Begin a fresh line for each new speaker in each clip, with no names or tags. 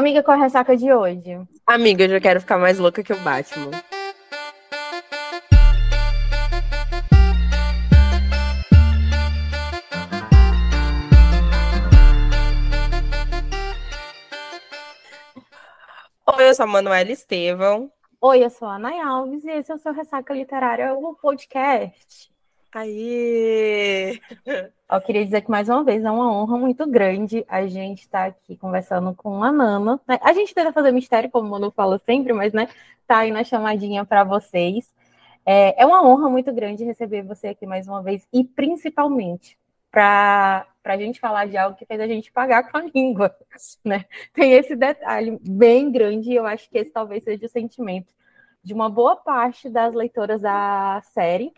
Amiga, qual é a ressaca de hoje?
Amiga, eu já quero ficar mais louca que o Batman. Oi, eu sou a Manuela Estevão.
Oi, eu sou a Ana Alves e esse é o seu Ressaca Literária, o podcast.
Aí!
Eu queria dizer que mais uma vez é uma honra muito grande a gente estar tá aqui conversando com a Nana. Né? A gente tenta fazer mistério, como o Manu fala sempre, mas né, tá aí na chamadinha para vocês. É, é uma honra muito grande receber você aqui mais uma vez e principalmente para a gente falar de algo que fez a gente pagar com a língua, né? Tem esse detalhe bem grande e eu acho que esse talvez seja o sentimento de uma boa parte das leitoras da série,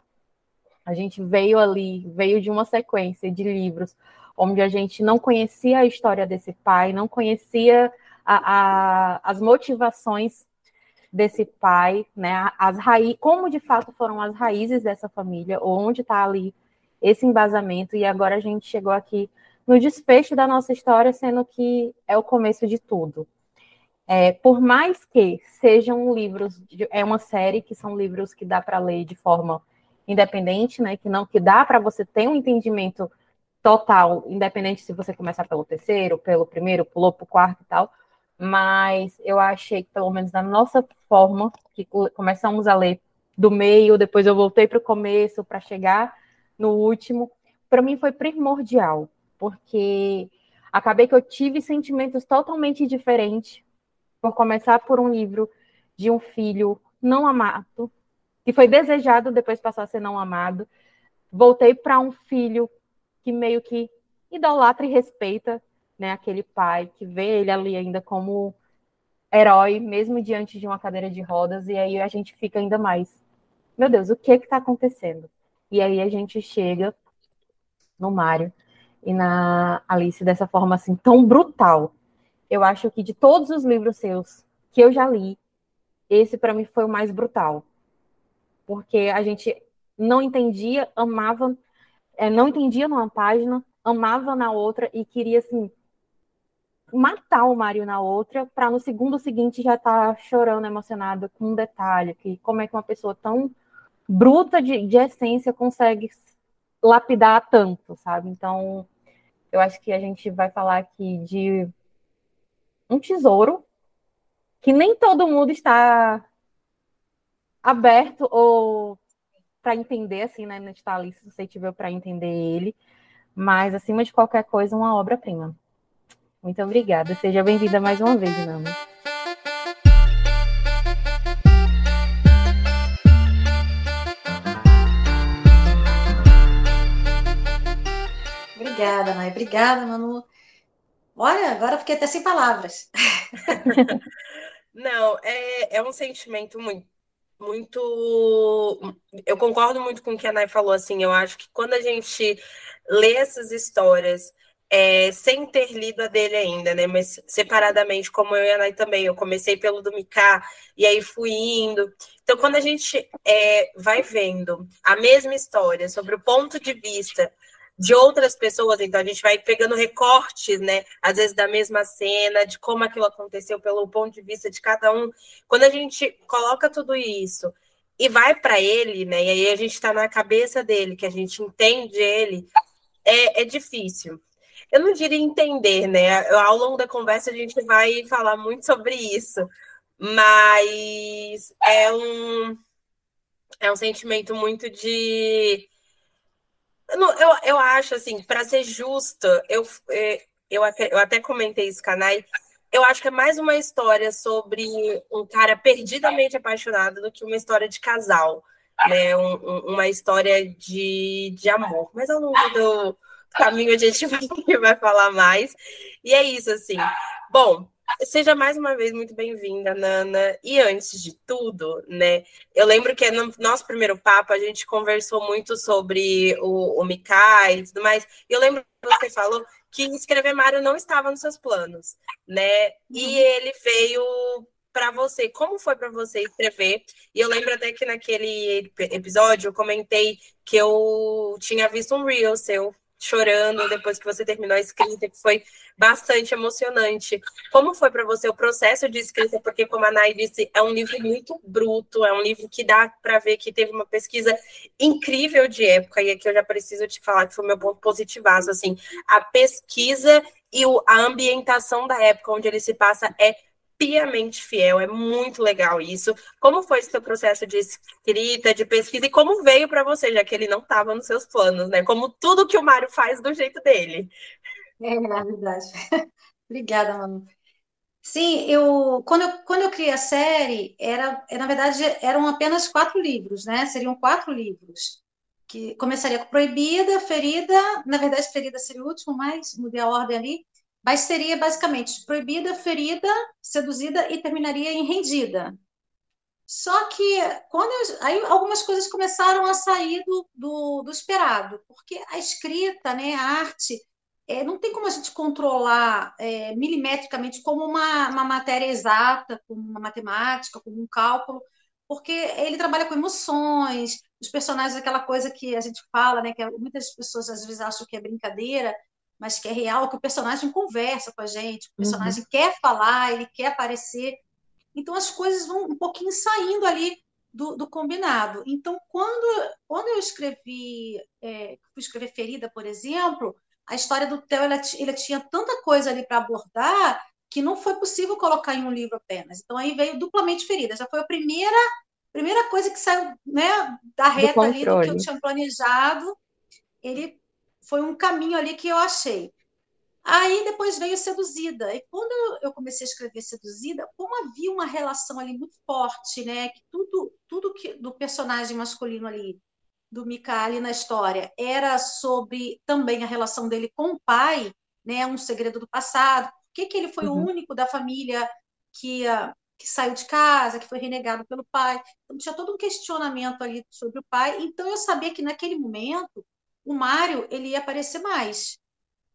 a gente veio ali, veio de uma sequência de livros onde a gente não conhecia a história desse pai, não conhecia a, a, as motivações desse pai, né? As raízes, como de fato foram as raízes dessa família, onde está ali esse embasamento, e agora a gente chegou aqui no desfecho da nossa história, sendo que é o começo de tudo. É, por mais que sejam livros, de, é uma série que são livros que dá para ler de forma independente, né? Que não que dá para você ter um entendimento total, independente se você começar pelo terceiro, pelo primeiro, pulou para o quarto e tal. Mas eu achei que, pelo menos na nossa forma, que começamos a ler do meio, depois eu voltei para o começo para chegar no último, para mim foi primordial, porque acabei que eu tive sentimentos totalmente diferentes por começar por um livro de um filho não amado, que foi desejado, depois passou a ser não amado. Voltei para um filho que meio que idolatra e respeita né, aquele pai, que vê ele ali ainda como herói, mesmo diante de uma cadeira de rodas, e aí a gente fica ainda mais. Meu Deus, o que está acontecendo? E aí a gente chega no Mário e na Alice dessa forma assim tão brutal. Eu acho que de todos os livros seus que eu já li, esse para mim foi o mais brutal porque a gente não entendia, amava, é, não entendia numa página, amava na outra e queria assim matar o Mário na outra, para no segundo seguinte já estar tá chorando, emocionado com um detalhe, que como é que uma pessoa tão bruta de, de essência consegue lapidar tanto, sabe? Então, eu acho que a gente vai falar aqui de um tesouro que nem todo mundo está aberto ou para entender, assim, né, está ali suscetível para entender ele, mas acima de qualquer coisa, uma obra-prima. Muito obrigada. Seja bem-vinda mais uma vez, Nana.
Obrigada, Mai. Obrigada, Manu. Olha, agora fiquei até sem palavras.
Não, é, é um sentimento muito muito. Eu concordo muito com o que a Nay falou, assim. Eu acho que quando a gente lê essas histórias. É, sem ter lido a dele ainda, né? Mas separadamente, como eu e a Nay também. Eu comecei pelo do Mika e aí fui indo. Então, quando a gente é, vai vendo a mesma história sobre o ponto de vista de outras pessoas, então a gente vai pegando recortes, né, às vezes da mesma cena, de como aquilo aconteceu pelo ponto de vista de cada um. Quando a gente coloca tudo isso e vai para ele, né, e aí a gente está na cabeça dele, que a gente entende ele, é, é difícil. Eu não diria entender, né? Ao longo da conversa a gente vai falar muito sobre isso, mas é um é um sentimento muito de eu, eu acho, assim, para ser justa, eu, é, eu, até, eu até comentei isso, Canai. Eu acho que é mais uma história sobre um cara perdidamente apaixonado do que uma história de casal, né? Um, um, uma história de, de amor. Mas ao longo do caminho a gente vai falar mais. E é isso, assim. Bom, Seja mais uma vez muito bem-vinda, Nana. E antes de tudo, né? Eu lembro que no nosso primeiro papo a gente conversou muito sobre o, o Mikai e tudo mais. E eu lembro que você falou que escrever Mário não estava nos seus planos, né? E uhum. ele veio para você. Como foi para você escrever? E eu lembro até que naquele episódio eu comentei que eu tinha visto um reel seu chorando depois que você terminou a escrita, que foi bastante emocionante. Como foi para você o processo de escrita? Porque, como a Nay disse, é um livro muito bruto, é um livro que dá para ver que teve uma pesquisa incrível de época, e aqui eu já preciso te falar que foi meu ponto positivaço, assim, a pesquisa e a ambientação da época onde ele se passa é piamente fiel, é muito legal isso. Como foi esse seu processo de escrita, de pesquisa e como veio para você, já que ele não estava nos seus planos, né? Como tudo que o Mário faz do jeito dele.
É, é verdade. Obrigada, Manu. Sim, eu quando, eu quando eu criei a série, era, na verdade eram apenas quatro livros, né? Seriam quatro livros. Que começaria com Proibida, Ferida, na verdade, Ferida seria o último, mas mudei a ordem ali mas seria basicamente proibida, ferida, seduzida e terminaria em rendida. Só que quando eu, aí algumas coisas começaram a sair do, do, do, esperado, porque a escrita, né, a arte, é, não tem como a gente controlar é, milimetricamente como uma, uma matéria exata, como uma matemática, como um cálculo, porque ele trabalha com emoções, os personagens, aquela coisa que a gente fala, né, que muitas pessoas às vezes acham que é brincadeira, mas que é real, que o personagem conversa com a gente, o personagem uhum. quer falar, ele quer aparecer. Então as coisas vão um pouquinho saindo ali do, do combinado. Então, quando, quando eu escrevi, é, fui escrever Ferida, por exemplo, a história do Theo, ele, ele tinha tanta coisa ali para abordar que não foi possível colocar em um livro apenas. Então, aí veio duplamente Ferida. Já foi a primeira, primeira coisa que saiu né, da reta ali do que eu tinha planejado. Ele foi um caminho ali que eu achei. Aí depois veio Seduzida. E quando eu comecei a escrever Seduzida, como havia uma relação ali muito forte, né? Que tudo, tudo que do personagem masculino ali, do Mika ali na história, era sobre também a relação dele com o pai, né? Um segredo do passado. Por que, que ele foi uhum. o único da família que, uh, que saiu de casa, que foi renegado pelo pai? Então tinha todo um questionamento ali sobre o pai. Então eu sabia que naquele momento o Mário ele ia aparecer mais.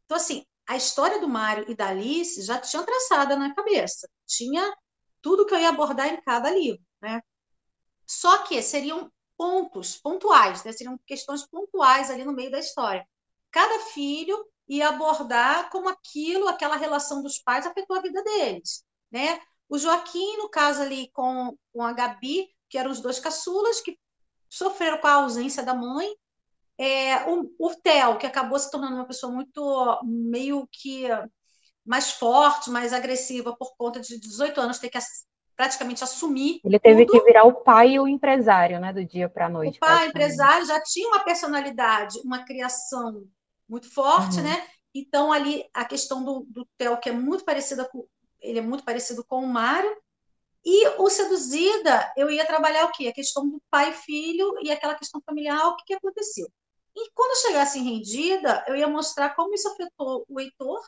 Então, assim, a história do Mário e da Alice já tinha traçada na cabeça. Tinha tudo que eu ia abordar em cada livro, né? Só que seriam pontos pontuais, né? seriam questões pontuais ali no meio da história. Cada filho ia abordar como aquilo, aquela relação dos pais afetou a vida deles, né? O Joaquim, no caso ali com, com a Gabi, que eram os dois caçulas que sofreram com a ausência da mãe, é, o, o Theo, que acabou se tornando uma pessoa muito meio que mais forte, mais agressiva por conta de 18 anos ter que praticamente assumir.
Ele teve tudo. que virar o pai e o empresário, né, do dia para a noite.
O pai, empresário, já tinha uma personalidade, uma criação muito forte, uhum. né? Então ali a questão do, do Theo que é muito parecida com ele é muito parecido com o Mário. E o Seduzida, eu ia trabalhar o quê? A questão do pai e filho e aquela questão familiar, o que, que aconteceu? E quando chegasse em rendida, eu ia mostrar como isso afetou o Heitor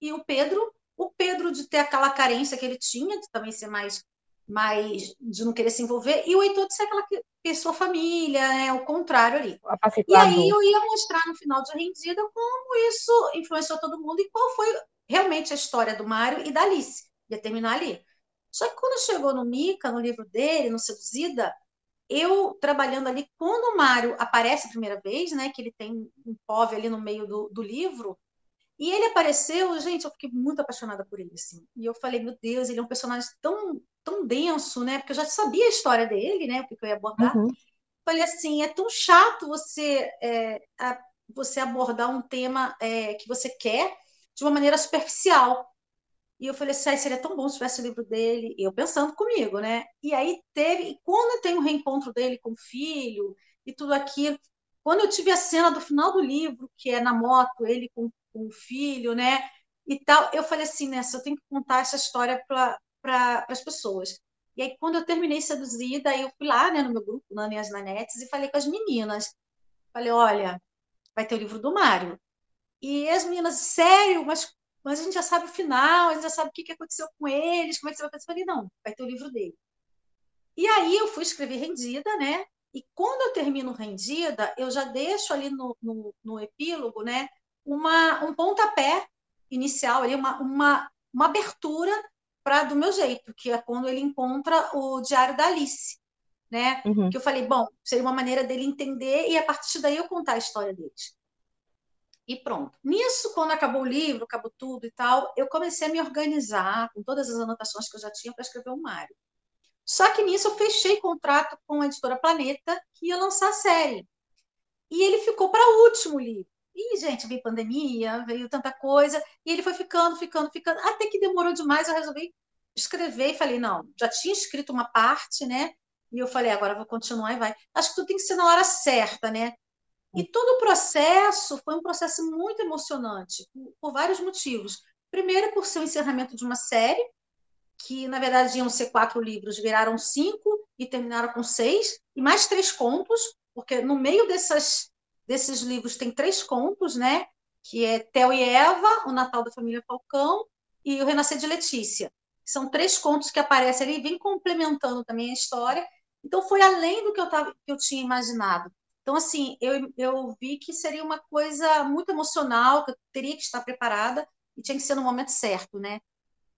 e o Pedro. O Pedro de ter aquela carência que ele tinha, de também ser mais, mais de não querer se envolver, e o Heitor de ser aquela pessoa família, né, o contrário ali. E aí eu ia mostrar no final de rendida como isso influenciou todo mundo e qual foi realmente a história do Mário e da Alice. Ia terminar ali. Só que quando chegou no Mica, no livro dele, no Seduzida, eu trabalhando ali, quando o Mário aparece a primeira vez, né, que ele tem um POV ali no meio do, do livro, e ele apareceu, gente, eu fiquei muito apaixonada por ele, assim. E eu falei, meu Deus, ele é um personagem tão, tão denso, né? Porque eu já sabia a história dele, né? O que eu ia abordar. Uhum. Falei assim, é tão chato você, é, a, você abordar um tema é, que você quer de uma maneira superficial. E eu falei assim, seria tão bom se tivesse o livro dele. E eu pensando comigo, né? E aí teve, e quando tem o reencontro dele com o filho e tudo aquilo, quando eu tive a cena do final do livro, que é na moto, ele com, com o filho, né? E tal, eu falei assim, nessa, eu tenho que contar essa história para pra, as pessoas. E aí, quando eu terminei Seduzida, eu fui lá, né, no meu grupo, Nani e as Nanetes, e falei com as meninas. Falei, olha, vai ter o livro do Mário. E as meninas, sério, mas mas a gente já sabe o final, a gente já sabe o que aconteceu com eles, como é que você vai fazer. Eu falei, não, vai ter o livro dele. E aí eu fui escrever Rendida, né? E quando eu termino Rendida, eu já deixo ali no, no, no epílogo, né? Uma, um pontapé inicial, ali, uma, uma, uma abertura para do meu jeito, que é quando ele encontra o diário da Alice, né? Uhum. Que eu falei, bom, seria uma maneira dele entender e a partir daí eu contar a história deles. E pronto. Nisso, quando acabou o livro, acabou tudo e tal, eu comecei a me organizar com todas as anotações que eu já tinha para escrever o Mário. Só que nisso eu fechei contrato com a editora Planeta, que ia lançar a série. E ele ficou para o último livro. E, gente, veio pandemia, veio tanta coisa, e ele foi ficando, ficando, ficando, até que demorou demais, eu resolvi escrever e falei, não, já tinha escrito uma parte, né? E eu falei, agora vou continuar e vai. Acho que tudo tem que ser na hora certa, né? E todo o processo foi um processo muito emocionante, por, por vários motivos. Primeiro, por ser o encerramento de uma série, que na verdade iam ser quatro livros, viraram cinco e terminaram com seis, e mais três contos, porque no meio dessas, desses livros tem três contos, né? Que é Theo e Eva, O Natal da Família Falcão e O Renascer de Letícia. São três contos que aparecem ali e vem complementando também a história. Então foi além do que eu, tava, que eu tinha imaginado. Então, assim, eu, eu vi que seria uma coisa muito emocional, que eu teria que estar preparada e tinha que ser no momento certo, né?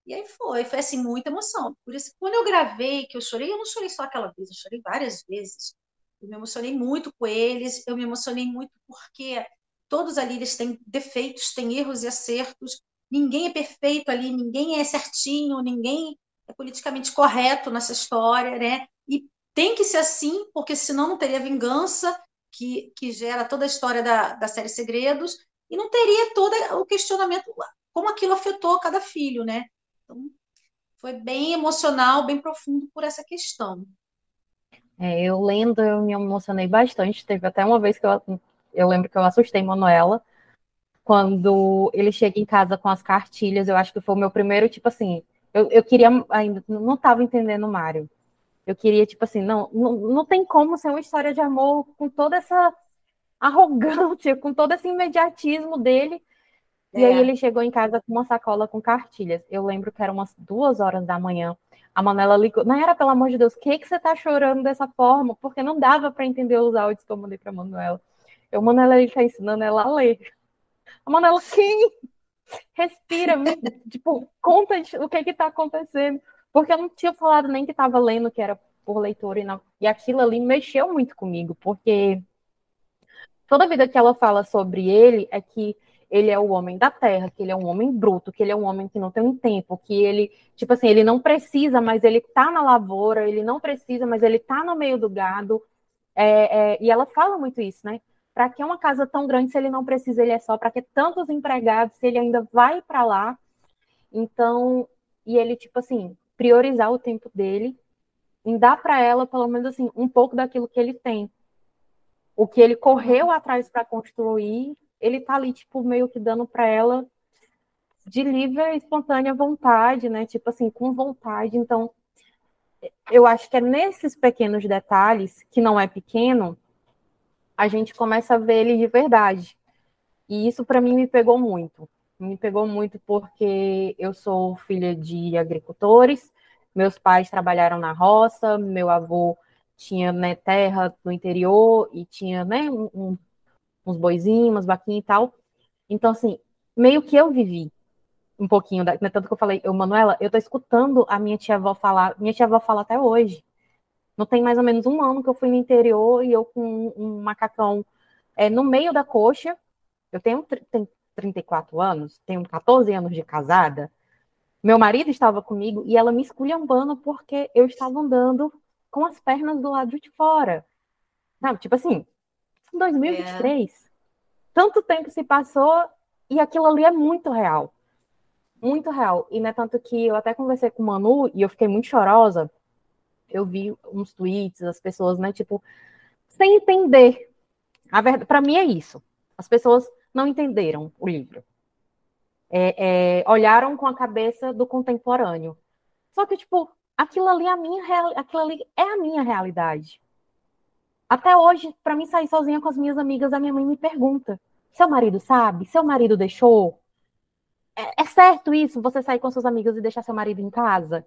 E aí foi, foi assim, muita emoção. Por isso, quando eu gravei, que eu chorei, eu não chorei só aquela vez, eu chorei várias vezes. Eu me emocionei muito com eles, eu me emocionei muito porque todos ali eles têm defeitos, têm erros e acertos. Ninguém é perfeito ali, ninguém é certinho, ninguém é politicamente correto nessa história, né? E tem que ser assim, porque senão não teria vingança, que, que gera toda a história da, da série Segredos, e não teria todo o questionamento, como aquilo afetou cada filho, né? Então, foi bem emocional, bem profundo por essa questão.
É, eu lendo, eu me emocionei bastante. Teve até uma vez que eu, eu lembro que eu assustei Manuela quando ele chega em casa com as cartilhas. Eu acho que foi o meu primeiro, tipo assim. Eu, eu queria ainda, não estava entendendo o Mário. Eu queria, tipo assim, não, não, não tem como ser uma história de amor com toda essa arrogância, com todo esse imediatismo dele. É. E aí é. ele chegou em casa com uma sacola com cartilhas. Eu lembro que era umas duas horas da manhã. A Manela ligou. Não era, pelo amor de Deus, o que, que você tá chorando dessa forma? Porque não dava para entender os áudios que eu mandei pra Manuela. Eu, Manela, ele tá ensinando ela a ler. A Manela, quem? Respira, tipo, conta o que que tá acontecendo. Porque eu não tinha falado nem que tava lendo, que era por leitura. E, não. e aquilo ali mexeu muito comigo, porque toda vida que ela fala sobre ele é que ele é o homem da terra, que ele é um homem bruto, que ele é um homem que não tem um tempo, que ele, tipo assim, ele não precisa, mas ele tá na lavoura, ele não precisa, mas ele tá no meio do gado. É, é, e ela fala muito isso, né? Para que uma casa tão grande se ele não precisa, ele é só? Para que tantos empregados se ele ainda vai para lá? Então, e ele, tipo assim, priorizar o tempo dele em dar para ela, pelo menos assim, um pouco daquilo que ele tem. O que ele correu atrás para construir ele tá ali, tipo, meio que dando para ela de livre e espontânea vontade, né? Tipo assim, com vontade. Então, eu acho que é nesses pequenos detalhes, que não é pequeno, a gente começa a ver ele de verdade. E isso para mim me pegou muito. Me pegou muito porque eu sou filha de agricultores, meus pais trabalharam na roça, meu avô tinha né, terra no interior e tinha né, um, uns boizinhos, umas vaquinhas e tal. Então, assim, meio que eu vivi um pouquinho, da, né, tanto que eu falei, eu, Manuela, eu tô escutando a minha tia-avó falar, minha tia-avó fala até hoje. Não tem mais ou menos um ano que eu fui no interior e eu com um macacão é, no meio da coxa. Eu tenho, tenho 34 anos, tenho 14 anos de casada. Meu marido estava comigo e ela me esculhambando porque eu estava andando com as pernas do lado de fora. Sabe? Tipo assim, 2023. É. Tanto tempo se passou e aquilo ali é muito real. Muito real. E não é tanto que eu até conversei com o Manu e eu fiquei muito chorosa. Eu vi uns tweets, as pessoas, né, tipo, sem entender. A verdade, para mim é isso. As pessoas não entenderam o livro. É, é, olharam com a cabeça do contemporâneo. Só que, tipo, aquilo ali, é a minha, aquilo ali é a minha realidade. Até hoje, para mim sair sozinha com as minhas amigas, a minha mãe me pergunta: seu marido sabe? Seu marido deixou? É, é certo isso, você sair com suas amigas e deixar seu marido em casa?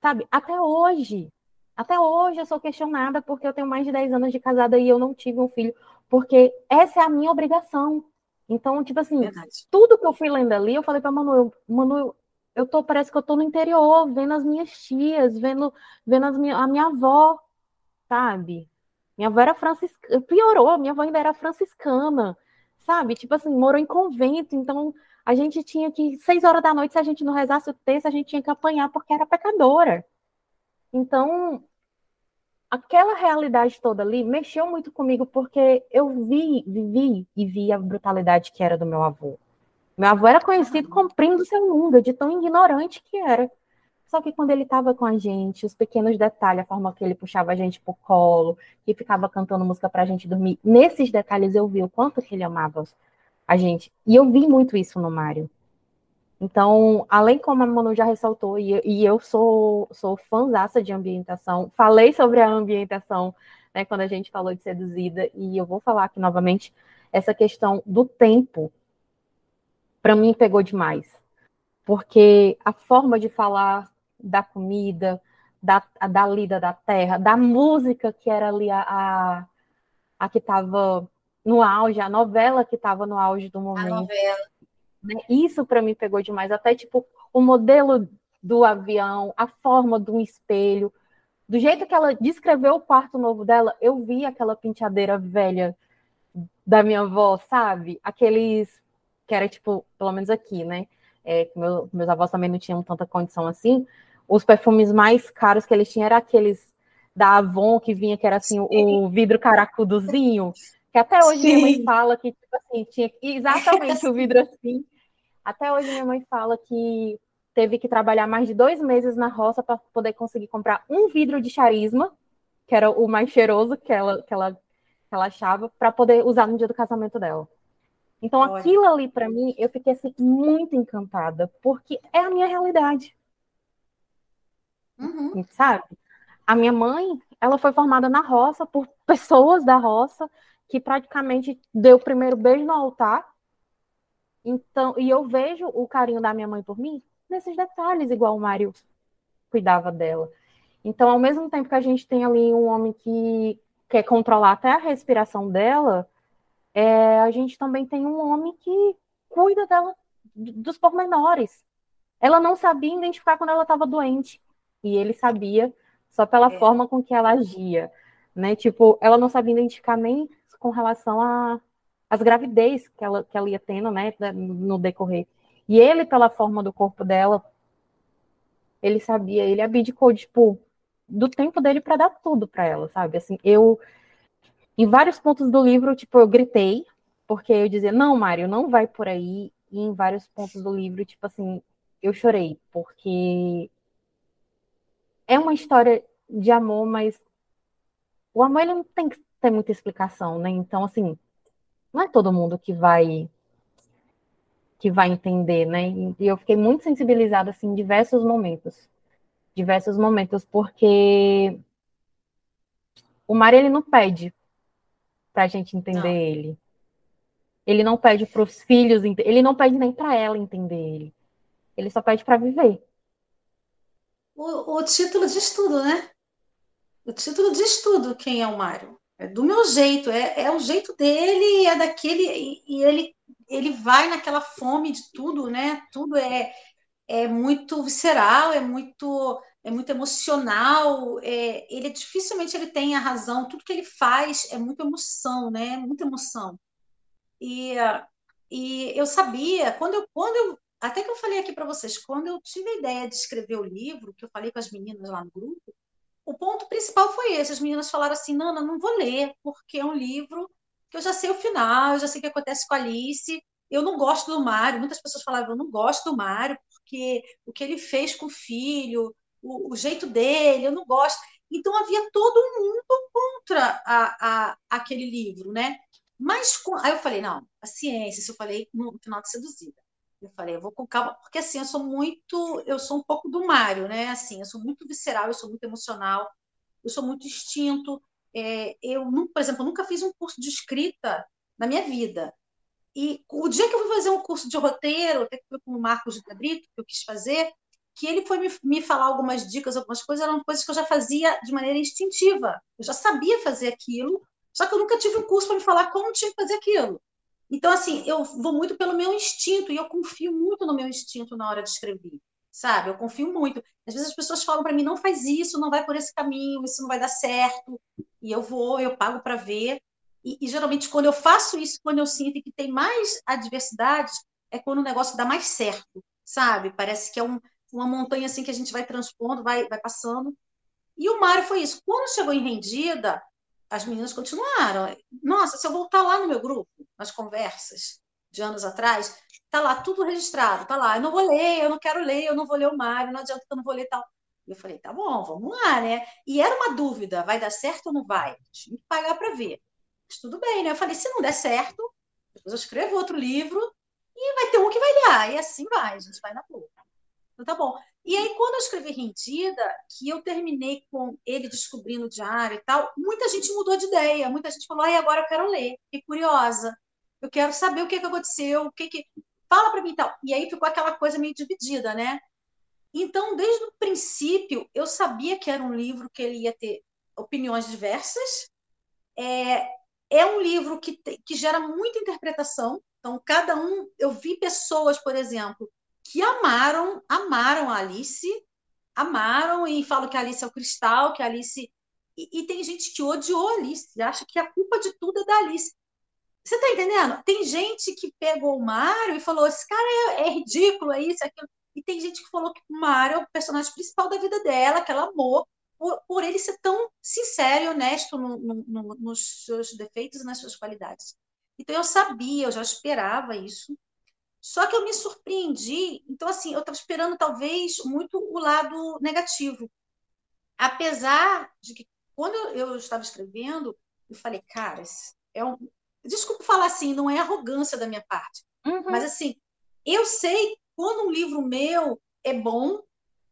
Sabe? Até hoje. Até hoje eu sou questionada porque eu tenho mais de 10 anos de casada e eu não tive um filho, porque essa é a minha obrigação. Então, tipo assim, Verdade. tudo que eu fui lendo ali, eu falei para Manu, Manu, eu tô, parece que eu tô no interior, vendo as minhas tias, vendo, vendo as minha, a minha avó, sabe? Minha avó era franciscana, piorou, minha avó ainda era franciscana, sabe? Tipo assim, morou em convento, então a gente tinha que, seis horas da noite, se a gente não rezasse o texto, a gente tinha que apanhar porque era pecadora. Então, aquela realidade toda ali mexeu muito comigo porque eu vi, vivi e vi a brutalidade que era do meu avô. Meu avô era conhecido como primo do seu mundo, de tão ignorante que era. Só que quando ele estava com a gente, os pequenos detalhes, a forma que ele puxava a gente pro colo, que ficava cantando música para a gente dormir, nesses detalhes eu vi o quanto que ele amava a gente. E eu vi muito isso no Mário. Então, além como a Manu já ressaltou, e, e eu sou, sou fãzaça de ambientação, falei sobre a ambientação né, quando a gente falou de seduzida, e eu vou falar aqui novamente, essa questão do tempo, para mim pegou demais. Porque a forma de falar da comida, da, da lida da terra, da música que era ali a, a, a que estava no auge, a novela que estava no auge do momento. A novela. Né? Isso para mim pegou demais. Até tipo o modelo do avião, a forma do espelho, do jeito que ela descreveu o quarto novo dela, eu vi aquela penteadeira velha da minha avó, sabe? Aqueles que era tipo, pelo menos aqui, né? É, meu, meus avós também não tinham tanta condição assim, os perfumes mais caros que eles tinham eram aqueles da Avon que vinha, que era assim, o vidro caracudozinho, que até hoje Sim. minha mãe fala que, tipo assim, tinha exatamente o vidro assim. Até hoje minha mãe fala que teve que trabalhar mais de dois meses na roça para poder conseguir comprar um vidro de charisma, que era o mais cheiroso que ela, que ela, que ela achava, para poder usar no dia do casamento dela. Então, Olha. aquilo ali, para mim, eu fiquei assim, muito encantada, porque é a minha realidade. Uhum. Sabe? A minha mãe, ela foi formada na roça por pessoas da roça que praticamente deu o primeiro beijo no altar. Então, e eu vejo o carinho da minha mãe por mim nesses detalhes, igual o Mário cuidava dela. Então, ao mesmo tempo que a gente tem ali um homem que quer controlar até a respiração dela, é, a gente também tem um homem que cuida dela dos pormenores. Ela não sabia identificar quando ela estava doente e ele sabia só pela é. forma com que ela agia, né? Tipo, ela não sabia identificar nem com relação as gravidez que ela, que ela ia tendo, né, no decorrer. E ele, pela forma do corpo dela, ele sabia, ele abdicou, tipo, do tempo dele para dar tudo para ela, sabe? Assim, eu em vários pontos do livro, tipo, eu gritei, porque eu dizia, não, Mário, não vai por aí. E em vários pontos do livro, tipo assim, eu chorei, porque é uma história de amor, mas o amor ele não tem que ter muita explicação, né? Então, assim, não é todo mundo que vai que vai entender, né? E eu fiquei muito sensibilizada assim em diversos momentos. Diversos momentos, porque o mar ele não pede para a gente entender não. ele. Ele não pede para os filhos, ele não pede nem para ela entender ele. Ele só pede para viver
o, o título diz tudo, né? O título diz tudo quem é o Mário. É do meu jeito, é, é o jeito dele, é daquele. E, e, ele, ele vai naquela fome de tudo, né? Tudo é, é muito visceral, é muito é muito emocional, é, ele dificilmente ele tem a razão, tudo que ele faz é muita emoção, né? Muita emoção. E, e eu sabia, quando eu, quando eu até que eu falei aqui para vocês, quando eu tive a ideia de escrever o livro, que eu falei com as meninas lá no grupo, o ponto principal foi esse. As meninas falaram assim: Nana, não vou ler, porque é um livro que eu já sei o final, eu já sei o que acontece com a Alice. Eu não gosto do Mário. Muitas pessoas falavam: eu não gosto do Mário, porque o que ele fez com o filho, o, o jeito dele, eu não gosto. Então havia todo mundo contra a, a, aquele livro, né? Mas aí eu falei: não, a ciência, isso eu falei no final de Seduzida. Eu falei, eu vou com calma, porque assim, eu sou muito, eu sou um pouco do Mário, né? Assim, eu sou muito visceral, eu sou muito emocional, eu sou muito instinto. É, eu, por exemplo, nunca fiz um curso de escrita na minha vida. E o dia que eu fui fazer um curso de roteiro, até que foi com o Marcos de Cabrito, que eu quis fazer, que ele foi me, me falar algumas dicas, algumas coisas, eram coisas que eu já fazia de maneira instintiva. Eu já sabia fazer aquilo, só que eu nunca tive um curso para me falar como tinha que fazer aquilo. Então, assim, eu vou muito pelo meu instinto e eu confio muito no meu instinto na hora de escrever, sabe? Eu confio muito. Às vezes as pessoas falam para mim, não faz isso, não vai por esse caminho, isso não vai dar certo. E eu vou, eu pago para ver. E, e, geralmente, quando eu faço isso, quando eu sinto que tem mais adversidades, é quando o negócio dá mais certo, sabe? Parece que é um, uma montanha assim que a gente vai transpondo, vai, vai passando. E o Mário foi isso. Quando chegou em Rendida, as meninas continuaram. Nossa, se eu voltar lá no meu grupo, nas conversas de anos atrás, tá lá tudo registrado, tá lá. Eu não vou ler, eu não quero ler, eu não vou ler o Mário, não adianta que eu não vou ler tal. E eu falei, tá bom, vamos lá, né? E era uma dúvida, vai dar certo ou não vai? Tinha que pagar para ver. Mas tudo bem, né? Eu falei, se não der certo, depois eu escrevo outro livro e vai ter um que vai dar. E assim vai, a gente vai na boa. Então tá bom. E aí, quando eu escrevi Rendida, que eu terminei com ele descobrindo o diário e tal, muita gente mudou de ideia. Muita gente falou, ai, agora eu quero ler. Fiquei curiosa. Eu quero saber o que, que aconteceu, o que que... Fala para mim tal. E aí ficou aquela coisa meio dividida, né? Então, desde o princípio, eu sabia que era um livro que ele ia ter opiniões diversas. É, é um livro que, te, que gera muita interpretação. Então, cada um, eu vi pessoas, por exemplo, que amaram, amaram a Alice, amaram e falam que a Alice é o cristal, que a Alice. E, e tem gente que odiou a Alice, acha que a culpa de tudo é da Alice. Você está entendendo? Tem gente que pegou o Mário e falou: esse cara é, é ridículo, é isso, é aquilo. E tem gente que falou que o Mário é o personagem principal da vida dela, que ela amou, por, por ele ser tão sincero e honesto no, no, no, nos seus defeitos e nas suas qualidades. Então eu sabia, eu já esperava isso. Só que eu me surpreendi. Então, assim, eu estava esperando talvez muito o lado negativo. Apesar de que, quando eu estava escrevendo, eu falei, cara, é um. Desculpa falar assim, não é arrogância da minha parte. Uhum. Mas, assim, eu sei quando um livro meu é bom,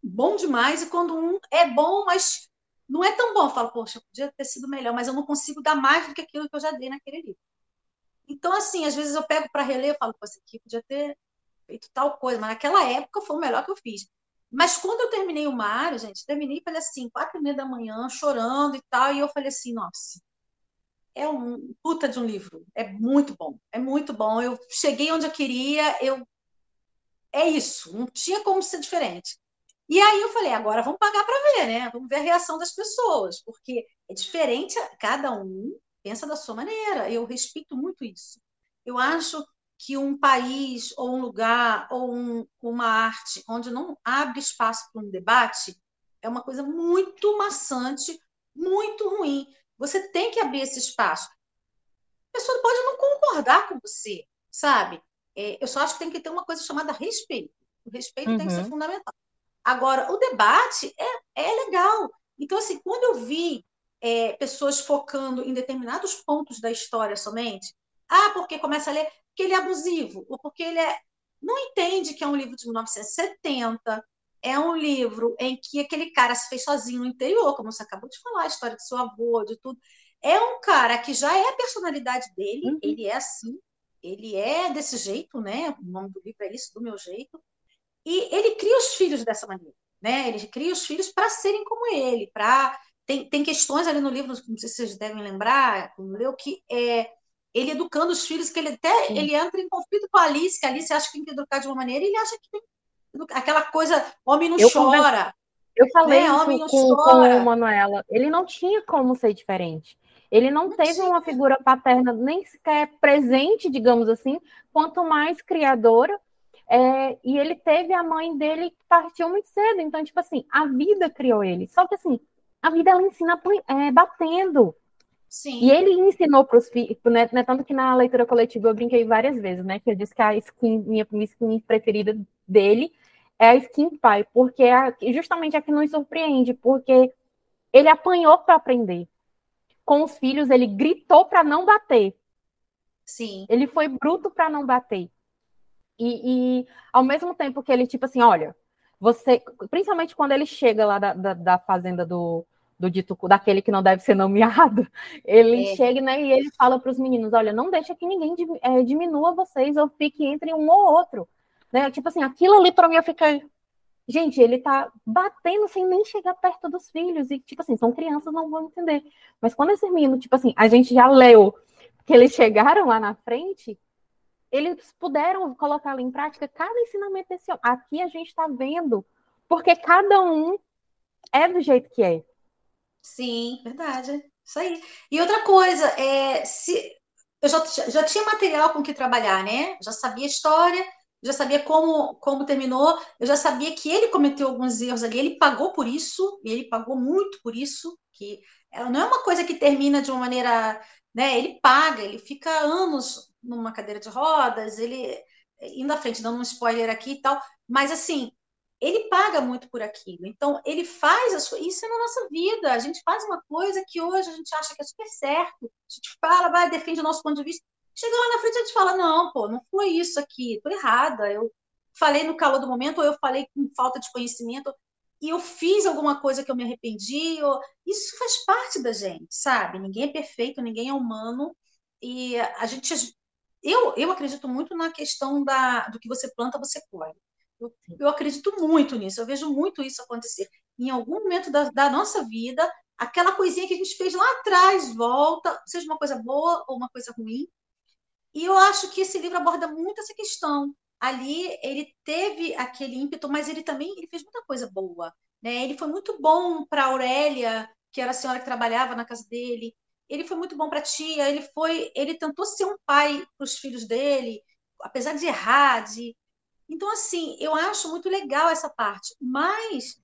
bom demais, e quando um é bom, mas não é tão bom. Eu falo, poxa, podia ter sido melhor, mas eu não consigo dar mais do que aquilo que eu já dei naquele livro. Então, assim, às vezes eu pego para reler e falo, pô, aqui podia ter feito tal coisa, mas naquela época foi o melhor que eu fiz. Mas quando eu terminei o Mário, gente, terminei, falei assim, quatro e meia da manhã, chorando e tal, e eu falei assim, nossa, é um puta de um livro, é muito bom, é muito bom. Eu cheguei onde eu queria, eu é isso, não tinha como ser diferente. E aí eu falei, agora vamos pagar para ver, né? Vamos ver a reação das pessoas, porque é diferente, cada um pensa da sua maneira. Eu respeito muito isso. Eu acho que um país ou um lugar ou um, uma arte onde não abre espaço para um debate é uma coisa muito maçante, muito ruim. Você tem que abrir esse espaço. A pessoa pode não concordar com você, sabe? É, eu só acho que tem que ter uma coisa chamada respeito. O respeito uhum. tem que ser uhum. fundamental. Agora, o debate é, é legal. Então, assim, quando eu vi é, pessoas focando em determinados pontos da história somente, ah, porque começa a ler porque ele é abusivo, ou porque ele é. Não entende que é um livro de 1970, é um livro em que aquele cara se fez sozinho no interior, como você acabou de falar, a história do seu avô, de tudo. É um cara que já é a personalidade dele, uhum. ele é assim, ele é desse jeito, né? O nome do livro é isso, do meu jeito. E ele cria os filhos dessa maneira, né? Ele cria os filhos para serem como ele, para tem, tem questões ali no livro, não sei se vocês devem lembrar, como leu, que é ele educando os filhos, que ele até Sim. ele entra em conflito com a Alice, que a Alice acha que tem que educar de uma maneira, e ele acha que tem aquela coisa, homem não eu chora.
Eu falei né? isso com, com o Manuela. Ele não tinha como ser diferente. Ele não, não teve tinha. uma figura paterna nem sequer presente, digamos assim, quanto mais criadora. É, e ele teve a mãe dele que partiu muito cedo. Então, tipo assim, a vida criou ele. Só que assim, a vida ela ensina é, batendo. Sim. E ele ensinou para os filhos, né, né, tanto que na leitura coletiva eu brinquei várias vezes, né? Que eu disse que a skin, minha, minha skin preferida dele é a skin pai, porque é justamente a que nos surpreende, porque ele apanhou para aprender com os filhos, ele gritou para não bater.
Sim.
Ele foi bruto para não bater. E, e, ao mesmo tempo que ele, tipo assim, olha, você, principalmente quando ele chega lá da, da, da fazenda do, do dito daquele que não deve ser nomeado, ele é. chega né, e ele fala para os meninos: olha, não deixa que ninguém é, diminua vocês ou fique entre um ou outro. Né? Tipo assim, aquilo ali para mim eu fiquei, Gente, ele tá batendo sem nem chegar perto dos filhos. E, tipo assim, são crianças, não vão entender. Mas quando esse menino, tipo assim, a gente já leu que eles chegaram lá na frente, eles puderam colocar ali em prática cada ensinamento desse homem. Aqui a gente está vendo, porque cada um é do jeito que é.
Sim, verdade. Isso aí. E outra coisa, é, se, eu já, já tinha material com que trabalhar, né? Já sabia história, já sabia como, como terminou, eu já sabia que ele cometeu alguns erros ali, ele pagou por isso, e ele pagou muito por isso, que não é uma coisa que termina de uma maneira, né? Ele paga, ele fica anos numa cadeira de rodas, ele indo à frente, dando um spoiler aqui e tal, mas assim, ele paga muito por aquilo. Então, ele faz as coisas. Isso é na nossa vida. A gente faz uma coisa que hoje a gente acha que é super certo. A gente fala, vai, defende o nosso ponto de vista. Chega lá na frente a gente fala, não, pô, não foi isso aqui, tô errada. Eu falei no calor do momento, ou eu falei com falta de conhecimento, e eu fiz alguma coisa que eu me arrependi. Ou... Isso faz parte da gente, sabe? Ninguém é perfeito, ninguém é humano. E a gente. Eu, eu acredito muito na questão da, do que você planta, você colhe. Eu, eu acredito muito nisso, eu vejo muito isso acontecer. Em algum momento da, da nossa vida, aquela coisinha que a gente fez lá atrás volta, seja uma coisa boa ou uma coisa ruim. E eu acho que esse livro aborda muito essa questão. Ali ele teve aquele ímpeto, mas ele também ele fez muita coisa boa. Né? Ele foi muito bom para Aurélia, que era a senhora que trabalhava na casa dele. Ele foi muito bom para a tia. Ele foi, ele tentou ser um pai para os filhos dele, apesar de errar, de então, assim, eu acho muito legal essa parte, mas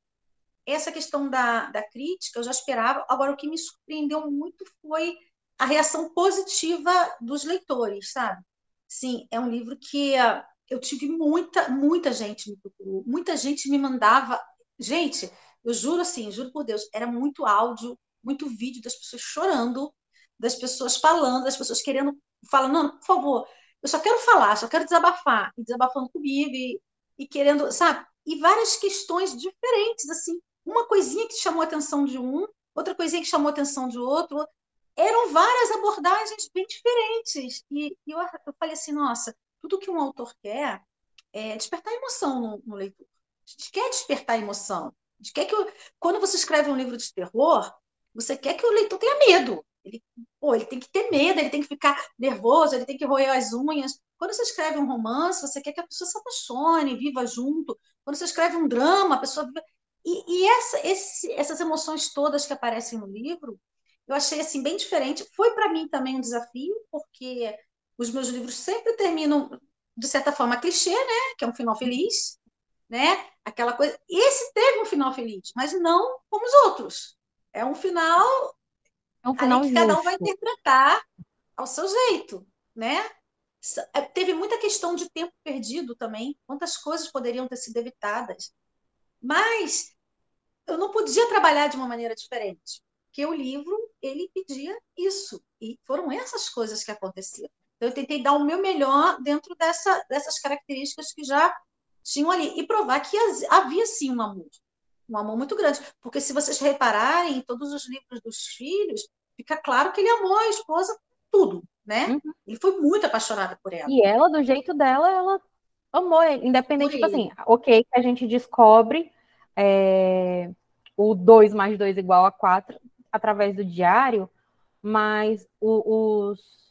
essa questão da, da crítica eu já esperava. Agora, o que me surpreendeu muito foi a reação positiva dos leitores, sabe? Sim, é um livro que uh, eu tive muita, muita gente me procurou, muita gente me mandava. Gente, eu juro assim, juro por Deus, era muito áudio, muito vídeo das pessoas chorando, das pessoas falando, das pessoas querendo, falando, não, por favor, eu só quero falar, só quero desabafar, e desabafando comigo, e, e querendo, sabe? E várias questões diferentes, assim. Uma coisinha que chamou a atenção de um, outra coisinha que chamou a atenção de outro. Eram várias abordagens bem diferentes. E, e eu, eu falei assim, nossa, tudo que um autor quer é despertar emoção no, no leitor. A gente quer despertar emoção. A gente quer que, quando você escreve um livro de terror, você quer que o leitor tenha medo. Ele, pô, ele tem que ter medo, ele tem que ficar nervoso, ele tem que roer as unhas. Quando você escreve um romance, você quer que a pessoa se apaixone, viva junto. Quando você escreve um drama, a pessoa viva... E, e essa, esse, essas emoções todas que aparecem no livro, eu achei assim bem diferente. Foi para mim também um desafio, porque os meus livros sempre terminam de certa forma clichê, né? Que é um final feliz, né? Aquela coisa. Esse teve um final feliz, mas não como os outros. É um final
é um final
que cada um vai interpretar ao seu jeito, né? É, teve muita questão de tempo perdido também, quantas coisas poderiam ter sido evitadas. Mas eu não podia trabalhar de uma maneira diferente, porque o livro ele pedia isso e foram essas coisas que aconteceram. Então, eu tentei dar o meu melhor dentro dessa, dessas características que já tinham ali e provar que havia sim um amor, um amor muito grande. Porque se vocês repararem em todos os livros dos filhos, fica claro que ele amou a esposa tudo, né? Uhum. Ele foi muito apaixonado por ela.
E ela, do jeito dela, ela amou ele, independente, tipo assim, ok, que a gente descobre é, o 2 mais 2 igual a 4 através do diário, mas o, os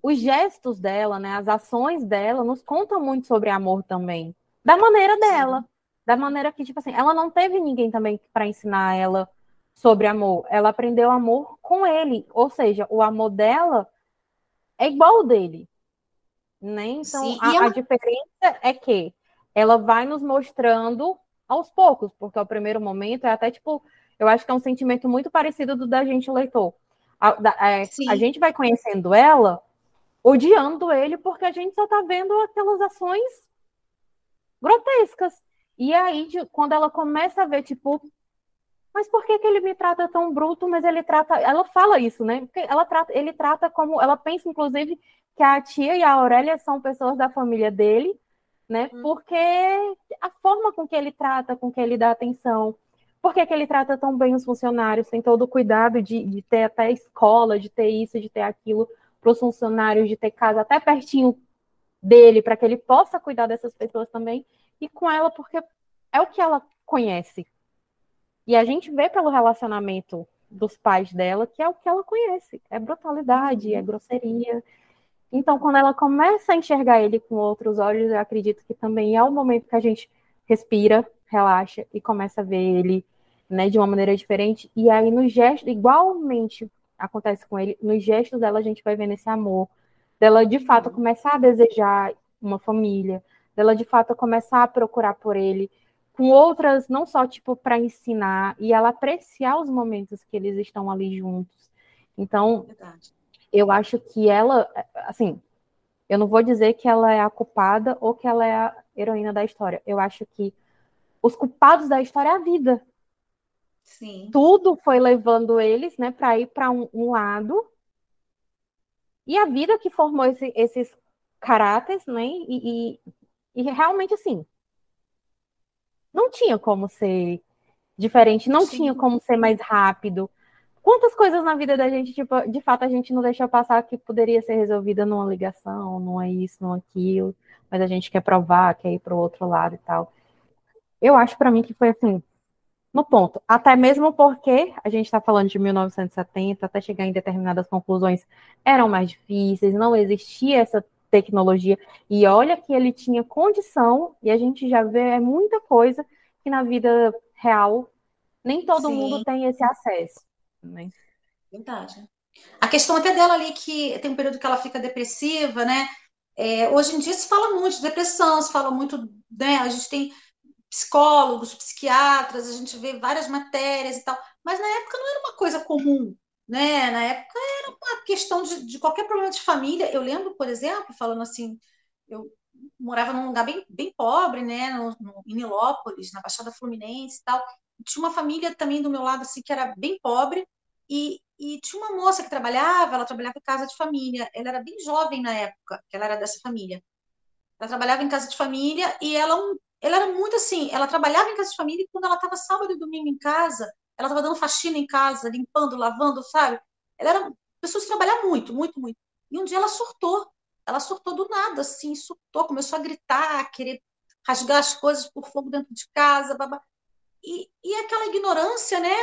os gestos dela, né, as ações dela, nos contam muito sobre amor também. Da maneira dela. Da maneira que, tipo assim, ela não teve ninguém também para ensinar ela sobre amor. Ela aprendeu amor com ele. Ou seja, o amor dela é igual ao dele. Né? Então, Sim, a, a diferença é que ela vai nos mostrando aos poucos, porque ao primeiro momento é até tipo, eu acho que é um sentimento muito parecido do da gente leitor. A, da, é, a gente vai conhecendo ela, odiando ele, porque a gente só tá vendo aquelas ações grotescas. E aí, de, quando ela começa a ver, tipo, mas por que, que ele me trata tão bruto? Mas ele trata. Ela fala isso, né? Porque ela trata, ele trata como. Ela pensa, inclusive, que a tia e a Aurélia são pessoas da família dele, né? Hum. Porque a forma com que ele trata, com que ele dá atenção. Por que, que ele trata tão bem os funcionários? Tem todo o cuidado de, de ter até escola, de ter isso, de ter aquilo para os funcionários, de ter casa até pertinho dele, para que ele possa cuidar dessas pessoas também e com ela porque é o que ela conhece. E a gente vê pelo relacionamento dos pais dela que é o que ela conhece. É brutalidade, é grosseria. Então, quando ela começa a enxergar ele com outros olhos, eu acredito que também é o momento que a gente respira, relaxa e começa a ver ele né, de uma maneira diferente. E aí, no gesto, igualmente acontece com ele, nos gestos dela a gente vai vendo esse amor, dela de fato começar a desejar uma família, dela de fato começar a procurar por ele, com outras, não só tipo para ensinar, e ela apreciar os momentos que eles estão ali juntos. Então, Verdade. eu acho que ela, assim, eu não vou dizer que ela é a culpada ou que ela é a heroína da história. Eu acho que os culpados da história é a vida.
Sim.
Tudo foi levando eles, né, para ir para um, um, lado. E a vida que formou esse, esses caráteres, né? E, e, e, realmente assim, não tinha como ser diferente, não Sim. tinha como ser mais rápido. Quantas coisas na vida da gente, tipo, de fato, a gente não deixa passar que poderia ser resolvida numa ligação, numa isso, numa aquilo, mas a gente quer provar, quer ir para o outro lado e tal. Eu acho para mim que foi assim, no ponto. Até mesmo porque a gente está falando de 1970, até chegar em determinadas conclusões eram mais difíceis, não existia essa tecnologia. E olha que ele tinha condição, e a gente já vê é muita coisa que na vida real nem todo Sim. mundo tem esse acesso. Né?
Verdade. A questão até dela ali, que tem um período que ela fica depressiva, né? É, hoje em dia se fala muito de depressão, se fala muito, né? A gente tem psicólogos, psiquiatras, a gente vê várias matérias e tal, mas na época não era uma coisa comum, né? Na época era uma questão de, de qualquer problema de família. Eu lembro, por exemplo, falando assim, eu morava num lugar bem, bem pobre, né? No, no, em Nilópolis, na Baixada Fluminense e tal. Tinha uma família também do meu lado, assim, que era bem pobre, e, e tinha uma moça que trabalhava, ela trabalhava em casa de família. Ela era bem jovem na época, que ela era dessa família. Ela trabalhava em casa de família e ela um ela era muito assim, ela trabalhava em casa de família e quando ela estava sábado e domingo em casa, ela estava dando faxina em casa, limpando, lavando, sabe? Ela era pessoa que trabalhava muito, muito, muito. E um dia ela surtou. Ela surtou do nada, assim, surtou, começou a gritar, a querer rasgar as coisas por fogo dentro de casa, babá. E, e aquela ignorância, né?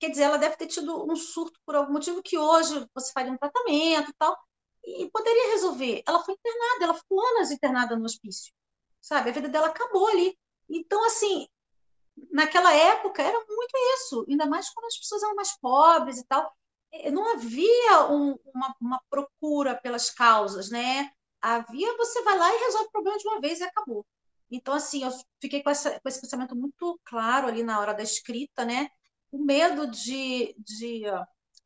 Quer dizer, ela deve ter tido um surto por algum motivo que hoje você faria um tratamento e tal, e poderia resolver. Ela foi internada, ela ficou anos internada no hospício sabe? A vida dela acabou ali. Então, assim, naquela época era muito isso, ainda mais quando as pessoas eram mais pobres e tal. Eh, não havia um, uma, uma, procura pelas causas, né? Havia, você vai lá e resolve o problema de uma vez e acabou. Então, assim, eu fiquei com, essa, com esse pensamento muito claro ali na hora da escrita, né? O medo de, de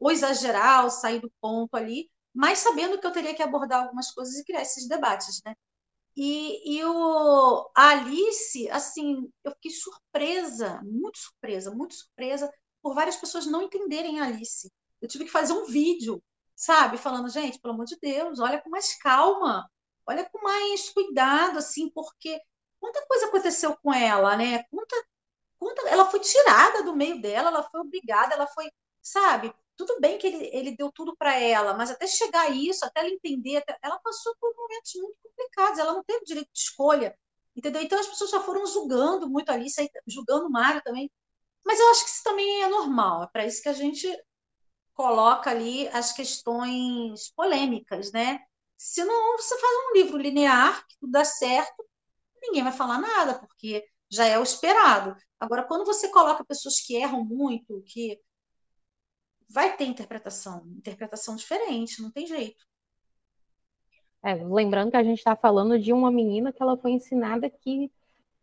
ou exagerar, ou sair do ponto ali, mas sabendo que eu teria que abordar algumas coisas e criar esses debates, né? E, e o, a Alice, assim, eu fiquei surpresa, muito surpresa, muito surpresa por várias pessoas não entenderem a Alice. Eu tive que fazer um vídeo, sabe, falando, gente, pelo amor de Deus, olha com mais calma, olha com mais cuidado, assim, porque quanta coisa aconteceu com ela, né? Quanta, quanta, ela foi tirada do meio dela, ela foi obrigada, ela foi, sabe? Tudo bem que ele, ele deu tudo para ela, mas até chegar a isso, até ela entender, até, ela passou por momentos muito complicados, ela não teve direito de escolha, entendeu? Então as pessoas já foram julgando muito ali, julgando o Mário também. Mas eu acho que isso também é normal, é para isso que a gente coloca ali as questões polêmicas, né? Senão você faz um livro linear, que tudo dá certo, ninguém vai falar nada, porque já é o esperado. Agora, quando você coloca pessoas que erram muito, que vai ter interpretação, interpretação diferente, não tem jeito.
É, lembrando que a gente está falando de uma menina que ela foi ensinada que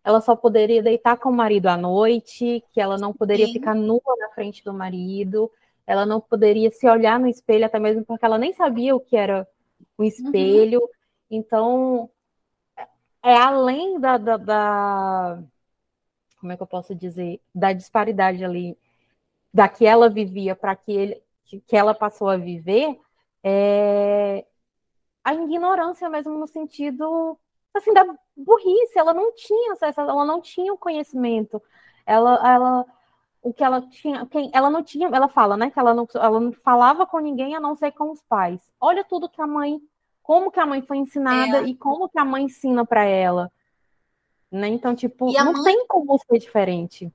ela só poderia deitar com o marido à noite, que ela não poderia Sim. ficar nua na frente do marido, ela não poderia se olhar no espelho, até mesmo porque ela nem sabia o que era um espelho. Uhum. Então, é além da, da, da, Como é que eu posso dizer? Da disparidade ali da que ela vivia para que ele que ela passou a viver é, a ignorância mesmo no sentido assim da burrice. Ela não tinha acesso ela não tinha o conhecimento. Ela ela o que ela tinha quem ela não tinha ela fala né que ela não ela não falava com ninguém a não ser com os pais. Olha tudo que a mãe como que a mãe foi ensinada é. e como que a mãe ensina para ela né? Então tipo não mãe... tem como ser diferente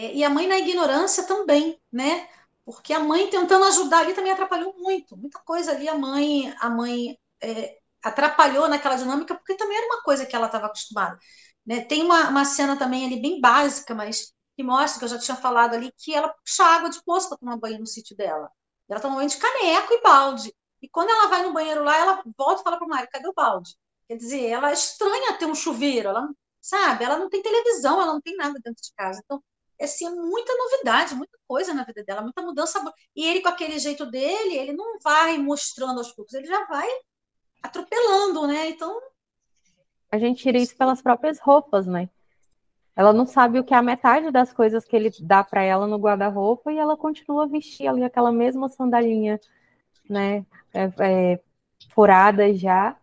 é, e a mãe na ignorância também, né? Porque a mãe tentando ajudar ali também atrapalhou muito. Muita coisa ali a mãe, a mãe é, atrapalhou naquela dinâmica, porque também era uma coisa que ela estava acostumada. Né? Tem uma, uma cena também ali bem básica, mas que mostra, que eu já tinha falado ali, que ela puxa água de poço para tomar banho no sítio dela. Ela toma banho de caneco e balde. E quando ela vai no banheiro lá, ela volta e fala para o Mário, cadê o balde? Quer dizer, ela é estranha ter um chuveiro, ela, sabe? Ela não tem televisão, ela não tem nada dentro de casa. Então, assim, é muita novidade, muita coisa na vida dela, muita mudança. E ele, com aquele jeito dele, ele não vai mostrando aos poucos, ele já vai atropelando, né? Então.
A gente tira isso pelas próprias roupas, né? Ela não sabe o que é a metade das coisas que ele dá para ela no guarda-roupa e ela continua a vestir ali aquela mesma sandalinha, né? É, é, furada já.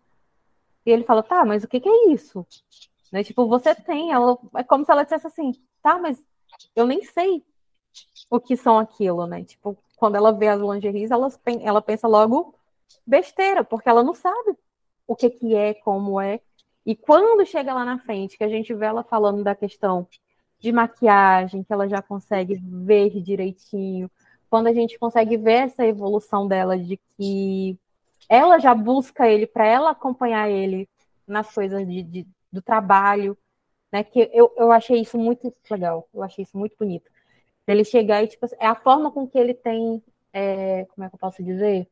E ele fala, tá, mas o que, que é isso? Né? Tipo, você tem, ela, é como se ela dissesse assim, tá, mas eu nem sei o que são aquilo, né? Tipo, quando ela vê as lingeries, ela, ela pensa logo besteira, porque ela não sabe o que, que é, como é. E quando chega lá na frente, que a gente vê ela falando da questão de maquiagem, que ela já consegue ver direitinho, quando a gente consegue ver essa evolução dela de que ela já busca ele para ela acompanhar ele nas coisas de, de, do trabalho, né? Que eu, eu achei isso muito legal, eu achei isso muito bonito. Ele chegar e, tipo, é a forma com que ele tem, é, como é que eu posso dizer?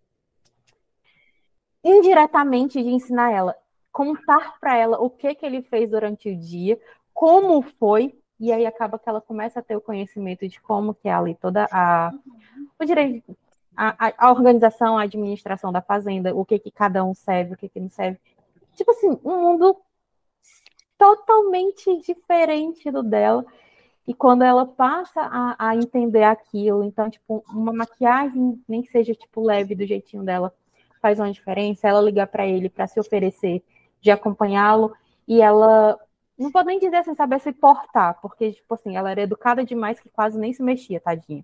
Indiretamente de ensinar ela, contar para ela o que que ele fez durante o dia, como foi, e aí acaba que ela começa a ter o conhecimento de como que é ali toda a o direito, a, a, organização, a administração da fazenda, o que que cada um serve, o que que não serve. Tipo assim, um mundo totalmente diferente do dela. E quando ela passa a, a, entender aquilo, então, tipo, uma maquiagem, nem que seja, tipo, leve do jeitinho dela, faz uma diferença. Ela ligar para ele para se oferecer de acompanhá-lo e ela, não vou nem dizer assim, saber se portar, porque, tipo assim, ela era educada demais que quase nem se mexia, tadinha.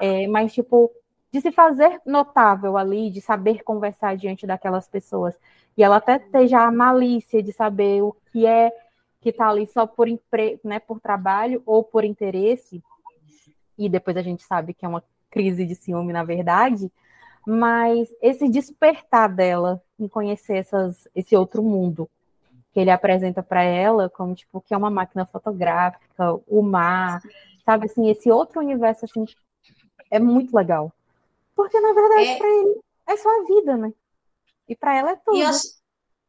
É, mas, tipo, de se fazer notável ali, de saber conversar diante daquelas pessoas. E ela até ter já a malícia de saber o que é que está ali só por empre... né, por trabalho ou por interesse, e depois a gente sabe que é uma crise de ciúme, na verdade, mas esse despertar dela em conhecer essas, esse outro mundo que ele apresenta para ela, como tipo que é uma máquina fotográfica, o mar, sabe assim, esse outro universo assim é muito legal. Porque na verdade é... para ele é só a vida, né? E para ela é tudo. Eu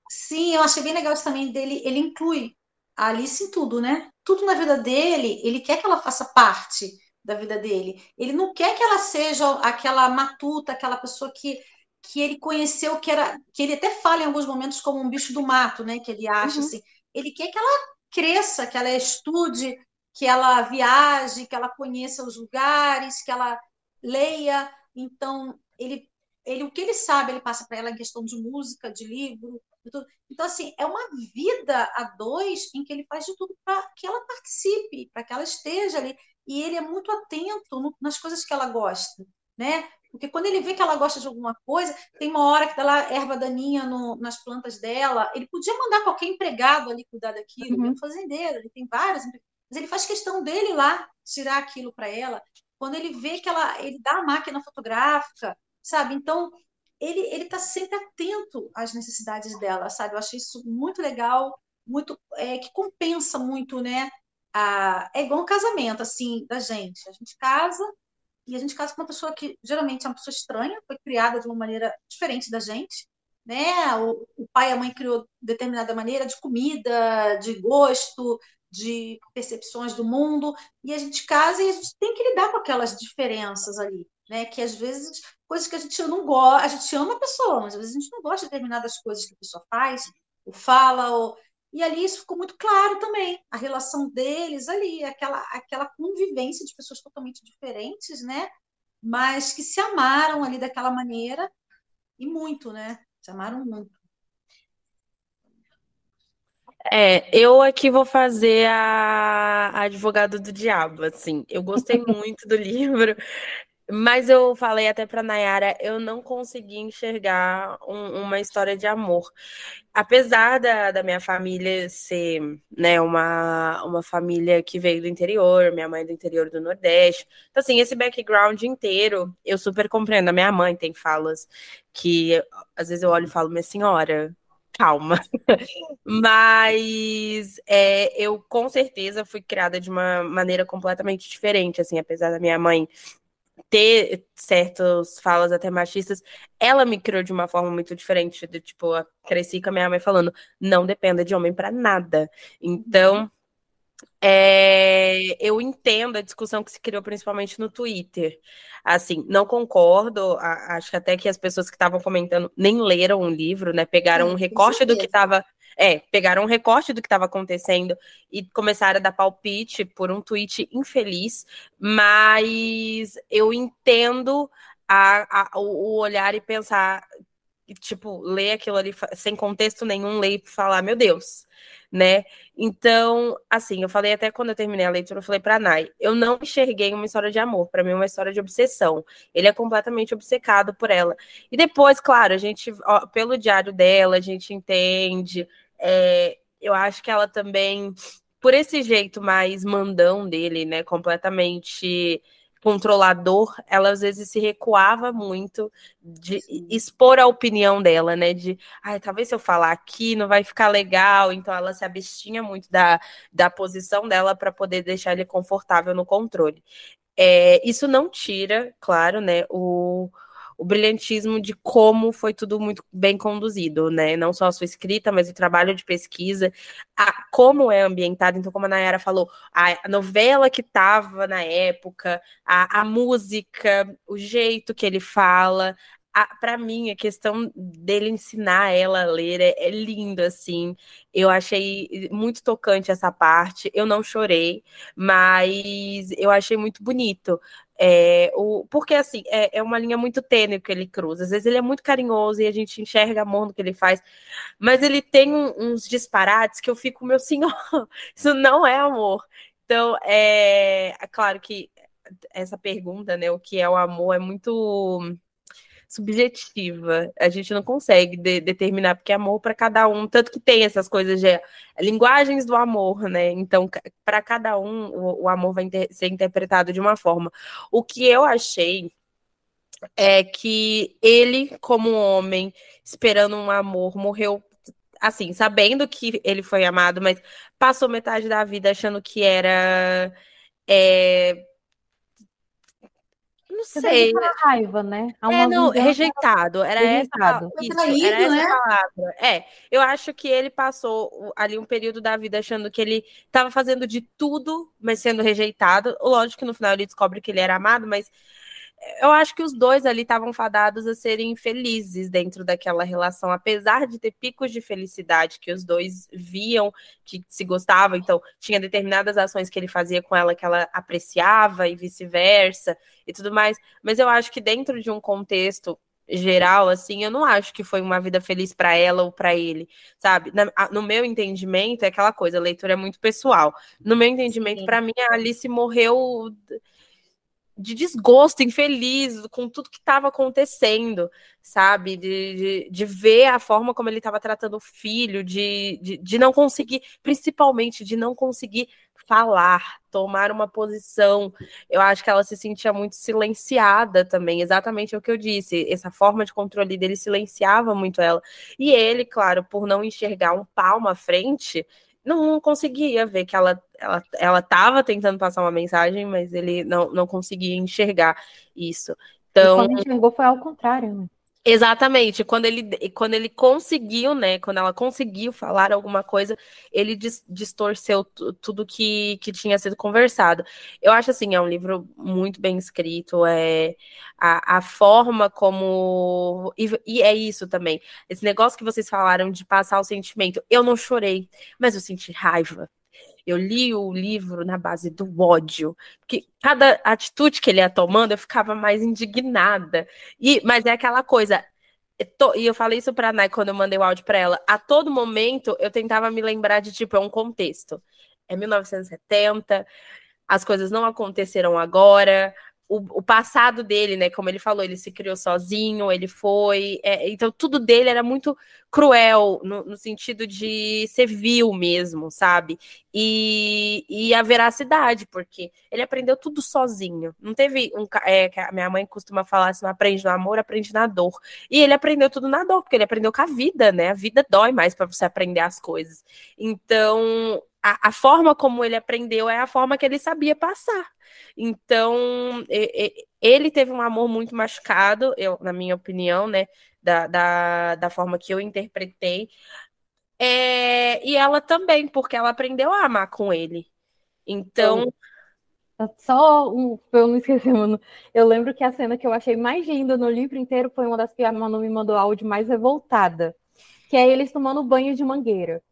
Sim, eu achei bem legal isso também dele, ele inclui a Alice em tudo, né? Tudo na vida dele, ele quer que ela faça parte da vida dele. Ele não quer que ela seja aquela matuta, aquela pessoa que, que ele conheceu, que era que ele até fala em alguns momentos como um bicho do mato, né? Que ele acha uhum. assim. Ele quer que ela cresça, que ela estude, que ela viaje, que ela conheça os lugares, que ela leia. Então, ele, ele o que ele sabe, ele passa para ela em questão de música, de livro, então, assim, é uma vida a dois em que ele faz de tudo para que ela participe, para que ela esteja ali. E ele é muito atento no, nas coisas que ela gosta, né? Porque quando ele vê que ela gosta de alguma coisa, tem uma hora que dá lá erva daninha no, nas plantas dela, ele podia mandar qualquer empregado ali cuidar daquilo, uhum. um fazendeiro, ele tem vários, mas ele faz questão dele lá tirar aquilo para ela. Quando ele vê que ela, ele dá a máquina fotográfica, sabe? Então, ele ele está sempre atento às necessidades dela, sabe? Eu achei isso muito legal, muito é, que compensa muito, né? A, é igual um casamento, assim, da gente. A gente casa e a gente casa com uma pessoa que geralmente é uma pessoa estranha, foi criada de uma maneira diferente da gente, né? O, o pai e a mãe criou determinada maneira de comida, de gosto, de percepções do mundo, e a gente casa e a gente tem que lidar com aquelas diferenças ali, né? Que às vezes coisas que a gente não gosta, a gente ama a pessoa, mas às vezes a gente não gosta de determinadas coisas que a pessoa faz, ou fala, ou... e ali isso ficou muito claro também, a relação deles ali, aquela, aquela convivência de pessoas totalmente diferentes, né? Mas que se amaram ali daquela maneira, e muito, né? Se amaram muito.
É, eu aqui vou fazer a, a advogada do diabo, assim. Eu gostei muito do livro. Mas eu falei até para Nayara, eu não consegui enxergar um, uma história de amor. Apesar da, da minha família ser né, uma, uma família que veio do interior, minha mãe é do interior do Nordeste. Então, assim, esse background inteiro, eu super compreendo. A minha mãe tem falas que às vezes eu olho e falo, minha senhora, calma. Mas é, eu com certeza fui criada de uma maneira completamente diferente, assim, apesar da minha mãe ter certas falas até machistas, ela me criou de uma forma muito diferente. De, tipo, eu cresci com a minha mãe falando, não dependa de homem para nada. Então, é, eu entendo a discussão que se criou principalmente no Twitter. Assim, não concordo, a, acho que até que as pessoas que estavam comentando nem leram o livro, né? Pegaram um recorte do que estava é, pegaram um recorte do que estava acontecendo e começaram a dar palpite por um tweet infeliz, mas eu entendo a, a, o olhar e pensar, tipo, ler aquilo ali sem contexto nenhum, ler e falar, meu Deus, né? Então, assim, eu falei até quando eu terminei a leitura, eu falei para Nai, eu não enxerguei uma história de amor, para mim é uma história de obsessão. Ele é completamente obcecado por ela. E depois, claro, a gente, ó, pelo diário dela, a gente entende é, eu acho que ela também, por esse jeito mais mandão dele, né, completamente controlador, ela às vezes se recuava muito de expor a opinião dela, né? De, ai, talvez se eu falar aqui não vai ficar legal, então ela se abstinha muito da, da posição dela para poder deixar ele confortável no controle. É, isso não tira, claro, né, o, o brilhantismo de como foi tudo muito bem conduzido, né? Não só a sua escrita, mas o trabalho de pesquisa, a, como é ambientado. Então, como a Nayara falou, a, novela que estava na época, a, a música, o jeito que ele fala, para mim, a questão dele ensinar ela a ler é, é, lindo, assim. Eu achei muito tocante essa parte. Eu não chorei, mas eu achei muito bonito. É, o, porque, assim, é, é uma linha muito tênue que ele cruza. Às vezes ele é muito carinhoso e a gente enxerga amor no que ele faz, mas ele tem um, uns disparates que eu fico, meu senhor, isso não é amor. Então, é, é claro que essa pergunta, né, o que é o amor, é muito subjetiva. A gente não consegue de, determinar, porque é amor para cada um, tanto que tem essas coisas de linguagens do amor, né? Então, para cada um, o, o amor vai inter, ser interpretado de uma forma. O que eu achei é que ele, como homem, esperando um amor, morreu assim, sabendo que ele foi amado, mas passou metade da vida achando que era é, não sei.
raiva, né?
é, não, rejeitado. Era rejeitado. essa, isso, traído, era essa né? palavra. É, eu acho que ele passou ali um período da vida achando que ele estava fazendo de tudo, mas sendo rejeitado. Lógico que no final ele descobre que ele era amado, mas eu acho que os dois ali estavam fadados a serem felizes dentro daquela relação, apesar de ter picos de felicidade que os dois viam que se gostavam, então tinha determinadas ações que ele fazia com ela que ela apreciava e vice-versa e tudo mais, mas eu acho que dentro de um contexto geral, assim, eu não acho que foi uma vida feliz para ela ou para ele, sabe? Na, no meu entendimento, é aquela coisa, a leitura é muito pessoal. No meu entendimento, para mim, a Alice morreu de desgosto, infeliz com tudo que estava acontecendo, sabe? De, de, de, ver a forma como ele estava tratando o filho, de, de, de não conseguir, principalmente de não conseguir falar, tomar uma posição. Eu acho que ela se sentia muito silenciada também, exatamente o que eu disse. Essa forma de controle dele silenciava muito ela. E ele, claro, por não enxergar um palmo à frente, não conseguia ver que ela ela ela estava tentando passar uma mensagem, mas ele não, não conseguia enxergar isso. Então,
e quando enxergou foi ao contrário, né?
Exatamente, quando ele, quando ele conseguiu, né? Quando ela conseguiu falar alguma coisa, ele dis, distorceu tudo que, que tinha sido conversado. Eu acho assim, é um livro muito bem escrito, é a, a forma como. E, e é isso também. Esse negócio que vocês falaram de passar o sentimento. Eu não chorei, mas eu senti raiva. Eu li o livro na base do ódio, porque cada atitude que ele ia tomando eu ficava mais indignada. E, mas é aquela coisa, e eu falei isso pra Nai quando eu mandei o áudio pra ela. A todo momento eu tentava me lembrar de tipo, é um contexto. É 1970, as coisas não aconteceram agora, o, o, passado dele, né? Como ele falou, ele se criou sozinho, ele foi. É, então, tudo dele era muito cruel, no, no, sentido de ser vil mesmo, sabe? E, e a veracidade, porque ele aprendeu tudo sozinho. Não teve um. É, a minha mãe costuma falar assim: aprende no amor, aprende na dor. E ele aprendeu tudo na dor, porque ele aprendeu com a vida, né? A vida dói mais para você aprender as coisas. Então, a, a, forma como ele aprendeu é a forma que ele sabia passar. Então, ele teve um amor muito machucado, eu, na minha opinião, né? Da, da, da forma que eu interpretei. É, e ela também, porque ela aprendeu a amar com ele. Então.
Só um, pra eu não esquecer, mano. Eu lembro que a cena que eu achei mais linda no livro inteiro foi uma das que a Manu me mandou áudio mais revoltada. Que é eles tomando banho de mangueira.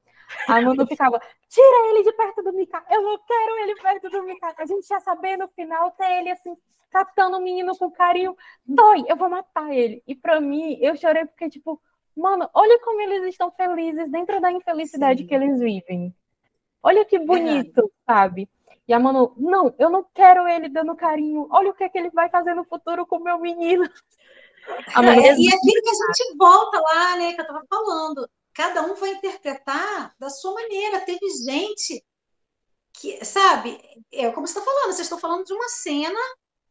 A Manu ficava, tira ele de perto do Mika. Eu não quero ele perto do Mika. A gente já saber no final ter ele assim, captando o menino com carinho. Dói, eu vou matar ele. E para mim, eu chorei porque, tipo, mano, olha como eles estão felizes dentro da infelicidade Sim. que eles vivem. Olha que bonito, é. sabe? E a Manu, não, eu não quero ele dando carinho. Olha o que, é que ele vai fazer no futuro com o meu menino.
Manu, é, e aquilo que a gente volta lá, né, que eu tava falando cada um vai interpretar da sua maneira. Teve gente que, sabe, é como você está falando, vocês estão falando de uma cena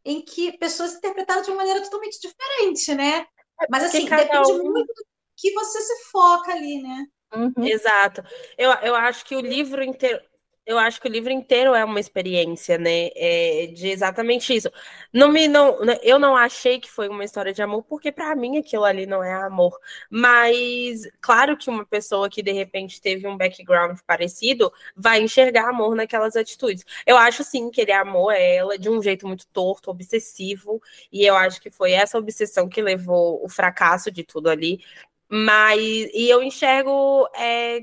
em que pessoas interpretaram de uma maneira totalmente diferente, né? É, Mas assim, depende um... muito do que você se foca ali, né?
Uhum. Exato. Eu, eu acho que o livro inteiro eu acho que o livro inteiro é uma experiência, né? É, de exatamente isso. Não me, não, eu não achei que foi uma história de amor, porque para mim aquilo ali não é amor. Mas claro que uma pessoa que de repente teve um background parecido vai enxergar amor naquelas atitudes. Eu acho sim que ele amou ela de um jeito muito torto, obsessivo, e eu acho que foi essa obsessão que levou o fracasso de tudo ali. Mas e eu enxergo é,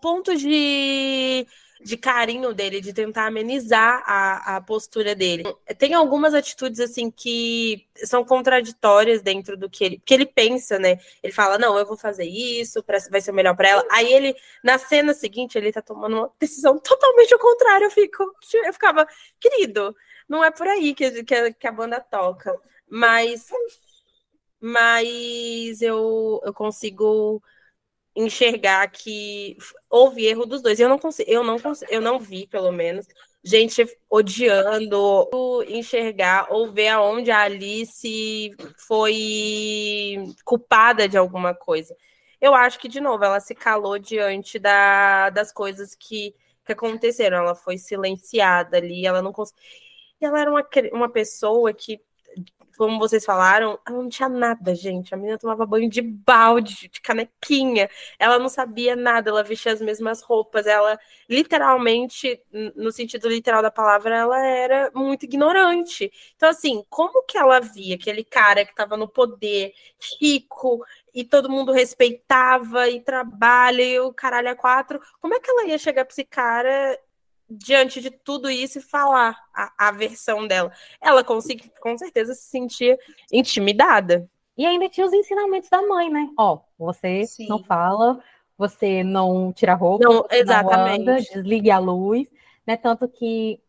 pontos de, de carinho dele, de tentar amenizar a, a postura dele. Tem algumas atitudes, assim, que são contraditórias dentro do que ele, que ele pensa, né? Ele fala, não, eu vou fazer isso, pra, vai ser melhor para ela. Aí ele, na cena seguinte, ele tá tomando uma decisão totalmente ao contrário. Eu, fico, eu ficava, querido, não é por aí que, que, a, que a banda toca. Mas, mas eu, eu consigo enxergar que houve erro dos dois. Eu não consigo, eu não consigo, eu não vi, pelo menos, gente odiando enxergar ou ver aonde a Alice foi culpada de alguma coisa. Eu acho que, de novo, ela se calou diante da, das coisas que, que aconteceram. Ela foi silenciada ali, ela não conseguiu. Ela era uma, uma pessoa que como vocês falaram, ela não tinha nada, gente. A menina tomava banho de balde, de canequinha. Ela não sabia nada, ela vestia as mesmas roupas. Ela, literalmente, no sentido literal da palavra, ela era muito ignorante. Então, assim, como que ela via aquele cara que estava no poder, rico, e todo mundo respeitava e trabalha e o caralho a quatro? Como é que ela ia chegar para esse cara diante de tudo isso e falar a, a versão dela. Ela conseguiu, com certeza, se sentir intimidada.
E ainda tinha os ensinamentos da mãe, né? Ó, você Sim. não fala, você não tira roupa, não, exatamente. Não anda, desligue a luz, né? Tanto que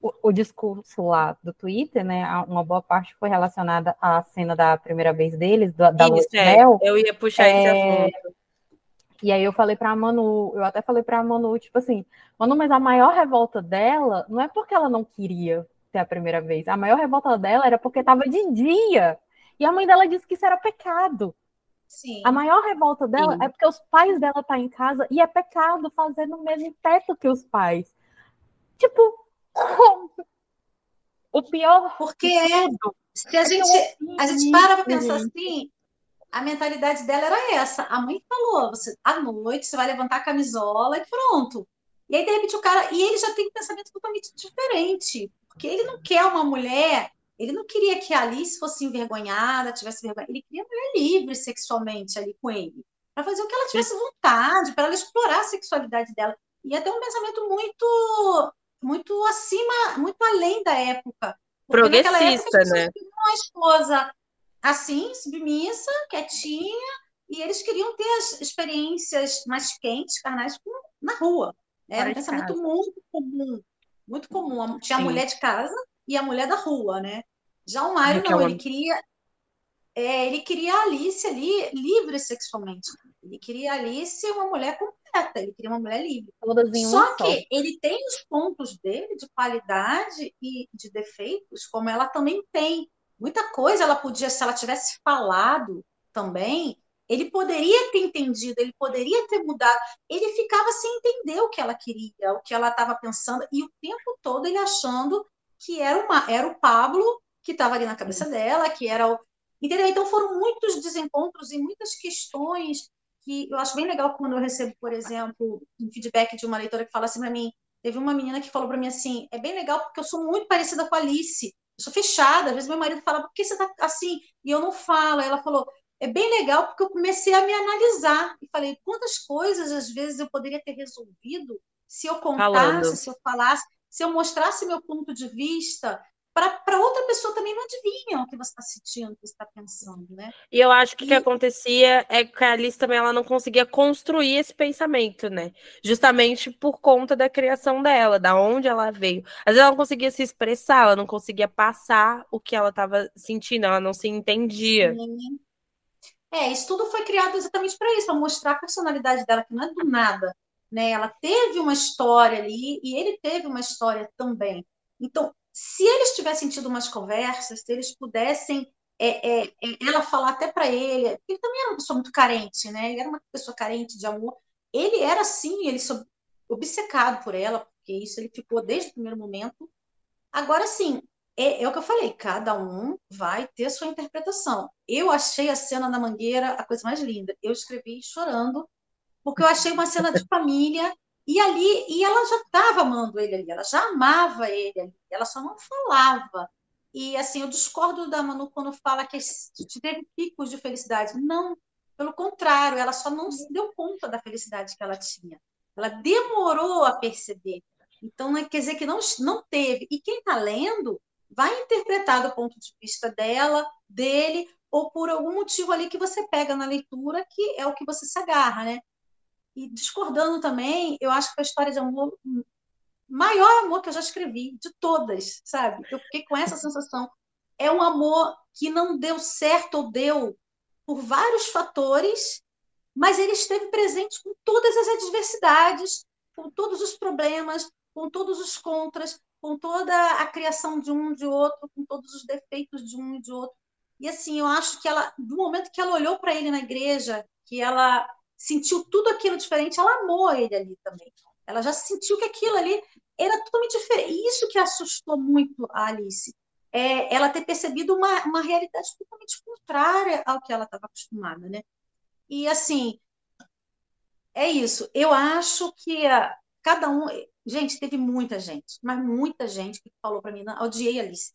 o, o, discurso lá do Twitter, né? Uma boa parte foi relacionada à cena da primeira vez deles, da, da
Isso, é. Eu ia puxar é, esse assunto.
E aí eu falei pra Manu, eu até falei pra Manu, tipo assim, Manu, mas a maior revolta dela não é porque ela não queria ter a primeira vez. A maior revolta dela era porque estava de dia. E a mãe dela disse que isso era pecado. Sim. A maior revolta dela Sim. é porque os pais dela estão tá em casa e é pecado fazer no mesmo teto que os pais. Tipo, o pior.
Porque é, se a é gente, a gente para pra pensar assim, a mentalidade dela era essa. A mãe falou: você, à noite você vai levantar a camisola e pronto. E aí, de repente, o cara. E ele já tem um pensamento totalmente diferente. Porque ele não quer uma mulher. Ele não queria que a Alice fosse envergonhada, tivesse vergonha. Ele queria uma mulher livre sexualmente ali com ele. Para fazer o que ela tivesse vontade, para ela explorar a sexualidade dela. E até um pensamento muito muito acima, muito além da época.
Progressista, época, né?
Uma esposa assim, submissa, quietinha, e eles queriam ter as experiências mais quentes, carnais, na rua. Era um pensamento muito comum, muito comum. Tinha Sim. a mulher de casa e a mulher da rua, né? Já o Mário não, ele queria é, ele queria a Alice ali livre sexualmente. Ele queria a Alice uma mulher completa, ele queria uma mulher livre. Só que só. ele tem os pontos dele de qualidade e de defeitos, como ela também tem. Muita coisa ela podia, se ela tivesse falado também, ele poderia ter entendido, ele poderia ter mudado. Ele ficava sem entender o que ela queria, o que ela estava pensando, e o tempo todo ele achando que era, uma, era o Pablo que estava ali na cabeça dela, que era o. Entendeu? Então foram muitos desencontros e muitas questões que eu acho bem legal quando eu recebo, por exemplo, um feedback de uma leitora que fala assim para mim. Teve uma menina que falou para mim assim: é bem legal porque eu sou muito parecida com a Alice. Eu sou fechada. Às vezes meu marido fala: por que você está assim? E eu não falo. Ela falou: é bem legal porque eu comecei a me analisar e falei quantas coisas às vezes eu poderia ter resolvido se eu contasse, Falando. se eu falasse, se eu mostrasse meu ponto de vista, para outra pessoa também não adivinha o que você está sentindo, o que você está pensando, né?
E eu acho que o e... que acontecia é que a Alice também ela não conseguia construir esse pensamento, né? Justamente por conta da criação dela, da onde ela veio. Às vezes ela não conseguia se expressar, ela não conseguia passar o que ela estava sentindo, ela não se entendia.
É, isso tudo foi criado exatamente para isso, para mostrar a personalidade dela, que não é do nada. Né? Ela teve uma história ali e ele teve uma história também. Então, se eles tivessem tido umas conversas, se eles pudessem é, é, é ela falar até para ele, ele também era uma pessoa muito carente, né? Ele era uma pessoa carente de amor. Ele era sim, ele obcecado por ela, porque isso ele ficou desde o primeiro momento. Agora sim, é, é, o que eu falei, cada um vai ter sua interpretação. Eu achei a cena da mangueira a coisa mais linda. Eu escrevi chorando, porque eu achei uma cena de família e ali, e ela já estava amando ele ali, ela já amava ele ali, ela só não falava. E assim, eu discordo da Manu quando fala que teve picos de felicidade. Não, pelo contrário, ela só não se deu conta da felicidade que ela tinha. Ela demorou a perceber. Então, quer dizer que não, não teve. E quem está lendo vai interpretar do ponto de vista dela, dele, ou por algum motivo ali que você pega na leitura, que é o que você se agarra, né? E discordando também, eu acho que a história de amor, maior amor que eu já escrevi, de todas, sabe? Eu fiquei com essa sensação. É um amor que não deu certo ou deu por vários fatores, mas ele esteve presente com todas as adversidades, com todos os problemas, com todos os contras, com toda a criação de um de outro, com todos os defeitos de um e de outro. E assim, eu acho que ela, do momento que ela olhou para ele na igreja, que ela sentiu tudo aquilo diferente, ela amou ele ali também. Ela já sentiu que aquilo ali era totalmente diferente. E isso que assustou muito a Alice. É ela ter percebido uma, uma realidade totalmente contrária ao que ela estava acostumada, né? E assim, é isso. Eu acho que a, cada um. Gente, teve muita gente, mas muita gente que falou para mim, não, odiei a Alice.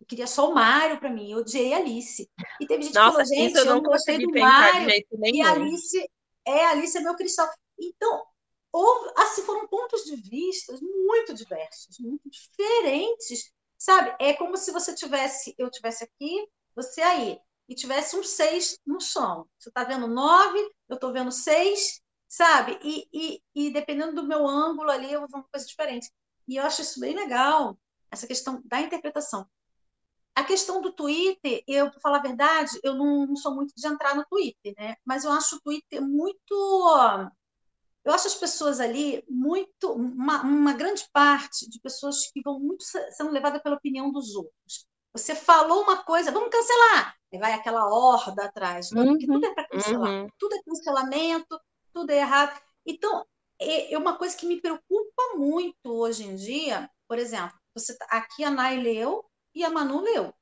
Eu queria só o Mário para mim, eu odiei a Alice. E teve gente Nossa, que falou, gente, eu não, gostei do Mário. E a Alice é Alice é meu cristal. Então, houve, assim, foram pontos de vista muito diversos, muito diferentes, sabe? É como se você tivesse, eu tivesse aqui, você aí, e tivesse um seis no chão. Você está vendo nove, eu estou vendo seis, sabe? E, e, e, dependendo do meu ângulo ali, eu vou ver uma coisa diferente. E eu acho isso bem legal, essa questão da interpretação. A questão do Twitter, eu, para falar a verdade, eu não, não, sou muito de entrar no Twitter, né? Mas eu acho o Twitter muito. Eu acho as pessoas ali muito. Uma, uma grande parte de pessoas que vão muito sendo levadas pela opinião dos outros. Você falou uma coisa, vamos cancelar. Aí vai aquela horda atrás, uhum, porque tudo é para cancelar. Uhum. Tudo é cancelamento, tudo é errado. Então, é, é uma coisa que me preocupa muito hoje em dia. Por exemplo, você tá, aqui a Nai leu, e a Manu leu.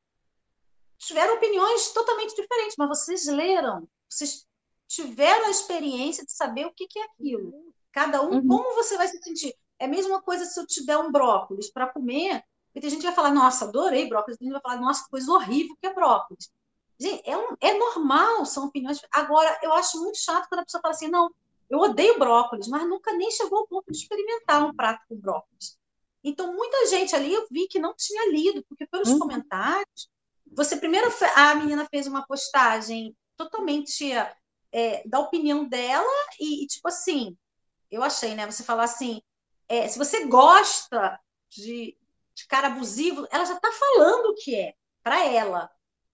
Tiveram opiniões totalmente diferentes, mas vocês leram, vocês tiveram a experiência de saber o que, é aquilo. Cada um, uhum. como você vai se sentir. É a mesma coisa se eu te der um brócolis para comer, e tem gente que vai falar, nossa, adorei brócolis, tem gente vai falar, nossa, coisa horrível que é brócolis. Gente, é, um, é normal, são opiniões. Agora, eu acho muito chato quando a pessoa fala assim, não, eu odeio brócolis, mas nunca nem chegou ao ponto de experimentar um prato com brócolis. Então, muita gente ali eu vi que não tinha lido, porque pelos hum. comentários, você primeiro a menina fez uma postagem totalmente é, da opinião dela e, e, tipo assim, eu achei, né? Você falar assim, é, se você gosta de, de cara abusivo, ela já está falando o que é para ela.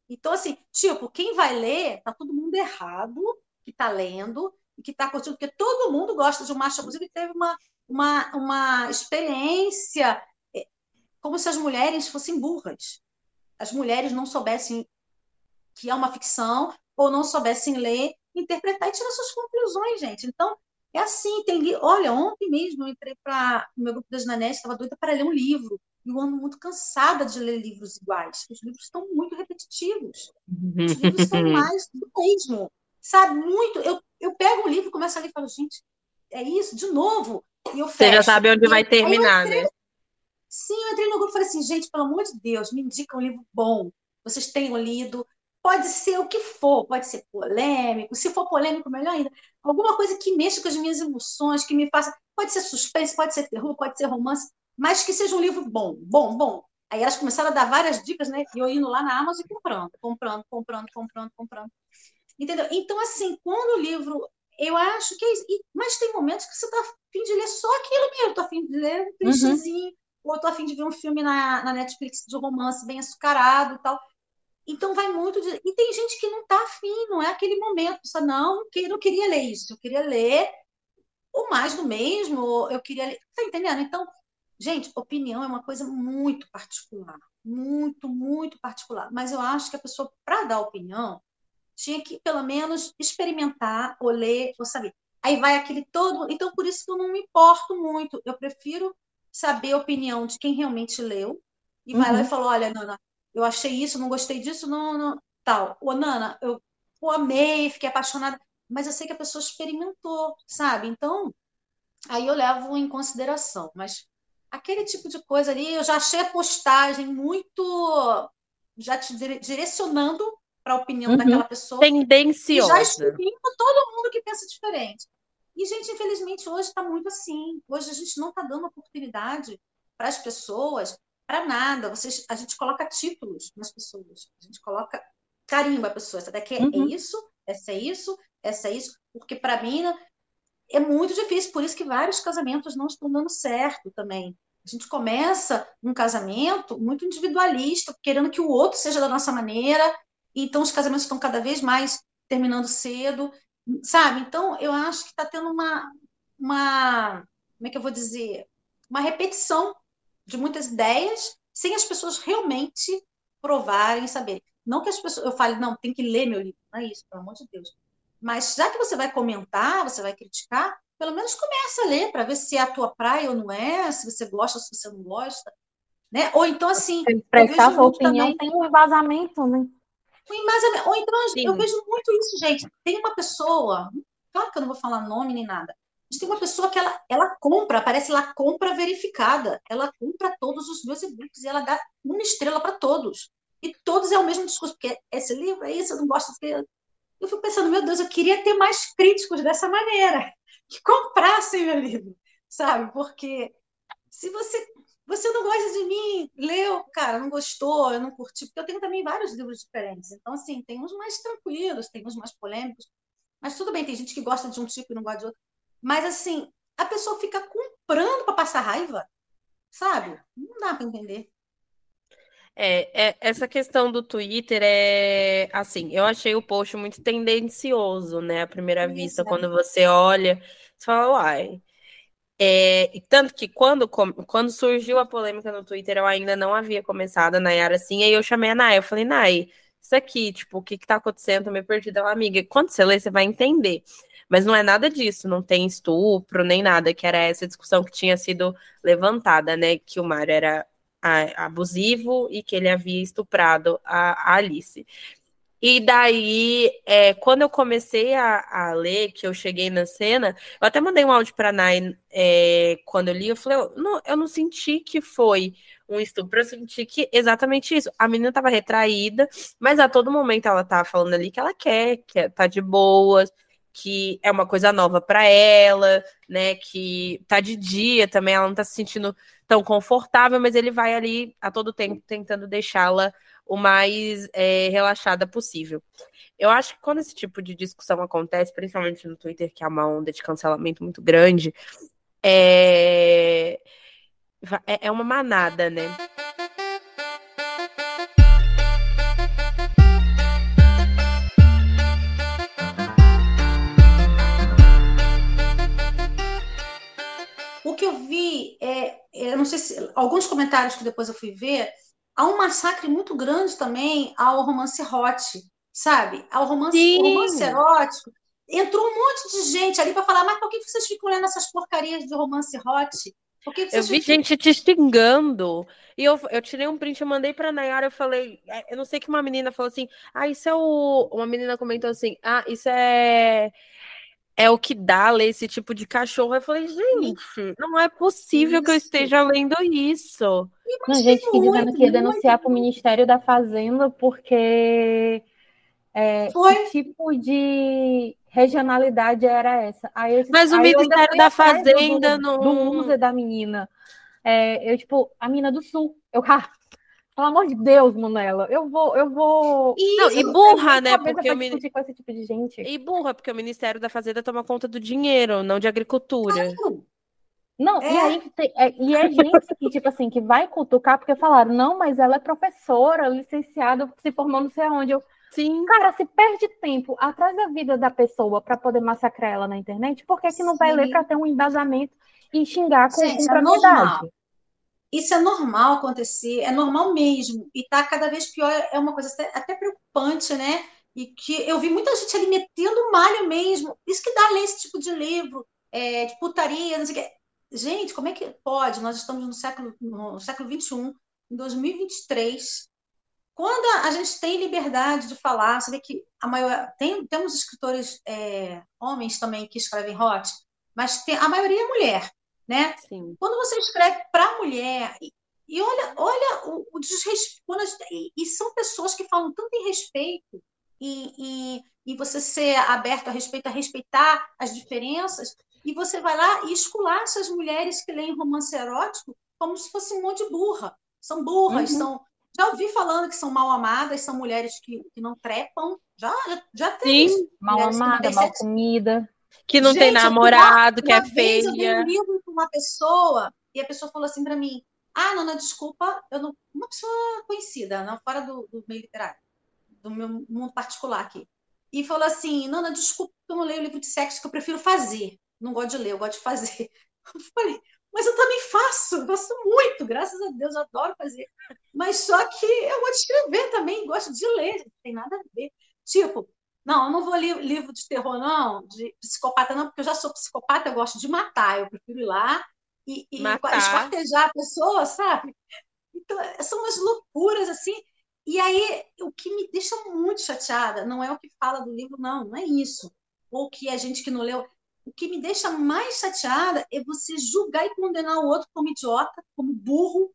Então, assim, tipo, quem vai ler, tá todo mundo errado que está lendo e que está curtindo, porque todo mundo gosta de um macho abusivo e teve uma, uma, uma experiência é, como se as mulheres fossem burras. As mulheres não soubessem que é uma ficção ou não soubessem ler, interpretar e tirar suas conclusões, gente. Então, é assim, tem Olha, ontem mesmo eu entrei para o meu grupo das Nanés, estava doida para ler um livro. E eu ando muito cansada de ler livros iguais. Os livros estão muito repetitivos. Os livros são mais do mesmo. Sabe, muito. Eu, eu pego um livro, começo a ler e falo, gente, é isso, de novo. E eu fecho.
Você já sabe onde vai terminar,
entrei,
né?
Sim, eu entrei no grupo e falei assim, gente, pelo amor de Deus, me indica um livro bom. Vocês tenham lido, Pode ser o que for, pode ser polêmico, se for polêmico, melhor ainda. Alguma coisa que mexa com as minhas emoções, que me faça. Pode ser suspense, pode ser terror, pode ser romance, mas que seja um livro bom, bom, bom. Aí elas começaram a dar várias dicas, né? E eu indo lá na Amazon e comprando, comprando, comprando, comprando, comprando. Entendeu? Então, assim, quando o livro. Eu acho que é isso. Mas tem momentos que você está afim de ler só aquilo mesmo. Estou afim de ler um clichêzinho, uhum. ou estou afim de ver um filme na, na Netflix de romance bem açucarado e tal. Então vai muito de... E tem gente que não está afim, não é aquele momento. Só não, que não queria ler isso, eu queria ler o mais do mesmo, eu queria ler. Tá entendendo? Então, gente, opinião é uma coisa muito particular. Muito, muito particular. Mas eu acho que a pessoa, para dar opinião, tinha que pelo menos experimentar, ou ler, ou saber. Aí vai aquele todo. Então, por isso que eu não me importo muito. Eu prefiro saber a opinião de quem realmente leu e vai lá e uhum. falou: olha, Nana, eu achei isso, não gostei disso, não, não tal. Ô, Nana, eu, eu amei, fiquei apaixonada, mas eu sei que a pessoa experimentou, sabe? Então, aí eu levo em consideração. Mas aquele tipo de coisa ali, eu já achei a postagem muito já te direcionando para a opinião uhum. daquela pessoa.
Tendenciosa.
já excluindo todo mundo que pensa diferente. E, gente, infelizmente, hoje está muito assim. Hoje a gente não está dando oportunidade para as pessoas para nada. Vocês, a gente coloca títulos nas pessoas. A gente coloca carimba a pessoa. Essa daqui é uhum. isso, essa é isso, essa é isso. Porque para mim é muito difícil. Por isso que vários casamentos não estão dando certo também. A gente começa um casamento muito individualista, querendo que o outro seja da nossa maneira. Então os casamentos estão cada vez mais terminando cedo, sabe? Então eu acho que está tendo uma, uma, como é que eu vou dizer, uma repetição de muitas ideias sem as pessoas realmente provarem, saberem. Não que as pessoas, eu fale, não, tem que ler meu livro, não é isso, pelo amor de Deus. Mas já que você vai comentar, você vai criticar, pelo menos começa a ler para ver se é a tua praia ou não é, se você gosta ou se você não gosta. Né? Ou então, assim.
Expressar sua opinião também, tem um embasamento, né?
Embasamento. Ou então, Sim. eu vejo muito isso, gente. Tem uma pessoa, claro que eu não vou falar nome nem nada, gente tem uma pessoa que ela, ela compra, parece lá compra verificada. Ela compra todos os meus e-books e ela dá uma estrela para todos. E todos é o mesmo discurso, porque esse livro é isso, eu não gosto de Eu fico pensando, meu Deus, eu queria ter mais críticos dessa maneira, que comprassem meu livro, sabe? Porque se você você não gosta de mim, leu, cara, não gostou, eu não curti, porque eu tenho também vários livros diferentes. Então, assim, tem uns mais tranquilos, tem uns mais polêmicos, mas tudo bem, tem gente que gosta de um tipo e não gosta de outro. Mas assim, a pessoa fica comprando para passar raiva, sabe? Não dá para entender.
É, é, essa questão do Twitter é assim, eu achei o post muito tendencioso, né? À primeira vista, é. quando você olha, você fala, uai. É, tanto que quando, quando surgiu a polêmica no Twitter, eu ainda não havia começado a Nayara assim, aí eu chamei a Nay, eu falei, Nay, isso aqui, tipo, o que que tá acontecendo? Tô meio perdida. Ela, amiga, quando você lê, você vai entender. Mas não é nada disso, não tem estupro nem nada, que era essa discussão que tinha sido levantada, né? Que o Mário era abusivo e que ele havia estuprado a, a Alice. E daí, é, quando eu comecei a, a, ler, que eu cheguei na cena, eu até mandei um áudio para Nai é, quando eu li, eu falei, eu não, eu não senti que foi um estupro, eu senti que exatamente isso. A menina estava retraída, mas a todo momento ela estava falando ali que ela quer, que tá de boas, que é uma coisa nova para ela, né? Que tá de dia também, ela não tá se sentindo tão confortável, mas ele vai ali a todo tempo tentando deixá-la o mais é, relaxada possível. Eu acho que quando esse tipo de discussão acontece, principalmente no Twitter, que é uma onda de cancelamento muito grande, é, é, é uma manada, né?
O que eu vi é, eu não sei se alguns comentários que depois eu fui ver há um massacre muito grande também ao romance hot, sabe? Ao romance, romance erótico. Entrou um monte de gente ali para falar, mas por que vocês ficam lendo essas porcarias de romance hot?
eu vi gente te xingando. E eu, eu tirei um print, eu mandei pra Nayara, eu falei, é, eu não sei que uma menina falou assim, ah, isso é o. Uma menina comentou assim, ah, isso é. É o que dá ler esse tipo de cachorro. Eu falei, gente, não é possível isso. que eu esteja lendo isso.
Não, gente que dizendo que ia denunciar para o Ministério da Fazenda porque é, que tipo de regionalidade era essa. Aí eu,
Mas
aí
o Ministério da Fazenda
do,
não.
Do uso da menina. É, eu, tipo, a menina do sul. Eu, ah, pelo amor de Deus, Manela, eu vou, eu vou.
Não, e burra, né? Porque
o min... com esse tipo de gente.
E burra, porque o Ministério da Fazenda toma conta do dinheiro, não de agricultura.
Não, é. e aí é, e é gente que, tipo assim, que vai cutucar porque falaram, não, mas ela é professora, licenciada, se formou não sei aonde. Eu,
Sim.
Cara, se perde tempo atrás da vida da pessoa para poder massacrar ela na internet, por que, que não vai Sim. ler para ter um embasamento e xingar com, Gente, com é?
Isso é normal acontecer, é normal mesmo. E tá cada vez pior, é uma coisa até, até preocupante, né? E que eu vi muita gente ali metendo malho mesmo. Isso que dá ler esse tipo de livro, é, de putaria, não sei o quê. Gente, como é que pode? Nós estamos no século, no século XXI, em 2023, quando a gente tem liberdade de falar, você vê que a maior tem, temos escritores é, homens também que escrevem hot, mas tem, a maioria é mulher, né?
Sim.
Quando você escreve para mulher e, e, olha, olha o, o desrespeito, e, e, são pessoas que falam tanto em respeito e, e, e você ser aberto a respeito, a respeitar as diferenças, e você vai lá e esculacha as mulheres que leem romance erótico como se fosse um monte de burra. São burras, uhum. são já ouvi falando que são mal amadas, são mulheres que, que não trepam. Já, já, já tem.
Sim, mal amada, mal comida.
Que não Gente, tem namorado, que é feia.
Eu dei um livro para uma pessoa e a pessoa falou assim para mim: Ah, Nona, desculpa, eu não. Uma pessoa conhecida, não fora do, do meio literário, do meu mundo particular aqui. E falou assim: Nona, desculpa, eu não leio livro de sexo que eu prefiro fazer. Não gosto de ler, eu gosto de fazer. Eu falei, mas eu também faço, gosto muito, graças a Deus, adoro fazer. Mas só que eu gosto de escrever também, gosto de ler, não tem nada a ver. Tipo, não, eu não vou ler livro de terror, não, de psicopata, não, porque eu já sou psicopata, eu gosto de matar, eu prefiro ir lá e, e esquartejar a pessoa, sabe? Então, são umas loucuras, assim. E aí, o que me deixa muito chateada não é o que fala do livro, não, não é isso. Ou que a gente que não leu o que me deixa mais chateada é você julgar e condenar o outro como idiota, como burro,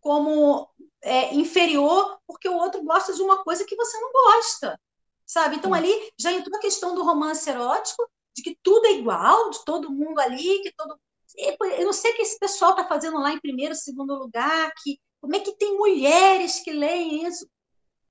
como é, inferior, porque o outro gosta de uma coisa que você não gosta, sabe? Então ali já entrou a questão do romance erótico, de que tudo é igual, de todo mundo ali, que todo eu não sei o que esse pessoal está fazendo lá em primeiro, segundo lugar, que como é que tem mulheres que leem isso?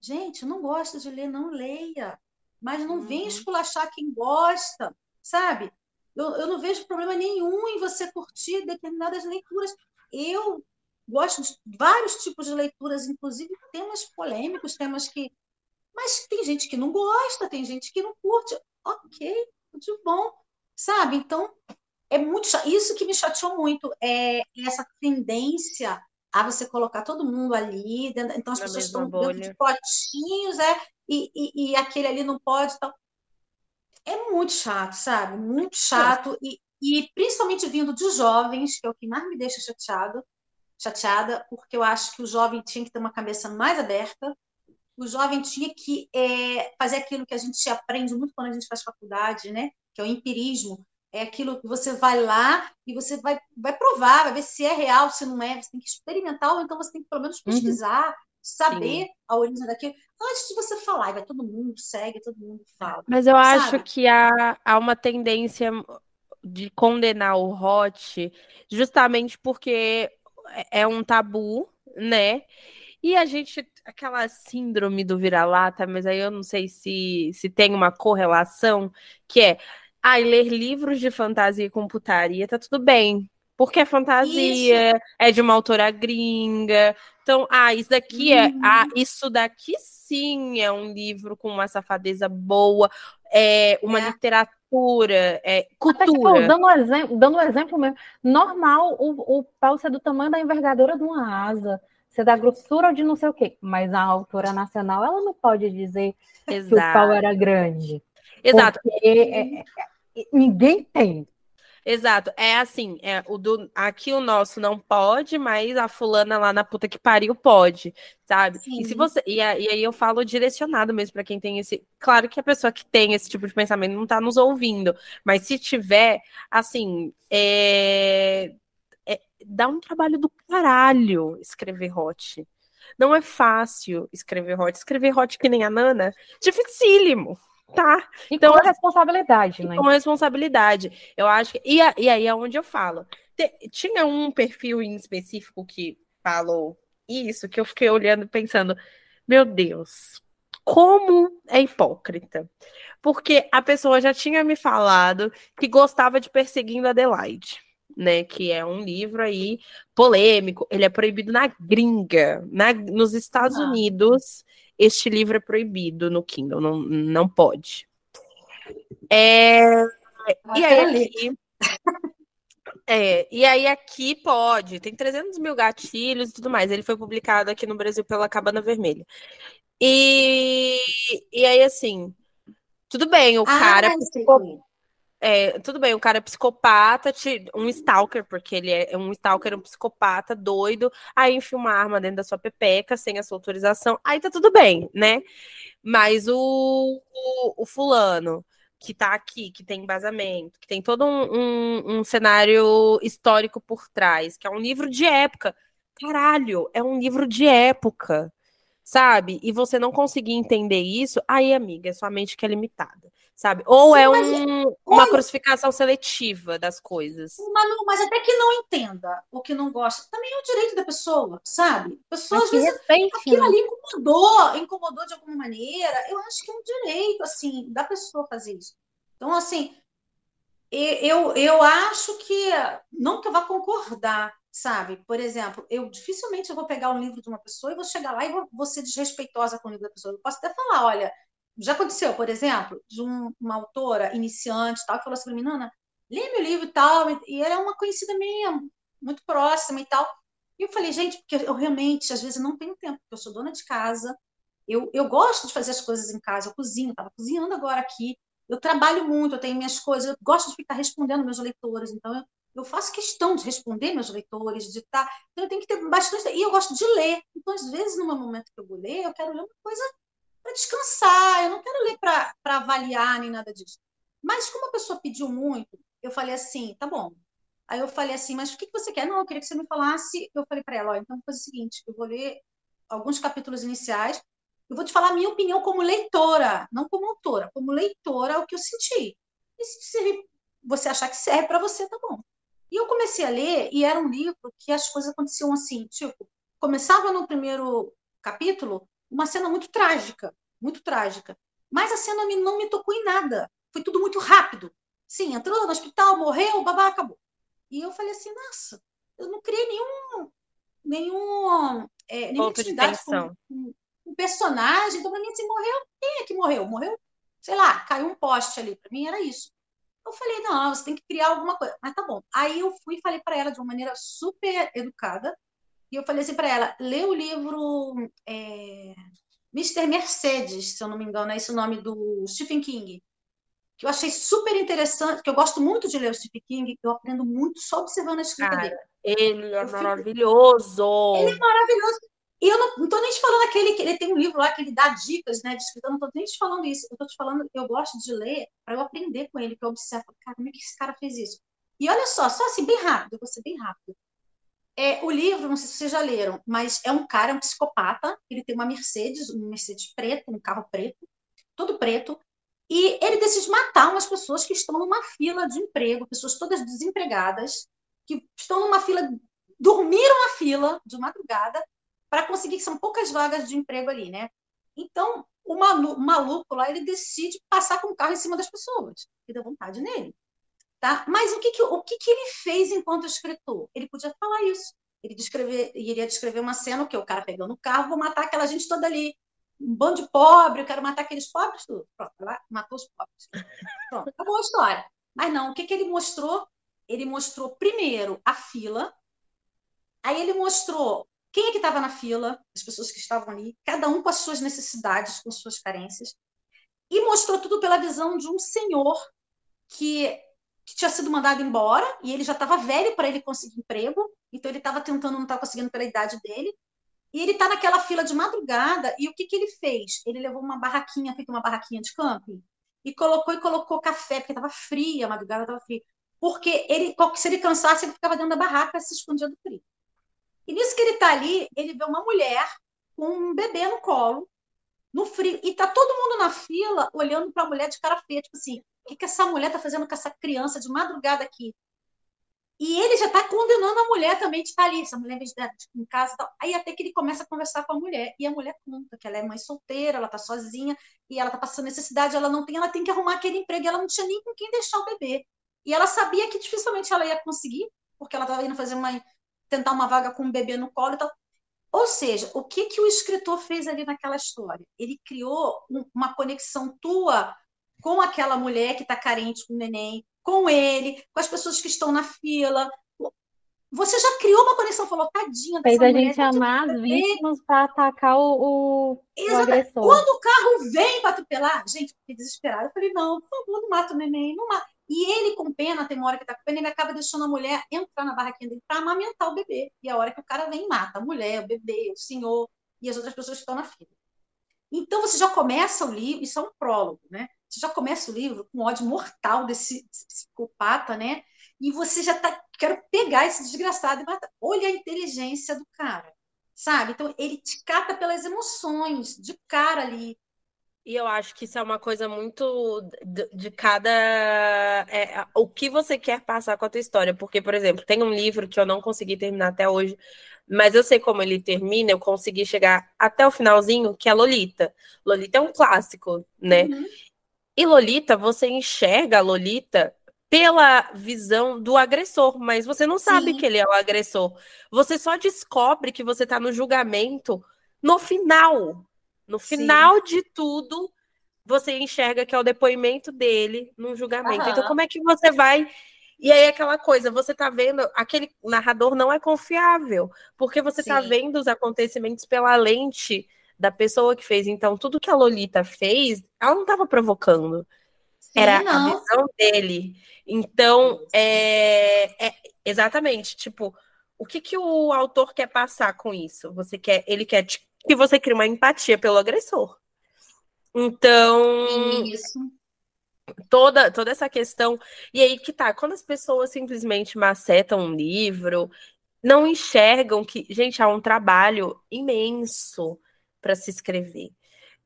Gente, não gosta de ler, não leia. Mas não uhum. vem esculachar quem gosta, sabe? Eu, eu não vejo problema nenhum em você curtir determinadas leituras. Eu gosto de vários tipos de leituras, inclusive temas polêmicos, temas que. Mas tem gente que não gosta, tem gente que não curte. Ok, tudo bom. Sabe? Então, é muito isso que me chateou muito é essa tendência a você colocar todo mundo ali dentro, então as Na pessoas estão bolha. dentro de potinhos é e, e, e, aquele ali não pode então é muito chato, sabe? Muito chato. E, e principalmente vindo de jovens, que é o que mais me deixa chateado, chateada, porque eu acho que o jovem tinha que ter uma cabeça mais aberta. O jovem tinha que é, fazer aquilo que a gente aprende muito quando a gente faz faculdade, né? Que é o empirismo. É aquilo que você vai lá e você vai, vai provar, vai ver se é real, se não é. Você tem que experimentar, ou então você tem que pelo menos uhum. pesquisar, uhum. saber Sim. a origem daquilo antes de você falar, vai todo mundo segue, todo mundo fala.
Mas eu sabe? acho que há, há uma tendência de condenar o hot justamente porque é um tabu, né? E a gente, aquela síndrome do vira-lata, mas aí eu não sei se, se tem uma correlação, que é, ai, ah, ler livros de fantasia e computaria, tá tudo bem. Porque é fantasia, isso. é de uma autora gringa. Então, ah, isso daqui é. Ah, uhum. isso daqui sim é um livro com uma safadeza boa, é uma é. literatura é, cultura. Até,
dando, um exemplo, dando um exemplo mesmo, normal o, o pau ser do tamanho da envergadura de uma asa, ser da grossura de não sei o quê, mas a autora nacional, ela não pode dizer Exato. que o pau era grande.
Exato.
Porque é, é, é ninguém tem.
Exato. É assim, é, o do, aqui o nosso não pode, mas a fulana lá na puta que pariu pode, sabe? Sim. E se você e, aí eu falo direcionado mesmo para quem tem esse, claro que a pessoa que tem esse tipo de pensamento não tá nos ouvindo, mas se tiver, assim, é, é dá um trabalho do caralho escrever hot. Não é fácil escrever hot. Escrever hot que nem a Nana, dificílimo tá.
Então, com responsabilidade, né?
Com responsabilidade. Eu acho que. E, e aí é onde eu falo. Tinha um perfil em específico que falou isso, que eu fiquei olhando e pensando, meu Deus, como é hipócrita. Porque a pessoa já tinha me falado que gostava de Perseguindo Adelaide. Né, que é um livro aí polêmico, ele é proibido na gringa, na, nos Estados ah. Unidos, este livro é proibido no Kindle, não, não pode. É, e aí aqui, é, e aí aqui pode, tem 300 mil gatilhos e tudo mais. Ele foi publicado aqui no Brasil pela Cabana Vermelha. E, e aí, assim, tudo bem, o ah, cara é, tudo bem, o cara é psicopata, um stalker, porque ele é um stalker, um psicopata doido, aí enfia uma arma dentro da sua pepeca sem a sua autorização, aí tá tudo bem, né? Mas o, o, o fulano que tá aqui, que tem embasamento, que tem todo um, um, um cenário histórico por trás, que é um livro de época. Caralho, é um livro de época, sabe? E você não conseguir entender isso, aí, amiga, sua mente que é limitada sabe? Ou Sim, é um, uma crucificação seletiva das coisas.
Manu, mas até que não entenda o que não gosta, também é o direito da pessoa, sabe? A pessoa, às vezes, repente, aquilo né? ali incomodou, incomodou de alguma maneira. Eu acho que é um direito, assim, da pessoa fazer isso. Então, assim, eu, eu acho que, não que eu vá concordar, sabe? Por exemplo, eu dificilmente eu vou pegar um livro de uma pessoa e vou chegar lá e vou, vou ser desrespeitosa com o livro da pessoa. Eu posso até falar, olha, já aconteceu, por exemplo, de um, uma autora iniciante tal, que falou assim para mim, Nana, lê meu livro e tal, e ela é uma conhecida minha, muito próxima e tal. E eu falei, gente, porque eu realmente, às vezes, não tenho tempo, porque eu sou dona de casa, eu, eu gosto de fazer as coisas em casa, eu cozinho, estava cozinhando agora aqui, eu trabalho muito, eu tenho minhas coisas, eu gosto de ficar respondendo meus leitores, então eu, eu faço questão de responder meus leitores, de estar. Tá, então eu tenho que ter bastante. E eu gosto de ler. Então, às vezes, no momento que eu vou ler, eu quero ler uma coisa para descansar, eu não quero ler para avaliar nem nada disso. Mas como a pessoa pediu muito, eu falei assim, tá bom. Aí eu falei assim, mas o que, que você quer? Não, eu queria que você me falasse. Eu falei para ela, ó, então fazer o seguinte, eu vou ler alguns capítulos iniciais, eu vou te falar a minha opinião como leitora, não como autora, como leitora, o que eu senti. E se você achar que serve para você, tá bom. E eu comecei a ler, e era um livro que as coisas aconteciam assim, tipo, começava no primeiro capítulo, uma cena muito trágica, muito trágica. Mas a cena não me tocou em nada. Foi tudo muito rápido. Sim, entrou no hospital, morreu, babá, acabou. E eu falei assim, nossa, eu não criei nenhum, nenhum, é, nenhuma intimidade com, com, com personagem. Então, para mim, assim, morreu, quem é que morreu? Morreu, sei lá, caiu um poste ali. Para mim era isso. Eu falei, não, você tem que criar alguma coisa. Mas tá bom. Aí eu fui e falei para ela de uma maneira super educada, e eu falei assim para ela: lê o livro é, Mr. Mercedes, se eu não me engano, é esse o nome do Stephen King. Que eu achei super interessante, que eu gosto muito de ler o Stephen King, eu aprendo muito só observando a escrita Cara, dele.
Ele é eu maravilhoso!
Fico... Ele é maravilhoso. E eu não, estou nem te falando aquele que ele tem um livro lá que ele dá dicas, né, de escrita, eu não estou nem te falando isso. Eu estou te falando, eu gosto de ler para eu aprender com ele, que eu observo, cara, como é que esse cara fez isso? E olha só, só assim, bem rápido, eu vou ser bem rápido. É, o livro, não sei se vocês já leram, mas é um cara, é um psicopata, ele tem uma Mercedes, um Mercedes preto, um carro preto, todo preto, e ele decide matar umas pessoas que estão numa fila de emprego, pessoas todas desempregadas, que estão numa fila, dormiram na fila de madrugada para conseguir, que são poucas vagas de emprego ali, né? Então, o maluco lá, ele decide passar com o carro em cima das pessoas, que dá vontade nele. Tá? Mas o, que, que, o que, que ele fez enquanto escritor? Ele podia falar isso. Ele descrever, iria descrever uma cena que o cara pegando o carro, vou matar aquela gente toda ali. um bando de pobre, eu quero matar aqueles pobres, tudo. Pronto, ela matou os pobres. Pronto, acabou a história. Mas não, o que, que ele mostrou? Ele mostrou primeiro a fila, aí ele mostrou quem é que estava na fila, as pessoas que estavam ali, cada um com as suas necessidades, com as suas carências, e mostrou tudo pela visão de um senhor que, que tinha sido mandado embora e ele já estava velho para ele conseguir emprego, então ele estava tentando, não estava conseguindo pela idade dele, e ele está naquela fila de madrugada, e o que, que ele fez? Ele levou uma barraquinha, feita uma barraquinha de camping, e colocou e colocou café, porque estava fria, a madrugada estava fria. Porque ele, se ele cansasse, ele ficava dentro da barraca, se escondia do frio. E nisso que ele está ali, ele vê uma mulher com um bebê no colo, no frio, e tá todo mundo na fila olhando para a mulher de cara feia, tipo assim, o que, que essa mulher está fazendo com essa criança de madrugada aqui? E ele já está condenando a mulher também de estar ali, essa mulher em casa tal. Aí até que ele começa a conversar com a mulher, e a mulher conta que ela é mãe solteira, ela está sozinha, e ela está passando necessidade, ela não tem, ela tem que arrumar aquele emprego, e ela não tinha nem com quem deixar o bebê. E ela sabia que dificilmente ela ia conseguir, porque ela estava indo fazer uma, tentar uma vaga com um bebê no colo e tal. Ou seja, o que, que o escritor fez ali naquela história? Ele criou uma conexão tua com aquela mulher que está carente com o neném, com ele, com as pessoas que estão na fila. Você já criou uma conexão, falou, tadinha
Fez a gente amar as vítimas para atacar o, o, o agressor.
Quando o carro vem para atropelar, gente, fiquei desesperada. Eu falei, não, por favor, não mata o neném, não mata. E ele, com pena, tem uma hora que tá com pena, ele acaba deixando a mulher entrar na barraquinha dele para amamentar o bebê. E a hora que o cara vem, mata a mulher, o bebê, o senhor e as outras pessoas que estão na fila. Então você já começa o livro, isso é um prólogo, né? Você já começa o livro com ódio mortal desse, psicopata, né? E você já tá, quero pegar esse desgraçado e matar. Olha a inteligência do cara, sabe? Então ele te cata pelas emoções, de cara ali.
E eu acho que isso é uma coisa muito de, de cada. É, o que você quer passar com a tua história. Porque, por exemplo, tem um livro que eu não consegui terminar até hoje, mas eu sei como ele termina, eu consegui chegar até o finalzinho, que é Lolita. Lolita é um clássico, né? Uhum. E Lolita, você enxerga a Lolita pela visão do agressor, mas você não sabe Sim. que ele é o agressor. Você só descobre que você está no julgamento no final. No final Sim. de tudo, você enxerga que é o depoimento dele num julgamento. Aham. Então, como é que você vai e aí, aquela coisa, você tá vendo, aquele narrador não é confiável, porque você tá Sim. tá vendo os acontecimentos pela lente da pessoa que fez. Então, tudo que a Lolita fez, ela não estava provocando. Sim, Era não. a visão dele. Então, é, é, exatamente, tipo, o que, que o autor quer passar com isso? Você quer, ele quer que você crie uma empatia pelo agressor. Então,
isso
toda, toda essa questão. E aí que tá, quando as pessoas simplesmente macetam um livro, não enxergam que, gente, há um trabalho imenso para se escrever.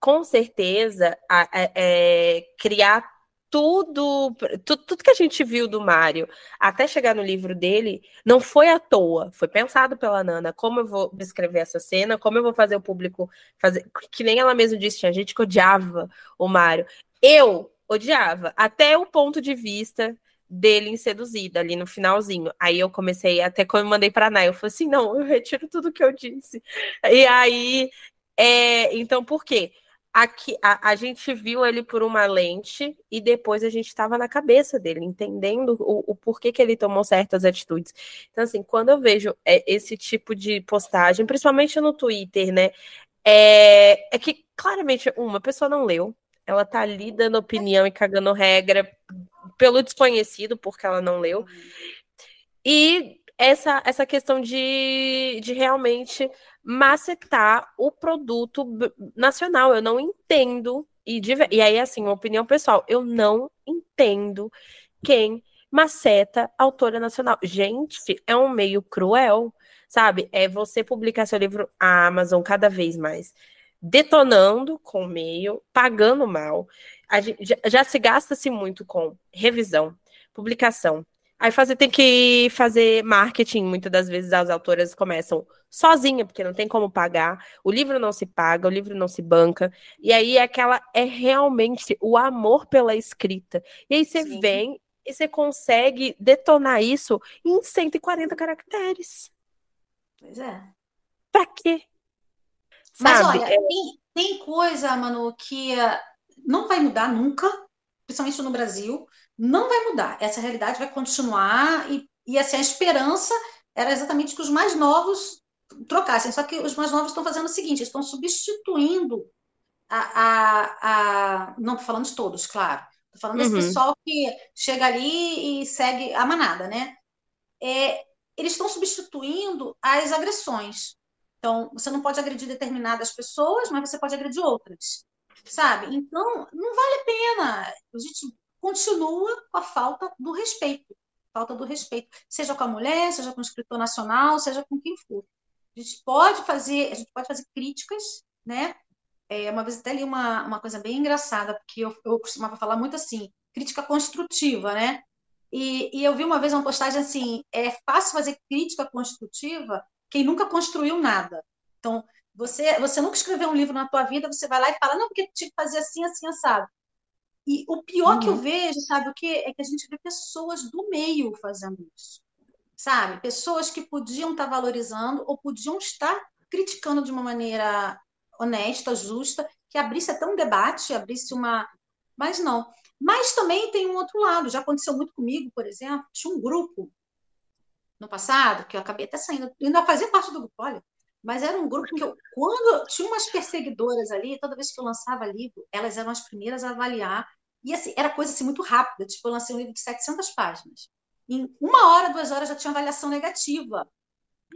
Com certeza, a, a, é, criar tudo, tudo, tudo que a gente viu do Mário até chegar no livro dele não foi à toa, foi pensado pela Nana. Como eu vou descrever essa cena, como eu vou fazer o público fazer. Que nem ela mesma disse, tinha gente que odiava o Mário. Eu odiava, até o ponto de vista dele em seduzida ali no finalzinho. Aí eu comecei, até quando eu mandei para Nai, eu falei assim: não, eu retiro tudo que eu disse. E aí, é, então por quê? Aqui, a, a gente viu ele por uma lente e depois a gente estava na cabeça dele, entendendo o, o porquê que ele tomou certas atitudes. Então, assim, quando eu vejo é, esse tipo de postagem, principalmente no Twitter, né? É, é que claramente uma pessoa não leu, ela tá ali dando opinião e cagando regra pelo desconhecido, porque ela não leu. E essa, essa questão de, de realmente macetar o produto nacional. Eu não entendo. E, e aí, assim, uma opinião pessoal, eu não entendo quem maceta autora nacional. Gente, é um meio cruel, sabe? É você publicar seu livro a Amazon cada vez mais detonando com o meio, pagando mal. Gente, já, já, se gasta-se muito com revisão, publicação. Aí fazer, tem que fazer marketing, muitas das vezes as autoras começam sozinha, porque não tem como pagar, o livro não se paga, o livro não se banca, e aí é aquela é realmente o amor pela escrita. E aí você Sim. vem e você consegue detonar isso em 140 caracteres.
Pois é.
Pra quê?
Mas olha, é... tem, tem coisa, Manu, que uh, não vai mudar nunca, principalmente no Brasil, não vai mudar. Essa realidade vai continuar e, e assim, a esperança era exatamente que os mais novos trocassem. Só que os mais novos estão fazendo o seguinte: estão substituindo a. a, a... Não estou falando de todos, claro. Estou falando uhum. desse pessoal que chega ali e segue a manada, né? É, eles estão substituindo as agressões. Então, você não pode agredir determinadas pessoas, mas você pode agredir outras, sabe? Então, não vale a pena. A gente continua com a falta do respeito. Falta do respeito, seja com a mulher, seja com o escritor nacional, seja com quem for. A gente pode fazer, a gente pode fazer críticas, né? É, uma vez até li uma, uma coisa bem engraçada, porque eu, eu costumava falar muito assim, crítica construtiva, né? E, e eu vi uma vez uma postagem assim: é fácil fazer crítica construtiva quem nunca construiu nada. Então, você, você nunca escreveu um livro na tua vida, você vai lá e fala, não, porque tinha que fazer assim, assim, assado. E o pior uhum. que eu uhum. vejo, sabe o que? É que a gente vê pessoas do meio fazendo isso. Sabe? Pessoas que podiam estar valorizando ou podiam estar criticando de uma maneira honesta, justa, que abrisse até um debate, abrisse uma. Mas não. Mas também tem um outro lado. Já aconteceu muito comigo, por exemplo. Tinha um grupo no passado, que eu acabei até saindo, ainda fazia parte do grupo, olha, mas era um grupo que eu, quando tinha umas perseguidoras ali, toda vez que eu lançava livro, elas eram as primeiras a avaliar, e assim, era coisa assim muito rápida, tipo, eu lancei um livro de 700 páginas. Em uma hora, duas horas já tinha avaliação negativa.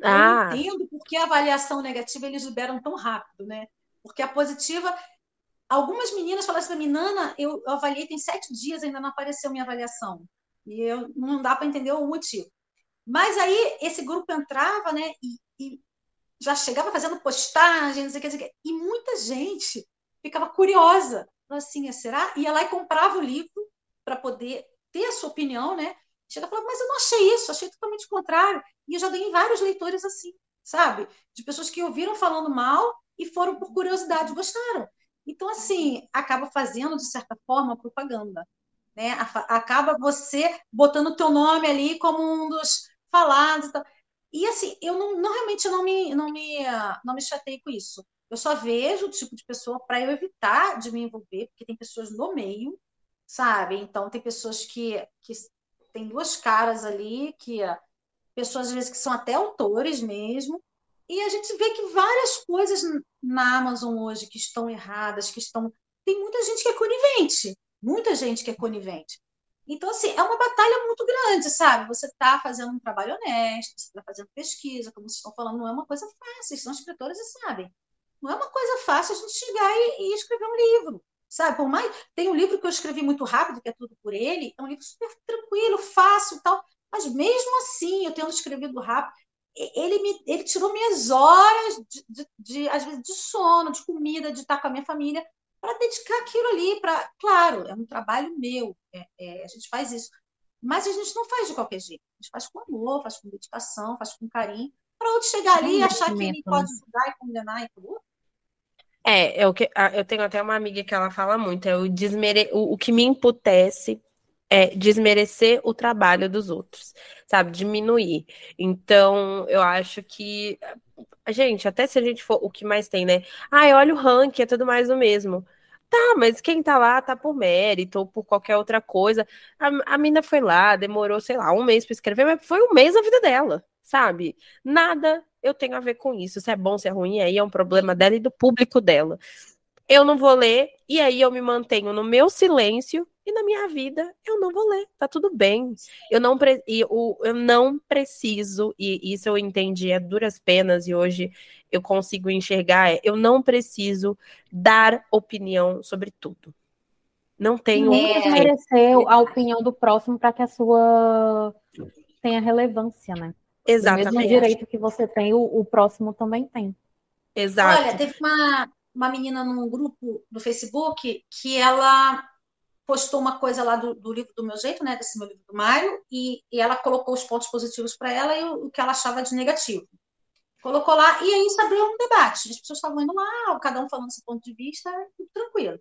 Ah. Eu entendo por que a avaliação negativa eles liberam tão rápido, né? Porque a positiva. Algumas meninas falaram assim para mim, Nana, eu, eu avaliei tem sete dias, ainda não apareceu minha avaliação. E eu, não dá para entender o motivo. Mas aí esse grupo entrava, né? E, e já chegava fazendo postagens, e muita gente ficava curiosa. Assim, será? Ia lá e comprava o livro para poder ter a sua opinião, né? Chega e falava, mas eu não achei isso, achei totalmente contrário. E eu já em vários leitores assim, sabe? De pessoas que ouviram falando mal e foram por curiosidade, gostaram. Então, assim, acaba fazendo, de certa forma, propaganda. Né? Acaba você botando o teu nome ali como um dos falados. E, e assim, eu não, não realmente não me, não, me, não me chatei com isso. Eu só vejo o tipo de pessoa para eu evitar de me envolver, porque tem pessoas no meio, sabe? Então, tem pessoas que, que tem duas caras ali, que pessoas às vezes que são até autores mesmo, e a gente vê que várias coisas na Amazon hoje que estão erradas, que estão. Tem muita gente que é conivente, muita gente que é conivente. Então, assim, é uma batalha muito grande, sabe? Você está fazendo um trabalho honesto, você está fazendo pesquisa, como vocês estão falando, não é uma coisa fácil, são escritores e sabem. Não é uma coisa fácil a gente chegar e, e, escrever um livro, sabe? Por mais. Tem um livro que eu escrevi muito rápido, que é Tudo por Ele, é um livro super tranquilo, fácil e tal, mas mesmo assim, eu tendo escrevido rápido, ele, me, ele tirou minhas horas de, de, de, às vezes, de sono, de comida, de estar com a minha família, para dedicar aquilo ali, para. Claro, é um trabalho meu, é, é, a gente faz isso. Mas a gente não faz de qualquer jeito. A gente faz com amor, faz com dedicação, faz com carinho, para outro chegar ali e achar que ele pode ajudar e condenar e tudo.
É, é que, eu tenho até uma amiga que ela fala muito, é o, desmere, o, o que me emputece é desmerecer o trabalho dos outros, sabe? Diminuir. Então, eu acho que Gente, até se a gente for o que mais tem, né? Ah, olha o ranking, é tudo mais o mesmo. Tá, mas quem tá lá tá por mérito ou por qualquer outra coisa. A, a mina foi lá, demorou, sei lá, um mês para escrever, mas foi um mês a vida dela, sabe? Nada eu tenho a ver com isso. Se é bom, se é ruim, aí é um problema dela e do público dela. Eu não vou ler, e aí eu me mantenho no meu silêncio e na minha vida eu não vou ler, tá tudo bem. Eu não, pre e, o, eu não preciso, e isso eu entendi a duras penas, e hoje eu consigo enxergar, é, eu não preciso dar opinião sobre tudo. Não tenho.
Nem desmerecer a opinião do próximo para que a sua tenha relevância, né?
Exatamente. O
mesmo direito que você tem, o, o próximo também tem.
Exato. Olha, teve uma, uma menina num grupo do Facebook que ela postou uma coisa lá do, do, livro do meu jeito, né, desse meu livro do Mário, e, e ela colocou os pontos positivos para ela e o, o, que ela achava de negativo. Colocou lá, e aí isso abriu um debate. As pessoas estavam indo lá, cada um falando seu ponto de vista, tudo tranquilo.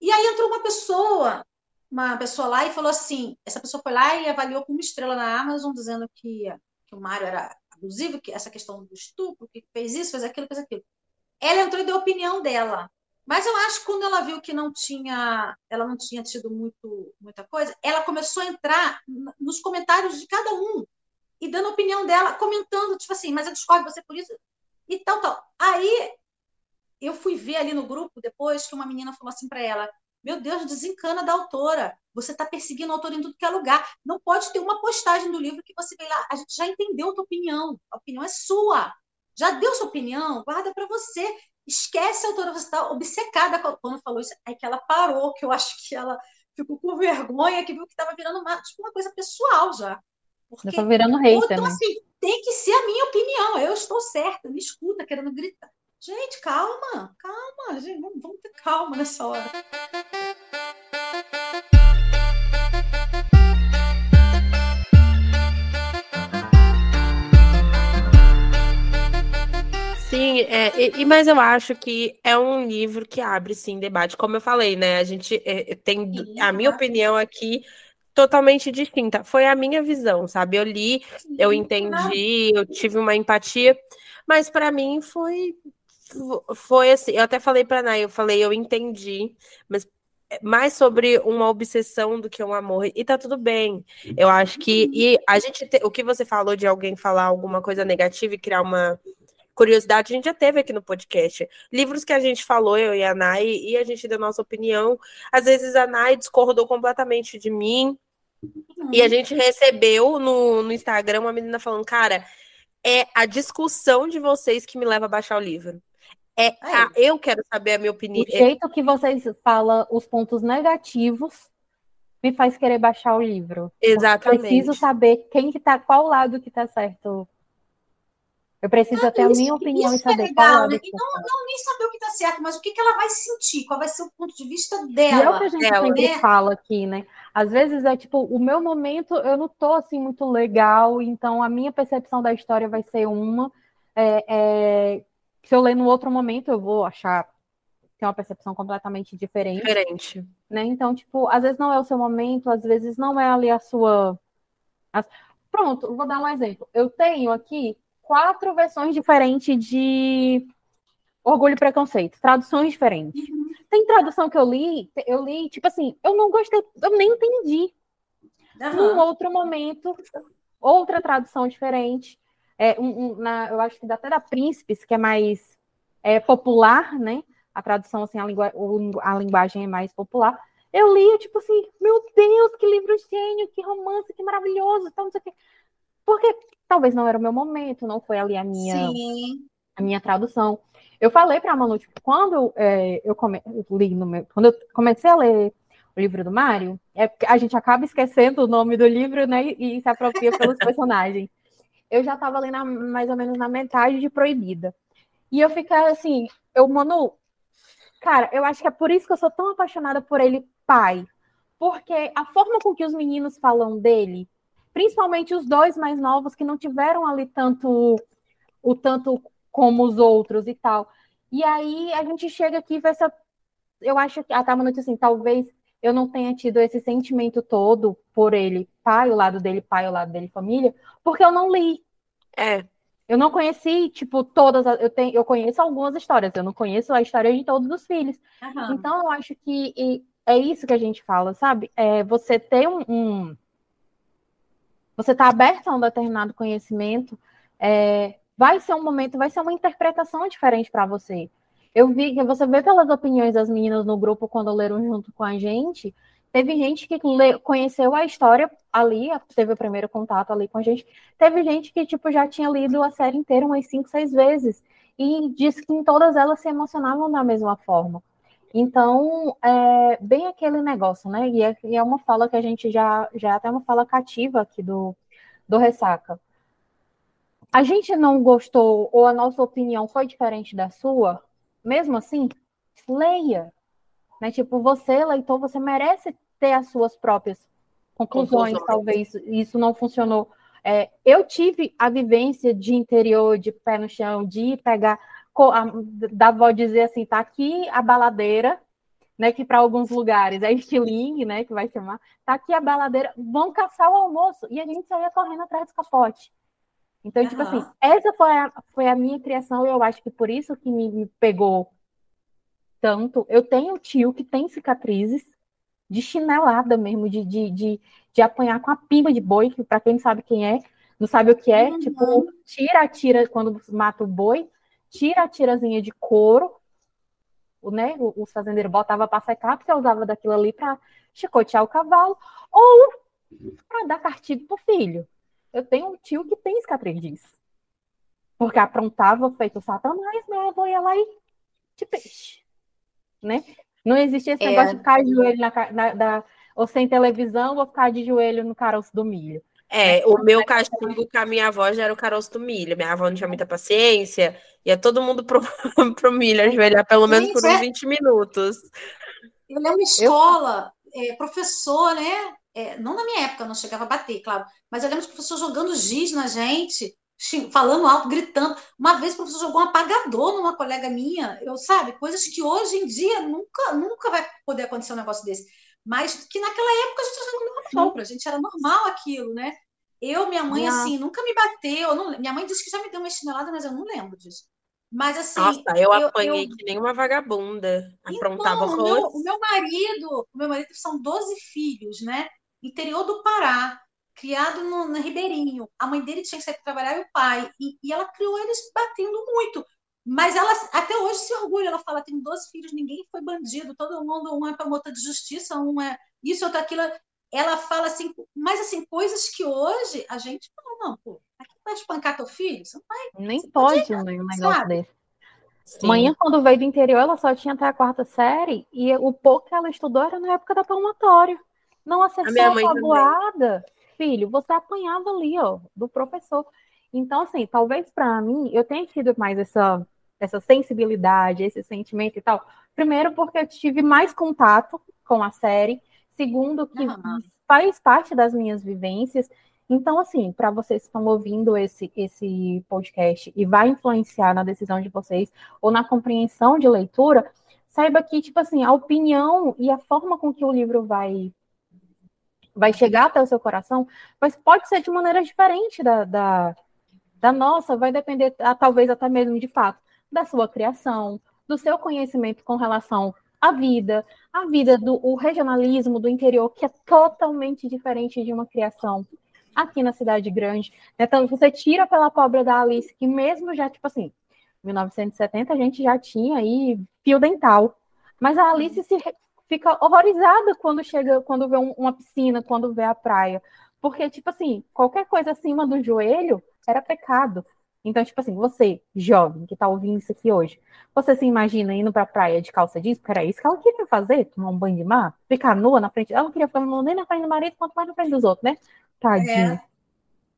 E aí entrou uma pessoa, uma pessoa lá e falou assim: essa pessoa foi lá e avaliou com uma estrela na Amazon, dizendo que, que o Mário era abusivo, que essa questão do estupro, que fez isso, fez aquilo, fez aquilo. Ela entrou e deu a opinião dela. Mas eu acho que quando ela viu que não tinha, ela não tinha tido muito, muita coisa, ela começou a entrar nos comentários de cada um e dando a opinião dela, comentando, tipo assim, mas eu discordo você por isso e tal, tal. Aí eu fui ver ali no grupo depois que uma menina falou assim para ela: Meu Deus, desencana da autora. Você está perseguindo a autora em tudo que é lugar. Não pode ter uma postagem do livro que você vê lá. A gente já entendeu a tua opinião. A opinião é sua. Já deu sua opinião? Guarda para você. Esquece a autora, você está obcecada quando falou isso. Aí que ela parou, que eu acho que ela ficou com vergonha, que viu que estava virando uma, tipo, uma coisa pessoal já.
Porque, já tá virando hater, então,
né? assim, tem que ser a minha opinião. Eu estou certa, me escuta, querendo gritar. Gente, calma, calma, gente, vamos ter calma nessa hora.
Sim, é, e, mas eu acho que é um livro que abre sim debate. Como eu falei, né? A gente é, tem sim, a minha opinião aqui totalmente distinta. Foi a minha visão, sabe? Eu li, eu entendi, eu tive uma empatia, mas para mim foi foi assim, eu até falei para Nay, eu falei, eu entendi, mas é mais sobre uma obsessão do que um amor. E tá tudo bem. Eu acho que e a gente te, o que você falou de alguém falar alguma coisa negativa e criar uma curiosidade, a gente já teve aqui no podcast. Livros que a gente falou, eu e a Nay, e a gente deu nossa opinião. Às vezes a Nay discordou completamente de mim. E a gente recebeu no, no Instagram uma menina falando, cara, é a discussão de vocês que me leva a baixar o livro. É, a, eu quero saber a minha opinião.
O jeito que vocês falam os pontos negativos me faz querer baixar o livro.
Exatamente.
Eu preciso saber quem que tá, qual lado que tá certo. Eu preciso ter a minha opinião e saber
é legal, né? tá não, não nem saber o que tá certo, mas o que, que ela vai sentir, qual vai ser o ponto de vista dela. E é o
que a gente dela, sempre né? fala aqui, né? Às vezes é tipo, o meu momento eu não tô assim muito legal, então a minha percepção da história vai ser uma. É, é, se eu ler no outro momento, eu vou achar ter uma percepção completamente diferente.
Diferente.
Né? Então, tipo, às vezes não é o seu momento, às vezes não é ali a sua. Pronto, vou dar um exemplo. Eu tenho aqui quatro versões diferentes de Orgulho e Preconceito, traduções diferentes. Uhum. Tem tradução que eu li, eu li, tipo assim, eu não gostei, eu nem entendi. Uhum. Num outro momento, outra tradução diferente. É, um, um, na, eu acho que até da Príncipes, que é mais é, popular, né? A tradução, assim, a, a linguagem é mais popular. Eu li, tipo assim, meu Deus, que livro gênio, que romance, que maravilhoso, então, não sei o quê. Porque talvez não era o meu momento, não foi ali a minha, a minha tradução. Eu falei para a Manu, tipo, quando é, eu, come, eu li no meu, quando eu comecei a ler o livro do Mário, é a gente acaba esquecendo o nome do livro, né, e se apropria pelos personagens eu já estava ali na, mais ou menos na metade de Proibida. E eu fiquei assim, eu, Manu, cara, eu acho que é por isso que eu sou tão apaixonada por ele, pai. Porque a forma com que os meninos falam dele, principalmente os dois mais novos que não tiveram ali tanto o tanto como os outros e tal. E aí a gente chega aqui e vê essa. Eu acho que a Tama disse assim, talvez eu não tenha tido esse sentimento todo por ele, pai, o lado dele, pai, o lado dele, família, porque eu não li.
É.
Eu não conheci, tipo, todas. Eu, tenho, eu conheço algumas histórias, eu não conheço a história de todos os filhos. Uhum. Então, eu acho que é isso que a gente fala, sabe? É você ter um. um você tá aberto a um determinado conhecimento, é, vai ser um momento, vai ser uma interpretação diferente para você. Eu vi que você vê pelas opiniões das meninas no grupo quando leram junto com a gente, teve gente que conheceu a história ali, teve o primeiro contato ali com a gente. Teve gente que tipo já tinha lido a série inteira umas cinco, seis vezes e disse que em todas elas se emocionavam da mesma forma. Então, é bem aquele negócio, né? E é, e é uma fala que a gente já já é até uma fala cativa aqui do do ressaca. A gente não gostou ou a nossa opinião foi diferente da sua, mesmo assim, leia. Né? Tipo, você, leitor, você merece ter as suas próprias conclusões, conclusões. talvez isso não funcionou. É, eu tive a vivência de interior, de pé no chão, de pegar, da avó dizer assim, tá aqui a baladeira, né, que para alguns lugares é estilingue, né, que vai chamar, tá aqui a baladeira, vão caçar o almoço, e a gente saía correndo atrás do capote. Então, uhum. tipo assim, essa foi a, foi a minha criação, e eu acho que por isso que me, me pegou tanto. Eu tenho tio que tem cicatrizes de chinelada mesmo, de, de, de, de apanhar com a pimba de boi, que para quem não sabe quem é, não sabe o que é, uhum. tipo, tira tira quando mata o boi, tira a tirazinha de couro, o, né, os fazendeiros botavam para secar, porque usava daquilo ali para chicotear o cavalo, ou para dar castigo pro filho. Eu tenho um tio que tem cicatriz Porque aprontava feito satanás, meu avô ia lá e te peixe. Né? Não existia esse é... negócio de ficar de joelho na, na, na, ou sem televisão, ou ficar de joelho no caroço do milho.
É, o meu castigo com a minha avó já era o caroço do milho. Minha avó não tinha muita paciência, ia todo mundo pro, pro milho ajoelhar pelo menos Gente, por uns é... 20 minutos.
Eu lembro escola, eu... É, professor, né? É, não na minha época, não chegava a bater, claro, mas eu lembro de professor jogando giz na gente, falando alto, gritando. Uma vez o professor jogou um apagador numa colega minha, eu sabe, coisas que hoje em dia nunca, nunca vai poder acontecer um negócio desse. Mas que naquela época a gente achava normal, pra gente era normal aquilo, né? Eu, minha mãe, não. assim, nunca me bateu. Não, minha mãe disse que já me deu uma chinelada, mas eu não lembro disso. Mas assim.
Nossa, eu, eu apanhei eu... que nem uma vagabunda. Aprontava então,
o meu, o meu marido, o meu marido são 12 filhos, né? Interior do Pará, criado no, no Ribeirinho. A mãe dele tinha que sair para trabalhar e o pai. E, e ela criou eles batendo muito. Mas ela até hoje se orgulha, ela fala: tem 12 filhos, ninguém foi bandido, todo mundo, um é promotor de justiça, um é isso, outro aquilo. Ela fala assim, mas assim, coisas que hoje a gente não, não, pô, aqui vai espancar teu filho? Você não vai.
Nem pode um negócio sabe? desse. Sim. Manhã, quando veio do interior, ela só tinha até a quarta série, e o pouco que ela estudou era na época da palmatória. Não acertou a, a voada, filho, você apanhava ali, ó, do professor. Então, assim, talvez para mim, eu tenha tido mais essa essa sensibilidade, esse sentimento e tal. Primeiro, porque eu tive mais contato com a série. Segundo, que uhum. faz parte das minhas vivências. Então, assim, para vocês que estão ouvindo esse, esse podcast e vai influenciar na decisão de vocês ou na compreensão de leitura, saiba que, tipo assim, a opinião e a forma com que o livro vai vai chegar até o seu coração, mas pode ser de maneira diferente da, da, da nossa, vai depender, talvez até mesmo de fato, da sua criação, do seu conhecimento com relação à vida, a vida do regionalismo do interior, que é totalmente diferente de uma criação aqui na cidade grande. Então, você tira pela pobre da Alice, que mesmo já, tipo assim, 1970 a gente já tinha aí fio dental. Mas a Alice se fica horrorizada quando chega, quando vê um, uma piscina, quando vê a praia. Porque, tipo assim, qualquer coisa acima do joelho era pecado. Então, tipo assim, você, jovem, que tá ouvindo isso aqui hoje, você se imagina indo pra praia de calça jeans? Porque era isso que ela queria fazer, tomar um banho de mar, ficar nua na frente. Ela não queria ficar nua nem na frente do marido, quanto mais na frente dos outros, né? Tadinho. É.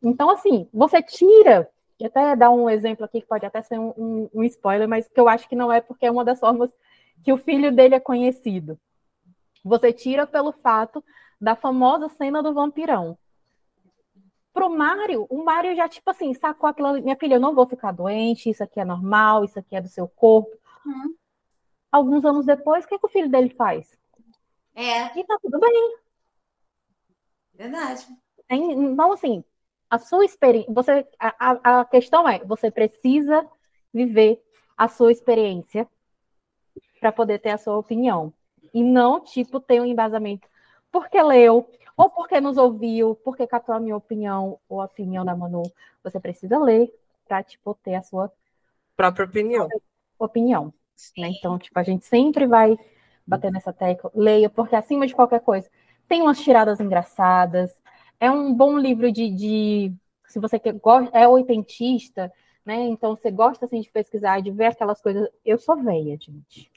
Então, assim, você tira, e até dar um exemplo aqui que pode até ser um, um, um spoiler, mas que eu acho que não é porque é uma das formas que o filho dele é conhecido. Você tira pelo fato da famosa cena do vampirão pro Mário, o Mário já, tipo assim, sacou aquilo ali, minha filha, eu não vou ficar doente, isso aqui é normal, isso aqui é do seu corpo. Uhum. Alguns anos depois, o que, que o filho dele faz?
É.
E tá tudo bem.
Verdade.
Então, assim, a sua experiência, você, a, a questão é, você precisa viver a sua experiência para poder ter a sua opinião. E não, tipo, ter um embasamento porque leu, ou porque nos ouviu, porque catou a minha opinião ou a opinião da Manu. Você precisa ler para tipo, ter a sua
própria opinião.
opinião. Né? Então, tipo, a gente sempre vai bater nessa tecla, leia, porque acima de qualquer coisa, tem umas tiradas engraçadas, é um bom livro de, de se você quer, é oitentista, né? Então você gosta assim de pesquisar, de ver aquelas coisas. Eu sou velha, gente.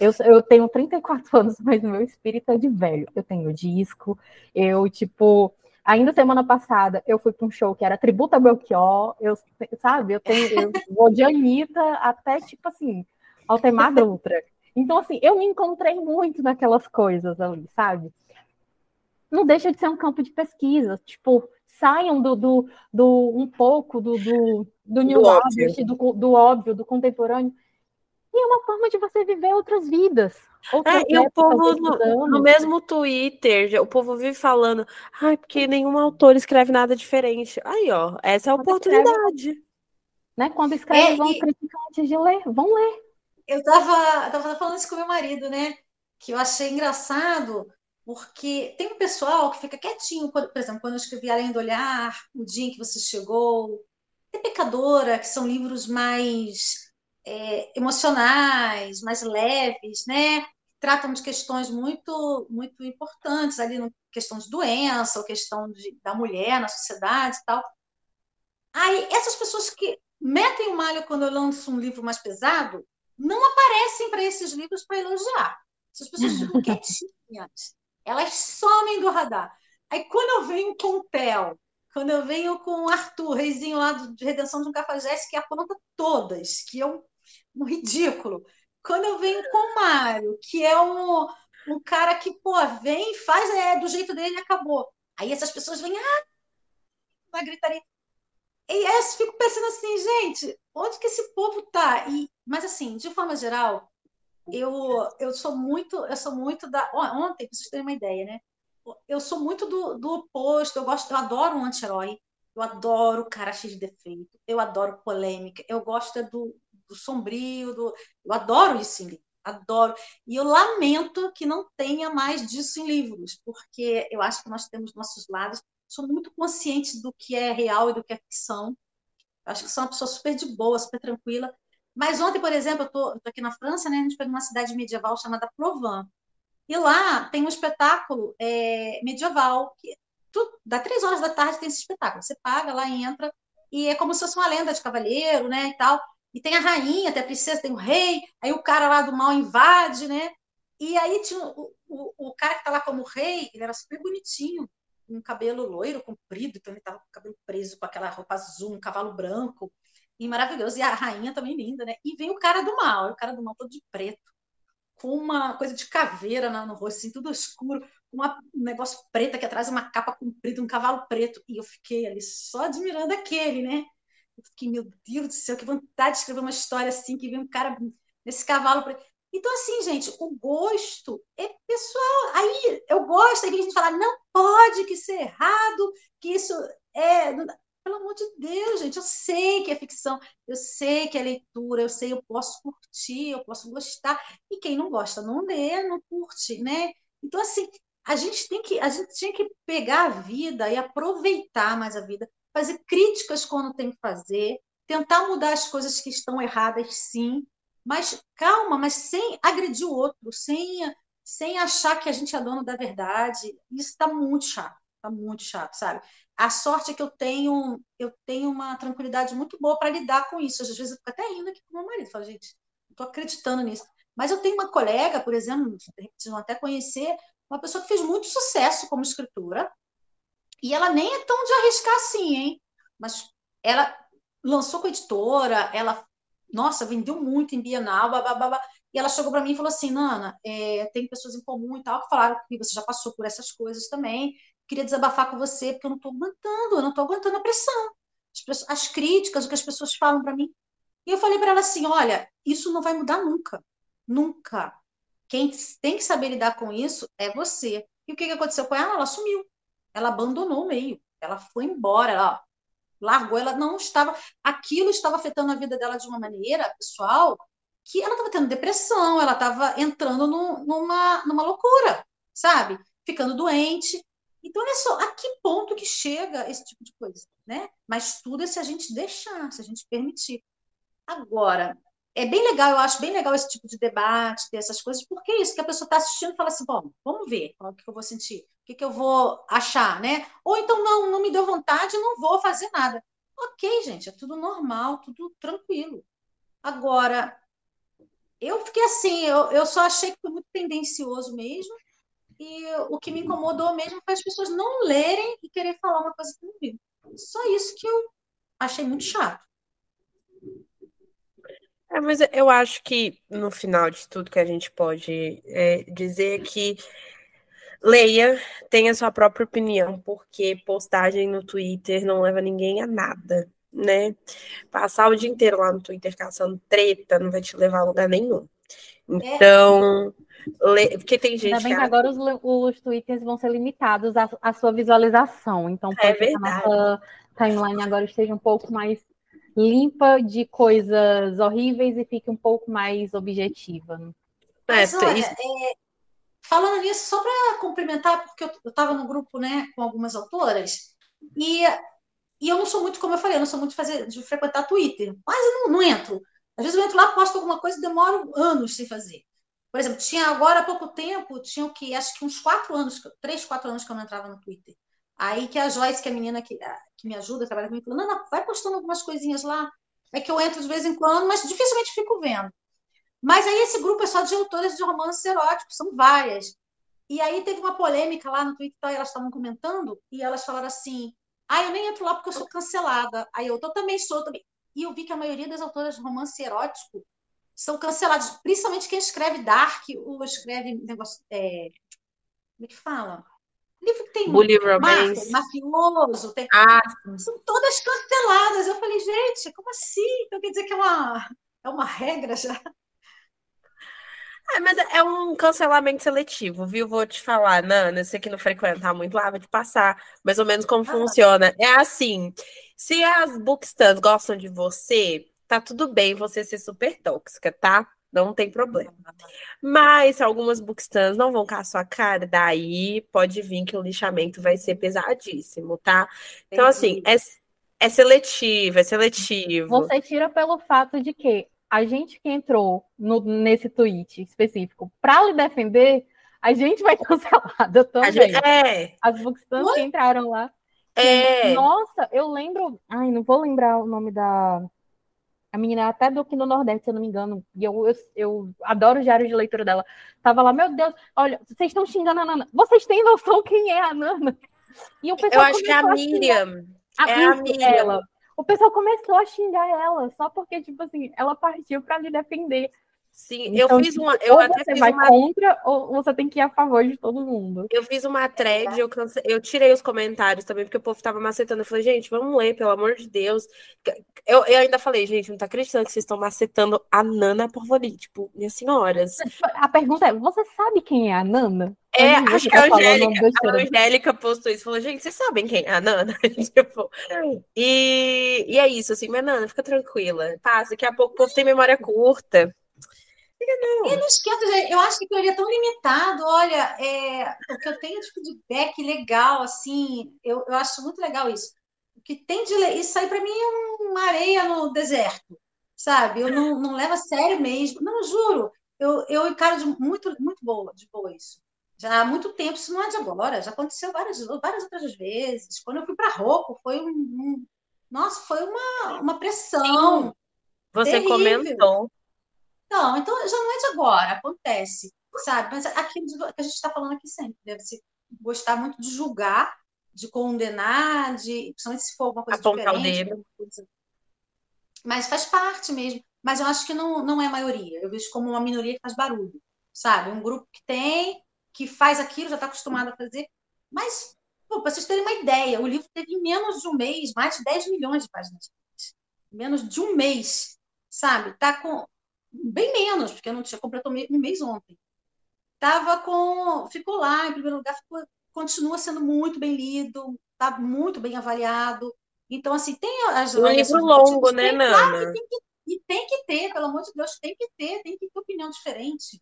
Eu, eu tenho 34 anos, mas meu espírito é de velho. Eu tenho disco, eu, tipo, ainda semana passada eu fui para um show que era Tributa a Belchior, eu, sabe, eu tenho, eu vou de Anitta até, tipo assim, Altemar Dutra. Então, assim, eu me encontrei muito naquelas coisas ali, sabe? Não deixa de ser um campo de pesquisa, tipo, saiam do, do, do um pouco do, do, do new do, do, do óbvio, do contemporâneo, e é uma forma de você viver outras vidas. Outras
é, e o povo no, no, mesmo Twitter, o povo vive falando, ai, porque nenhum autor escreve nada diferente. Aí, ó, essa é a Quando oportunidade.
Escreve, né? Quando escreve, é, vão e... criticar antes de ler, vão ler.
eu tava, tava falando isso com meu marido, né? Que eu achei engraçado, porque tem um pessoal que fica quietinho, por exemplo, quando eu escrevi Além do Olhar, O Dia em que Você Chegou, tem Pecadora, que são livros mais é, emocionais, mais leves, né? Tratam de questões muito, muito importantes ali, no, questão de doença, ou questão de, da mulher na sociedade e tal. Aí, essas pessoas que metem o malho quando eu lanço um livro mais pesado, não aparecem para esses livros para elogiar. Essas pessoas ficam quietinhas. Elas somem do radar. Aí, quando eu venho com o Theo, quando eu venho com o Arthur, reizinho lá de Redenção de um Cafajeste, que aponta todas, que é um, ridículo. Quando eu venho com o Mário, que é um, um cara que, pô, vem, faz é, do jeito dele e acabou. Aí essas pessoas vêm, ah, uma gritaria. E eu fico pensando assim, gente, onde que esse povo tá? E, mas assim, de forma geral, eu, eu sou muito, eu sou muito da. Ontem, para vocês terem uma ideia, né? Eu sou muito do, do oposto, eu gosto, eu adoro um anti-herói, eu adoro cara cheio de defeito, eu adoro polêmica, eu gosto do, do sombrio, do, eu adoro isso em livro, adoro. E eu lamento que não tenha mais disso em livros, porque eu acho que nós temos nossos lados sou muito consciente do que é real e do que é ficção. Acho que sou uma pessoa super de boa, super tranquila. Mas ontem, por exemplo, eu estou aqui na França, né? A gente foi numa cidade medieval chamada Provence. E lá tem um espetáculo é, medieval, que tu, dá três horas da tarde tem esse espetáculo. Você paga lá, entra, e é como se fosse uma lenda de cavaleiro, né? E tal. E tem a rainha, tem a princesa, tem o rei, aí o cara lá do mal invade, né? E aí tinha o, o, o cara que está lá como rei, ele era super bonitinho, um cabelo loiro, comprido, então ele estava com o cabelo preso com aquela roupa azul, um cavalo branco, e maravilhoso. E a rainha também linda, né? E vem o cara do mal, o cara do mal todo de preto, com uma coisa de caveira no rosto, assim, tudo escuro, uma, um negócio preto aqui atrás, uma capa comprida, um cavalo preto. E eu fiquei ali só admirando aquele, né? Eu fiquei, meu Deus do céu, que vontade de escrever uma história assim, que vem um cara nesse cavalo preto. Então, assim, gente, o gosto é pessoal. Aí eu gosto, aí a gente fala, não pode, que isso é errado, que isso é. Pelo amor de Deus, gente, eu sei que é ficção, eu sei que é leitura, eu sei, eu posso curtir, eu posso gostar. E quem não gosta não lê, não curte, né? Então, assim, a gente tem que, a gente tinha que pegar a vida e aproveitar mais a vida, fazer críticas quando tem que fazer, tentar mudar as coisas que estão erradas, sim, mas calma, mas sem agredir o outro, sem, sem achar que a gente é dono da verdade. Isso está muito chato, está muito chato, sabe? A sorte é que eu tenho, eu tenho uma tranquilidade muito boa para lidar com isso. Às vezes eu fico até rindo aqui com meu marido, falo, gente, estou acreditando nisso. Mas eu tenho uma colega, por exemplo, vocês vão até conhecer, uma pessoa que fez muito sucesso como escritora, e ela nem é tão de arriscar assim, hein? Mas ela lançou com a editora, ela nossa, vendeu muito em Bienal, blá, e ela chegou para mim e falou assim, Nana, é, tem pessoas em comum e tal, que falaram que você já passou por essas coisas também, queria desabafar com você, porque eu não estou aguentando, eu não estou aguentando a pressão, as, as, críticas, o que as pessoas falam para mim. E eu falei para ela assim, olha, isso não vai mudar nunca, nunca. Quem tem que saber lidar com isso é você. E o que, que aconteceu com ela? Ela sumiu, ela abandonou o meio, ela foi embora, ela largou, ela não estava. Aquilo estava afetando a vida dela de uma maneira pessoal que ela estava tendo depressão, ela estava entrando no, numa, numa loucura, sabe? Ficando doente. Então, olha só, a que ponto que chega esse tipo de coisa, né? Mas tudo é se a gente deixar, se a gente permitir. Agora, é bem legal, eu acho bem legal esse tipo de debate, ter essas coisas, porque é isso que a pessoa está assistindo e fala assim, bom, vamos ver o que eu vou sentir, o que, eu vou achar, né? Ou então, não, não me deu vontade, não vou fazer nada. Ok, gente, é tudo normal, tudo tranquilo. Agora, eu fiquei assim, eu, eu só achei que foi muito tendencioso mesmo, e o que me incomodou mesmo foi as pessoas não lerem e querer falar uma coisa que não viram. Só isso que eu achei muito chato.
É, mas eu acho que no final de tudo que a gente pode é, dizer que leia, tenha sua própria opinião, porque postagem no Twitter não leva ninguém a nada, né? Passar o dia inteiro lá no Twitter caçando treta não vai te levar a lugar nenhum. Então, é. porque tem gente.
Ainda bem que, agora os, os twitters vão ser limitados à, sua visualização. Então,
é pode é que a nossa
timeline agora esteja um pouco mais limpa de coisas horríveis e fique um pouco mais objetiva. Né?
Mas, olha, é, falando nisso, só para complementar, porque eu estava no grupo né, com algumas autoras, e, e eu não sou muito, como eu falei, eu não sou muito de, fazer, de frequentar Twitter, mas eu não, não entro. Às vezes eu entro lá, posto alguma coisa e demoro anos sem fazer. Por exemplo, tinha agora há pouco tempo, tinha o que, acho que uns quatro anos, três, quatro anos que eu não entrava no Twitter. Aí que a Joyce, que é a menina que, que me ajuda, trabalha comigo, falou: não, vai postando algumas coisinhas lá. É que eu entro de vez em quando, mas dificilmente fico vendo. Mas aí esse grupo é só de autores de romances eróticos, são várias. E aí teve uma polêmica lá no Twitter, elas estavam comentando, e elas falaram assim: ah, eu nem entro lá porque eu sou cancelada. Aí eu, eu também sou também. E eu vi que a maioria das autoras de romance erótico são canceladas, principalmente quem escreve dark ou escreve negócio. É, como é que fala? Livro que tem
Bully romance.
mafioso, tem...
ah.
são todas canceladas. Eu falei, gente, como assim? Então quer dizer que é uma, é uma regra já?
É, mas é um cancelamento seletivo, viu? Vou te falar, Nana, você que não frequenta muito lá, vou te passar mais ou menos como ah. funciona. É assim, se as bookstans gostam de você, tá tudo bem você ser super tóxica, tá? Não tem problema. Mas algumas bookstans não vão com a sua cara, daí pode vir que o lixamento vai ser pesadíssimo, tá? Então, assim, é, é seletivo, é seletivo.
Você tira pelo fato de que a gente que entrou no, nesse tweet específico para lhe defender, a gente vai cancelada também. Gente,
é.
As bookstans que entraram lá.
É.
Nossa, eu lembro. Ai, não vou lembrar o nome da. A menina até do aqui no Nordeste, se eu não me engano. E eu, eu, eu adoro o diário de leitura dela. Tava lá, meu Deus, olha, vocês estão xingando a Nana. Vocês têm noção quem é a Nana?
E o pessoal eu acho que é a Miriam. A, é a Miriam. Ela
o pessoal começou a xingar ela só porque, tipo assim, ela partiu para lhe defender.
Sim, então, eu fiz uma. Eu
ou
até
você vai
uma...
contra ou você tem que ir a favor de todo mundo.
Eu fiz uma thread, eu, cance... eu tirei os comentários também, porque o povo tava macetando. Eu falei, gente, vamos ler, pelo amor de Deus. Eu, eu ainda falei, gente, não tá acreditando que vocês estão macetando a Nana Porvoli, tipo, minhas senhoras.
A pergunta é: você sabe quem é a Nana?
É, acho que a Angélica, a Angélica postou isso, falou, gente, vocês sabem quem é a Nana? tipo, e, e é isso, assim, mas Nana, fica tranquila, passa, daqui a pouco o povo tem memória curta.
Não. E não esquenta, eu acho que ele é tão limitado, olha, é, o que eu tenho de feedback legal, assim, eu, eu acho muito legal isso. O que tem de isso aí para mim é uma areia no deserto, sabe? Eu não, não levo a sério mesmo, não, juro, eu, eu encaro de muito, muito boa, de boa isso já há muito tempo, isso não é de agora, já aconteceu várias, várias outras vezes. Quando eu fui para Rocco, foi um, um, Nossa, foi uma, uma pressão. Sim.
Você terrível. comentou.
Não, então já não é de agora, acontece, sabe? Mas aquilo que a gente está falando aqui sempre, deve se gostar muito de julgar, de condenar, de, principalmente se for alguma coisa
Apontar
diferente. Coisa... Mas faz parte mesmo. Mas eu acho que não, não é a maioria. Eu vejo como uma minoria que faz barulho, sabe? Um grupo que tem que faz aquilo, já está acostumado a fazer. Mas, para vocês terem uma ideia, o livro teve em menos de um mês mais de 10 milhões de páginas. Menos de um mês, sabe? Tá com bem menos, porque eu não tinha completou um mês ontem. Tava com, ficou lá em primeiro lugar, ficou, continua sendo muito bem lido, está muito bem avaliado. Então, assim, tem as.
Um livro longo, né, Nana? Claro,
tem que, e tem que ter, pelo amor de Deus, tem que ter, tem que ter opinião diferente.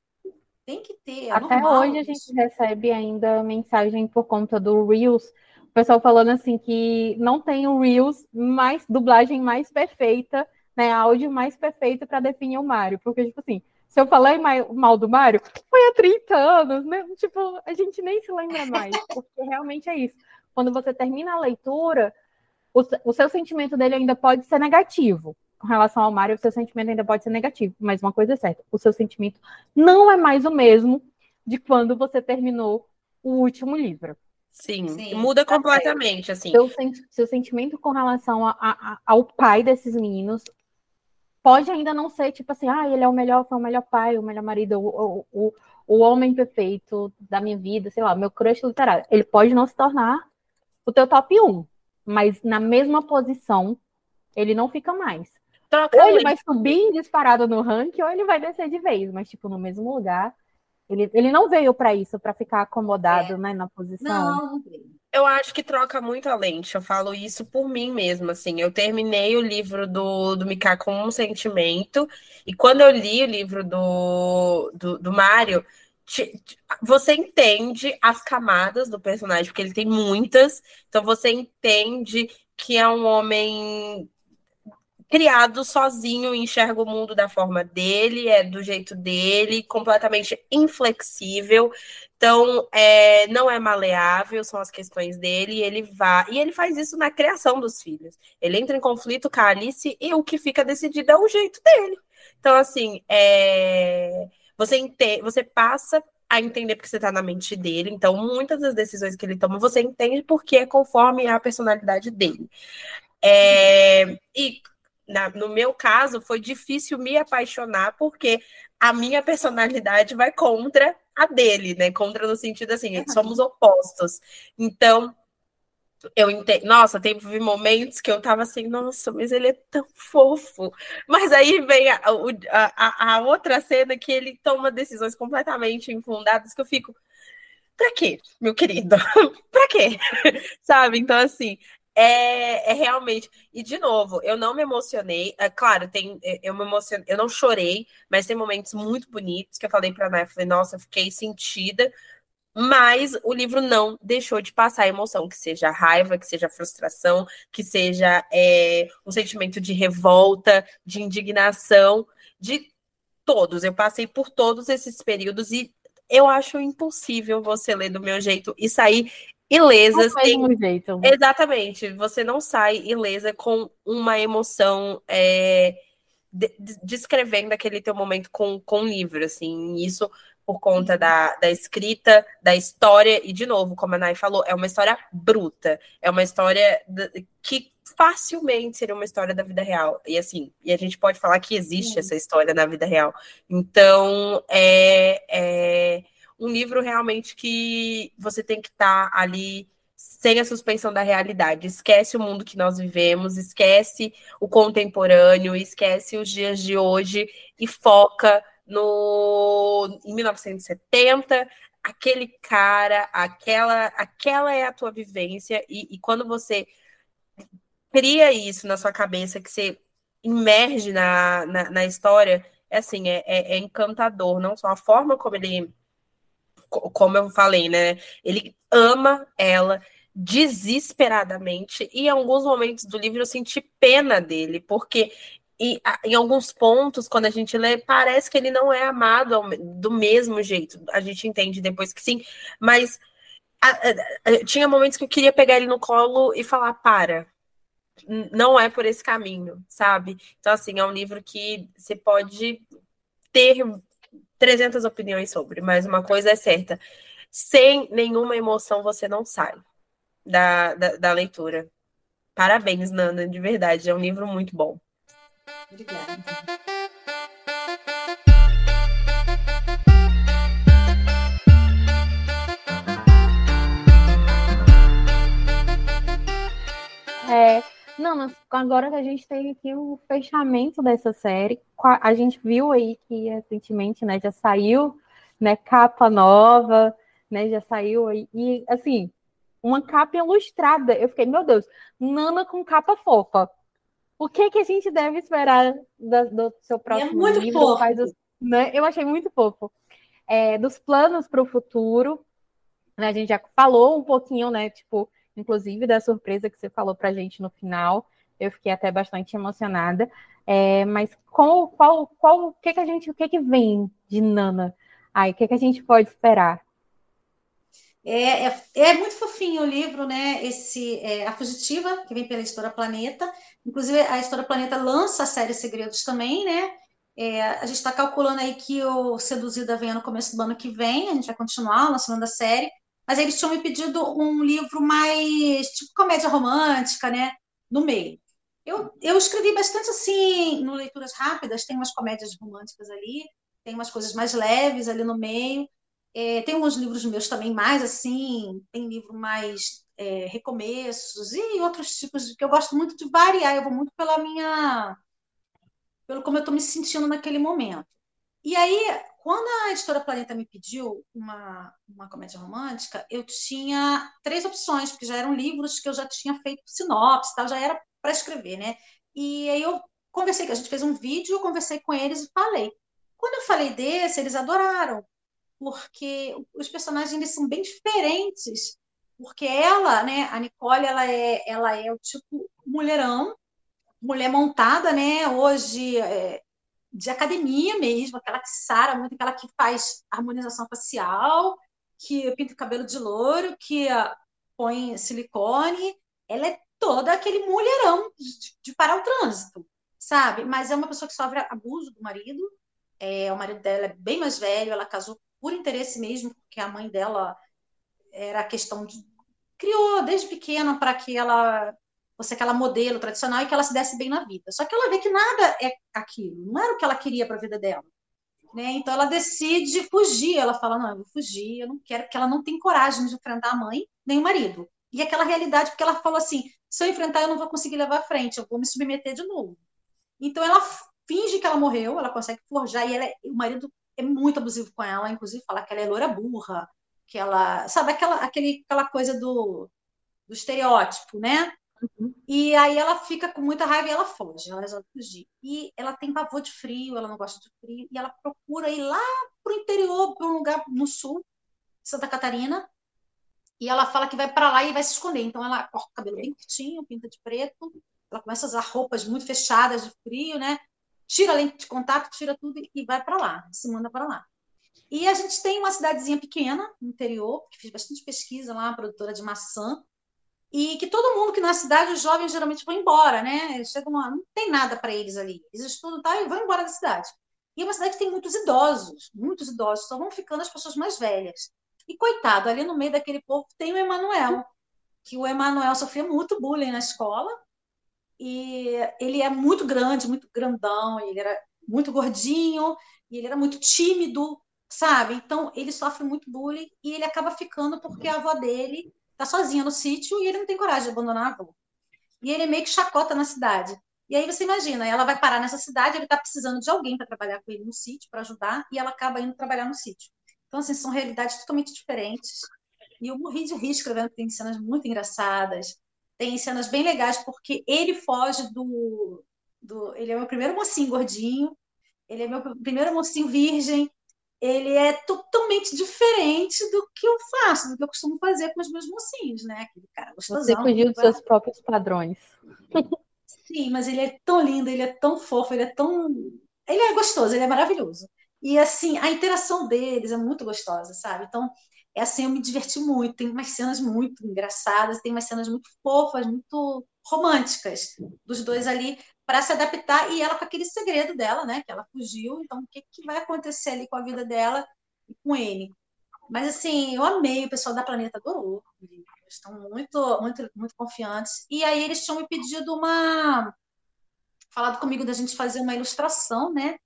Tem que ter. É
Até normal, hoje a gente recebe ainda mensagem por conta do Reels, o pessoal falando assim que não tem o Reels mais dublagem mais perfeita, né? Áudio mais perfeito para definir o Mario. Porque, tipo assim, se eu falei mal do Mario, foi há 30 anos, né? Tipo, a gente nem se lembra mais, porque realmente é isso. Quando você termina a leitura, o, o seu sentimento dele ainda pode ser negativo com relação ao Mário, o seu sentimento ainda pode ser negativo, mas uma coisa é certa, o seu sentimento não é mais o mesmo de quando você terminou o último livro.
Sim, Sim muda completamente, assim.
Seu, seu sentimento com relação a, a, ao pai desses meninos pode ainda não ser tipo assim, ah, ele é o melhor, foi o melhor pai, o melhor marido, o, o, o homem perfeito da minha vida, sei lá, meu crush literário. Ele pode não se tornar o teu top 1, mas na mesma posição ele não fica mais. Troca ou ele vai subir disparado no ranking, ou ele vai descer de vez, mas, tipo, no mesmo lugar. Ele, ele não veio para isso, para ficar acomodado, é. né, na posição.
Não, não veio.
Eu acho que troca muito a lente. Eu falo isso por mim mesma, assim. Eu terminei o livro do, do Mika com um sentimento, e quando eu li o livro do, do, do Mário, você entende as camadas do personagem, porque ele tem muitas, então você entende que é um homem criado sozinho, enxerga o mundo da forma dele, é do jeito dele, completamente inflexível. Então, é, não é maleável, são as questões dele, e ele vai. E ele faz isso na criação dos filhos. Ele entra em conflito com a Alice e o que fica decidido é o jeito dele. Então, assim, é, você, ente... você passa a entender porque você está na mente dele. Então, muitas das decisões que ele toma, você entende porque é conforme a personalidade dele. É... E na, no meu caso, foi difícil me apaixonar, porque a minha personalidade vai contra a dele, né? Contra no sentido assim, somos opostos. Então, eu entendo. Nossa, teve momentos que eu tava assim, nossa, mas ele é tão fofo. Mas aí vem a, a, a outra cena que ele toma decisões completamente infundadas que eu fico. Pra quê, meu querido? pra quê? Sabe? Então, assim, é, é, realmente. E de novo, eu não me emocionei. É, claro, tem, eu me emocionei, eu não chorei, mas tem momentos muito bonitos que eu falei pra Nath, falei, nossa, fiquei sentida. Mas o livro não deixou de passar a emoção, que seja raiva, que seja frustração, que seja é, um sentimento de revolta, de indignação, de todos. Eu passei por todos esses períodos e eu acho impossível você ler do meu jeito e sair ilesas.
Tem... jeito.
Exatamente. Você não sai ilesa com uma emoção é, de, descrevendo aquele teu momento com, com o livro, assim. Isso por conta da, da escrita, da história, e de novo, como a Nai falou, é uma história bruta, é uma história que facilmente seria uma história da vida real. E assim, e a gente pode falar que existe essa história na vida real. Então, é, é um livro realmente que você tem que estar tá ali sem a suspensão da realidade. Esquece o mundo que nós vivemos, esquece o contemporâneo, esquece os dias de hoje e foca no em 1970, aquele cara, aquela, aquela é a tua vivência e, e quando você cria isso na sua cabeça, que você imerge na, na, na história, é assim, é, é, é, encantador, não só a forma como ele como eu falei, né? Ele ama ela desesperadamente, e em alguns momentos do livro eu senti pena dele, porque e, em alguns pontos, quando a gente lê, parece que ele não é amado do mesmo jeito. A gente entende depois que sim, mas a, a, a, tinha momentos que eu queria pegar ele no colo e falar: para, não é por esse caminho, sabe? Então, assim, é um livro que você pode ter 300 opiniões sobre, mas uma coisa é certa: sem nenhuma emoção você não sai da, da, da leitura. Parabéns, Nana, de verdade, é um livro muito bom. Obrigada.
É, não, agora que a gente tem aqui o fechamento dessa série, a gente viu aí que recentemente, né, já saiu, né, capa nova, né, já saiu aí, e assim, uma capa ilustrada. Eu fiquei, meu Deus, Nana com capa fofa. O que que a gente deve esperar do, do seu é próximo é muito livro? Fofo. né? Eu achei muito fofo. É, dos planos para o futuro, né, a gente já falou um pouquinho, né, tipo, inclusive da surpresa que você falou para a gente no final. Eu fiquei até bastante emocionada. É, mas qual, qual, qual, o que que a gente, o que que vem de Nana? Aí, o que que a gente pode esperar?
É, é, é, muito fofinho o livro, né? Esse é, A Fugitiva, que vem pela Editora Planeta. Inclusive, a Editora Planeta lança a série Segredos também, né? É, a gente está calculando aí que o Seduzida venha no começo do ano que vem, a gente vai continuar lançando a série mas eles tinham me pedido um livro mais tipo comédia romântica, né? No meio. Eu, eu escrevi bastante assim, no Leituras Rápidas, tem umas comédias românticas ali, tem umas coisas mais leves ali no meio. É, tem alguns livros meus também mais assim, tem livro mais é, recomeços e outros tipos que eu gosto muito de variar, eu vou muito pela minha pelo como eu estou me sentindo naquele momento. E aí, quando a editora Planeta me pediu uma, uma comédia romântica, eu tinha três opções, porque já eram livros que eu já tinha feito sinopse, tal, já era para escrever, né? E aí eu conversei, a gente fez um vídeo, eu conversei com eles e falei. Quando eu falei desse, eles adoraram, porque os personagens eles são bem diferentes, porque ela, né, a Nicole, ela é, ela é o tipo mulherão, mulher montada, né? Hoje é, de academia mesmo, aquela que sara muito, aquela que faz harmonização facial, que pinta o cabelo de louro, que uh, põe silicone. Ela é toda aquele mulherão de, de, parar o trânsito, sabe? Mas é uma pessoa que sofre abuso do marido. É, o marido dela é bem mais velho, ela casou por interesse mesmo, porque a mãe dela era questão de criou desde pequena para que ela fosse aquela modelo tradicional e que ela se desse bem na vida. Só que ela vê que nada é aquilo, não era o que ela queria para a vida dela. Né? Então ela decide fugir. Ela fala: Não, eu vou fugir, eu não quero, porque ela não tem coragem de enfrentar a mãe nem o marido. E aquela realidade, porque ela falou assim: se eu enfrentar, eu não vou conseguir levar à frente, eu vou me submeter de novo. Então ela finge que ela morreu, ela consegue forjar, e ela, é, o marido é muito abusivo com ela, inclusive fala que ela é loura burra, que ela. Sabe aquela, aquele, aquela coisa do, do estereótipo, né? Uhum. E aí ela fica com muita raiva e ela foge, ela resolve fugir. E ela tem pavor de frio, ela não gosta de frio, e ela procura ir lá pro interior, para um lugar no sul, Santa Catarina, e ela fala que vai para lá e vai se esconder. Então ela corta o cabelo bem curtinho, pinta de preto, ela começa a usar roupas muito fechadas de frio, né? Tira a lente de contato, tira tudo e vai para lá, se manda para lá. E a gente tem uma cidadezinha pequena no interior, que fiz bastante pesquisa lá, produtora de maçã, e que todo mundo que na cidade, os jovens geralmente vão embora, né? Chegam lá, não tem nada para eles ali. Eles estudam tá, e vão embora da cidade. E é uma cidade que tem muitos idosos, muitos idosos, só vão ficando as pessoas mais velhas. E coitado, ali no meio daquele povo tem o Emanuel, que o Emanuel sofria muito bullying na escola, e ele é muito grande, muito grandão, ele era muito gordinho, e ele era muito tímido, sabe? Então ele sofre muito bullying e ele acaba ficando porque a avó dele tá sozinha no sítio e ele não tem coragem de abandonar a avó. E ele meio que chacota na cidade. E aí você imagina, ela vai parar nessa cidade, ele está precisando de alguém para trabalhar com ele no sítio, para ajudar, e ela acaba indo trabalhar no sítio. Então, assim, são realidades totalmente diferentes. E eu morri de rir escrevendo, tem cenas muito engraçadas, tem cenas bem legais, porque ele foge do. do ele é o meu primeiro mocinho gordinho, ele é meu primeiro mocinho virgem, ele é totalmente diferente do que eu faço, do que eu costumo fazer com os meus mocinhos, né? Aquele cara gostosão.
Você fugiu dos seus próprios padrões.
Sim, mas ele é tão lindo, ele é tão fofo, ele é tão. Ele é gostoso, ele é maravilhoso. E assim, a interação deles é muito gostosa, sabe? Então, é assim, eu me diverti muito. Tem umas cenas muito engraçadas, tem umas cenas muito fofas, muito românticas dos dois ali para se adaptar e ela com aquele segredo dela, né? Que ela fugiu, então o que, que vai acontecer ali com a vida dela e com ele? Mas assim, eu amei, o pessoal da Planeta adorou. Eles estão muito, muito, muito confiantes. E aí eles tinham me pedido uma. falado comigo da gente fazer uma ilustração, né?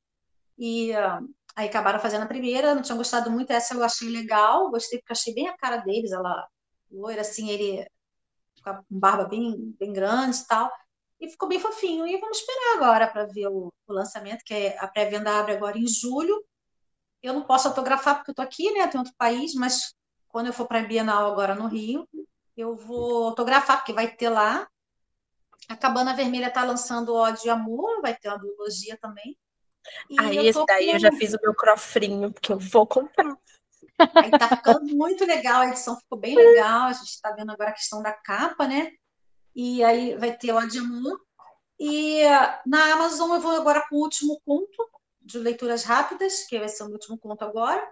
E uh, aí acabaram fazendo a primeira, não tinham gostado muito, essa eu achei legal, gostei porque achei bem a cara deles, ela loira, assim, ele com barba bem, bem grande e tal e ficou bem fofinho. E vamos esperar agora para ver o, o, lançamento, que é, a pré-venda abre agora em julho. Eu não posso autografar porque eu estou aqui, né? Tem outro país, mas quando eu for para a Bienal agora no Rio, eu vou autografar, porque vai ter lá. A Cabana Vermelha está lançando Ódio e Amor, vai ter uma duologia também.
E Aí, ah, esse daí com... eu já fiz o meu crofrinho, porque eu vou comprar.
Aí tá ficando muito legal, a edição ficou bem legal. A gente está vendo agora a questão da capa, né? e aí vai ter o Adjamu. E na Amazon eu vou agora com o último conto de leituras rápidas, que vai ser o meu último conto agora.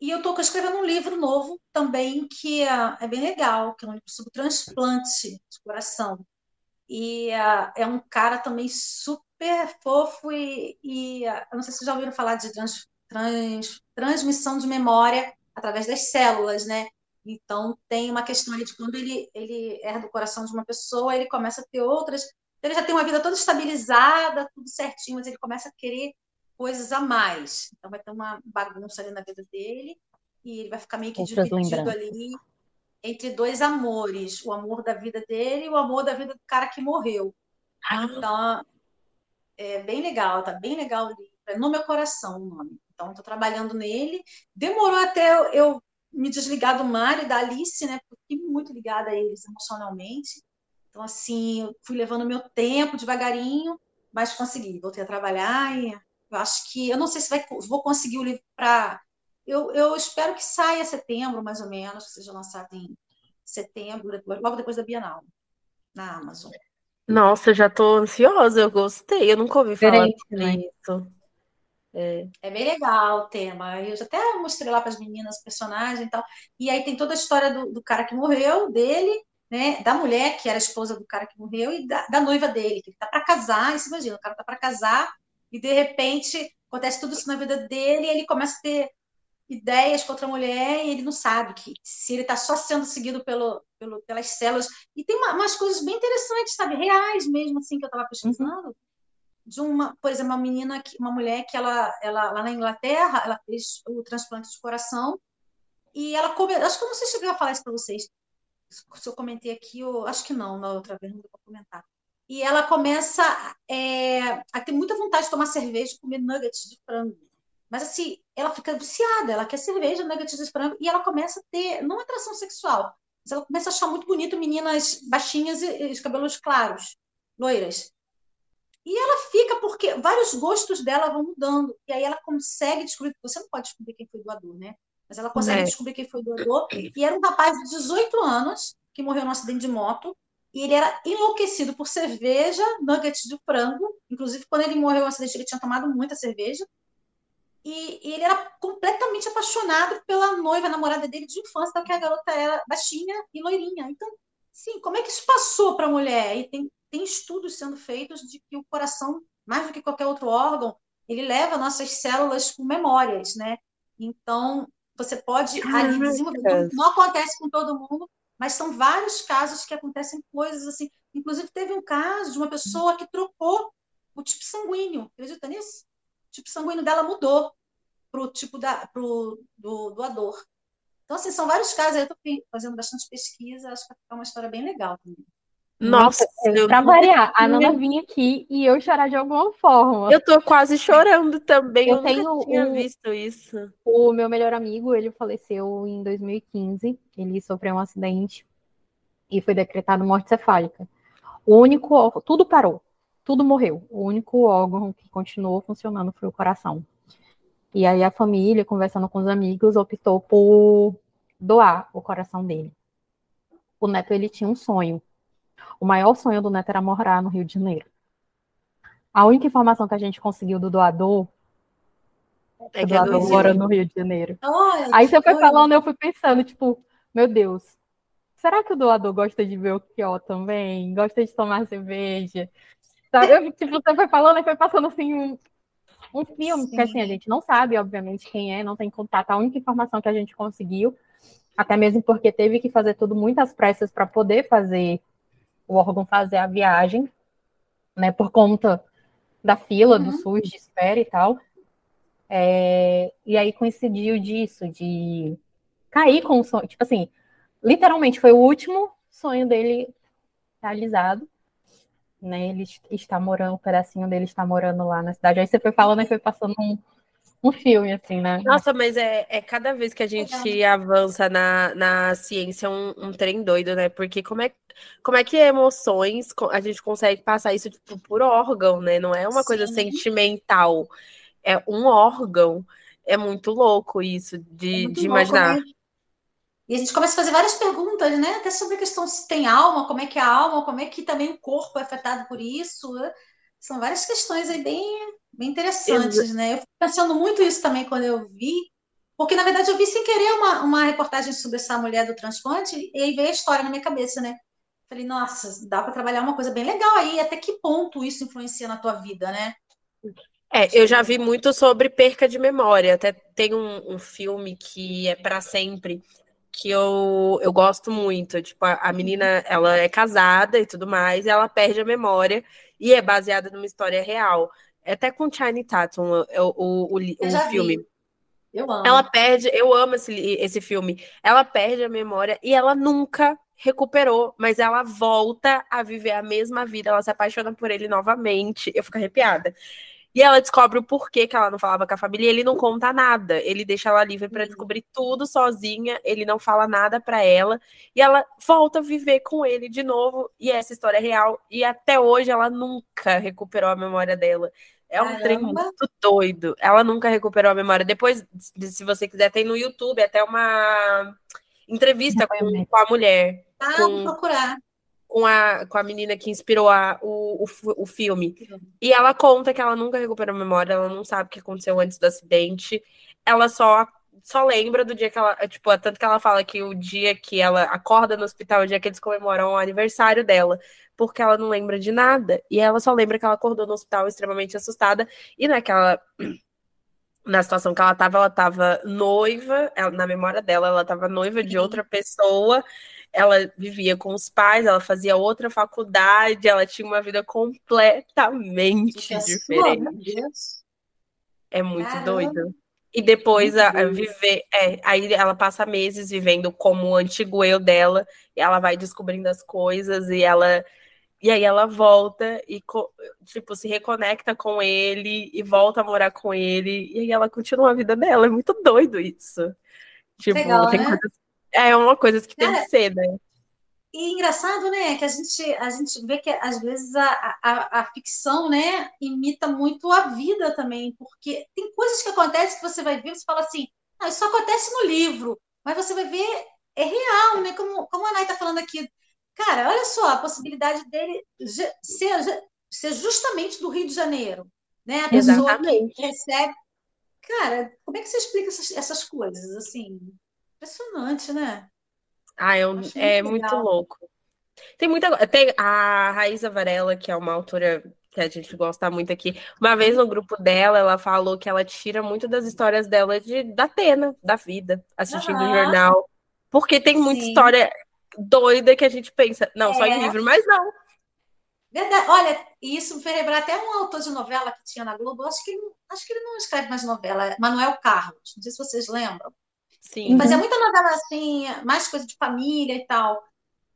E eu estou escrevendo um livro novo também, que é, é, bem legal, que é um livro sobre transplante de coração. E uh, é um cara também super fofo e, e eu não sei se vocês já ouviram falar de trans, trans, transmissão de memória através das células, né? Então, tem uma questão ali de quando ele, ele herda o coração de uma pessoa, ele começa a ter outras. Ele já tem uma vida toda estabilizada, tudo certinho, mas ele começa a querer coisas a mais. Então, vai ter uma bagunça ali na vida dele, e ele vai ficar meio que Outras dividido lembranças. ali entre dois amores: o amor da vida dele e o amor da vida do cara que morreu. Ah. Então, é bem legal, tá bem legal. É No Meu Coração o nome. Então, estou trabalhando nele. Demorou até eu, me desligar do Mário e da Alice, né? Porque fiquei muito ligada a eles emocionalmente. Então, assim, eu fui levando meu tempo devagarinho, mas consegui. Voltei a trabalhar e eu acho que. Eu não sei se vai, vou conseguir o livro para. Eu, eu espero que saia setembro, mais ou menos, que seja lançado em setembro, logo depois da Bienal, na Amazon.
Nossa, já estou ansiosa, eu gostei, eu nunca ouvi falar Diferente, isso.
É. é bem legal o tema. Eu até mostrei lá para as meninas o personagem e tal. E aí tem toda a história do, do, cara que morreu, dele, né? Da mulher, que era a esposa do cara que morreu, e da, da noiva dele, que está para casar. E você imagina, o cara está para casar, e de repente acontece tudo isso na vida dele, e ele começa a ter ideias contra a mulher e ele não sabe que se ele está só sendo seguido pelo, pelo, pelas células. E tem uma, umas coisas bem interessantes, sabe? Reais mesmo, assim, que eu estava uhum. pesquisando. Uhum de uma, por exemplo, uma menina, que, uma mulher que ela, ela lá na Inglaterra, ela fez o transplante de coração e ela come, acho que eu não sei se eu cheguei a falar isso para vocês, se eu comentei aqui, eu acho que não, na outra vez não para comentar. E ela começa é, a ter muita vontade de tomar cerveja e comer nuggets de frango. Mas assim, ela fica viciada, ela quer cerveja, nuggets de frango, e ela começa a ter, não atração sexual, mas ela começa a achar muito bonito meninas baixinhas e, e os cabelos claros, loiras. E ela fica porque vários gostos dela vão mudando. E aí ela consegue descobrir. Você não pode descobrir quem foi o doador, né? Mas ela consegue é. descobrir quem foi o doador. E era um rapaz de 18 anos que morreu num acidente de moto. E ele era enlouquecido por cerveja, nuggets de frango. Inclusive, quando ele morreu no acidente, ele tinha tomado muita cerveja. E, e, ele era completamente apaixonado pela noiva, namorada dele de infância, que a garota era baixinha e loirinha. Então, sim, como é que isso passou para a mulher? E tem tem estudos sendo feitos de que o coração, mais do que qualquer outro órgão, ele leva nossas células com memórias, né? Então, você pode ali desenvolver. Não acontece com todo mundo, mas são vários casos que acontecem coisas assim. Inclusive, teve um caso de uma pessoa que trocou o tipo sanguíneo. Acredita nisso? O tipo sanguíneo dela mudou para o tipo da, pro, do doador. Então, assim, são vários casos. Eu estou fazendo bastante pesquisa, acho que é uma história bem legal também.
Nossa, Nossa pra variar, a Nana vinha aqui e eu chorar de alguma forma.
Eu tô quase chorando também. Eu, eu tenho tinha visto isso.
O meu melhor amigo, ele faleceu em 2015. Ele sofreu um acidente e foi decretado morte cefálica. O único, tudo parou, tudo morreu. O único órgão que continuou funcionando foi o coração. E aí a família, conversando com os amigos, optou por doar o coração dele. O neto ele tinha um sonho o maior sonho do Neto era morar no Rio de Janeiro. A única informação que a gente conseguiu do doador é que o doador mora no Rio de Janeiro. Olha, Aí você foi falando, eu fui pensando, tipo, meu Deus, será que o doador gosta de ver o Kyo também? Gosta de tomar cerveja? Sabe? Eu, tipo, você foi falando e foi passando assim um, um filme, Sim. que assim, a gente não sabe, obviamente, quem é, não tem contato. A única informação que a gente conseguiu, até mesmo porque teve que fazer tudo muitas pressas para poder fazer o órgão fazer a viagem, né, por conta da fila uhum. do SUS de espera e tal. É, e aí coincidiu disso, de cair com o sonho. Tipo assim, literalmente foi o último sonho dele realizado. Né, ele está morando, um pedacinho dele está morando lá na cidade. Aí você foi falando e foi passando um, um filme, assim, né?
Nossa, mas é, é cada vez que a gente avança na, na ciência um, um trem doido, né? Porque como é, como é que emoções a gente consegue passar isso tipo, por órgão, né? Não é uma Sim. coisa sentimental, é um órgão. É muito louco isso de, é de imaginar. Louco, né?
E a gente começa a fazer várias perguntas, né? Até sobre a questão se tem alma, como é que é a alma, como é que também o corpo é afetado por isso. São várias questões aí bem bem interessantes, Exato. né? Eu fui pensando muito isso também quando eu vi, porque na verdade eu vi sem querer uma, uma reportagem sobre essa mulher do transplante e aí veio a história na minha cabeça, né? Falei, nossa, dá para trabalhar uma coisa bem legal aí, até que ponto isso influencia na tua vida, né?
É, eu já vi muito sobre perca de memória. Até tem um, um filme que é para sempre que eu, eu gosto muito. Tipo, a, a, menina, ela é casada e tudo mais, e ela perde a memória e é baseada numa história real. É até com Channing Tatum, o, o, o, o filme. Vi.
Eu amo.
Ela perde, eu amo esse, esse filme. Ela perde a memória e ela nunca recuperou, mas ela volta a viver a mesma vida, ela se apaixona por ele novamente. Eu fico arrepiada. E ela descobre o porquê que ela não falava com a família e ele não conta nada. Ele deixa ela livre para descobrir tudo sozinha, ele não fala nada para ela e ela volta a viver com ele de novo. E essa história é real e até hoje ela nunca recuperou a memória dela. É um Caramba. trem muito doido. Ela nunca recuperou a memória. Depois, se você quiser, tem no YouTube até uma entrevista com, com a mulher.
Ah,
com...
vou procurar
com a, com a menina que inspirou a, o, o, o filme. E ela conta que ela nunca recuperou a memória, ela não sabe o que aconteceu antes do acidente. Ela só só lembra do dia que ela, tipo, tanto que ela fala que o dia que ela acorda no hospital é o dia que eles comemoram o aniversário dela, porque ela não lembra de nada. E ela só lembra que ela acordou no hospital extremamente assustada e naquela na situação que ela tava, ela tava noiva, ela, na memória dela, ela tava noiva de outra pessoa ela vivia com os pais, ela fazia outra faculdade, ela tinha uma vida completamente é diferente. É muito Caramba. doido. E depois a, a, viver, é, aí ela passa meses vivendo como o antigo eu dela, e ela vai descobrindo as coisas e ela e aí ela volta e tipo se reconecta com ele e volta a morar com ele e aí ela continua a vida dela. É muito doido isso. Tipo, Legal, tem né? coisas é uma coisa que tem que ser, né?
E engraçado, né, que a gente, a gente vê que às vezes a, a, a ficção, né, imita muito a vida também, porque tem coisas que acontecem que você vai ver, você fala assim, ah, isso acontece no livro, mas você vai ver, é real, né, como, como a Nay está falando aqui. Cara, olha só, a possibilidade dele ser, ser justamente do Rio de Janeiro, né, a pessoa Exatamente. que recebe... Cara, como é que você explica essas, essas coisas, assim? Impressionante, né?
Ah, é, é muito louco. Tem muita. Tem a Raíza Varela, que é uma autora que a gente gosta muito aqui. Uma vez no grupo dela, ela falou que ela tira muito das histórias dela de, da Atena, da vida, assistindo o jornal. Porque tem muita Sim. história doida que a gente pensa, não, é. só em é. livro, mas não.
Verdade. Olha, isso me fez lembrar até um autor de novela que tinha na Globo, acho que ele, acho que ele não escreve mais novela, Manuel Carlos, não sei se vocês lembram. Sim. Fazia muita novela assim, mais coisa de família e tal.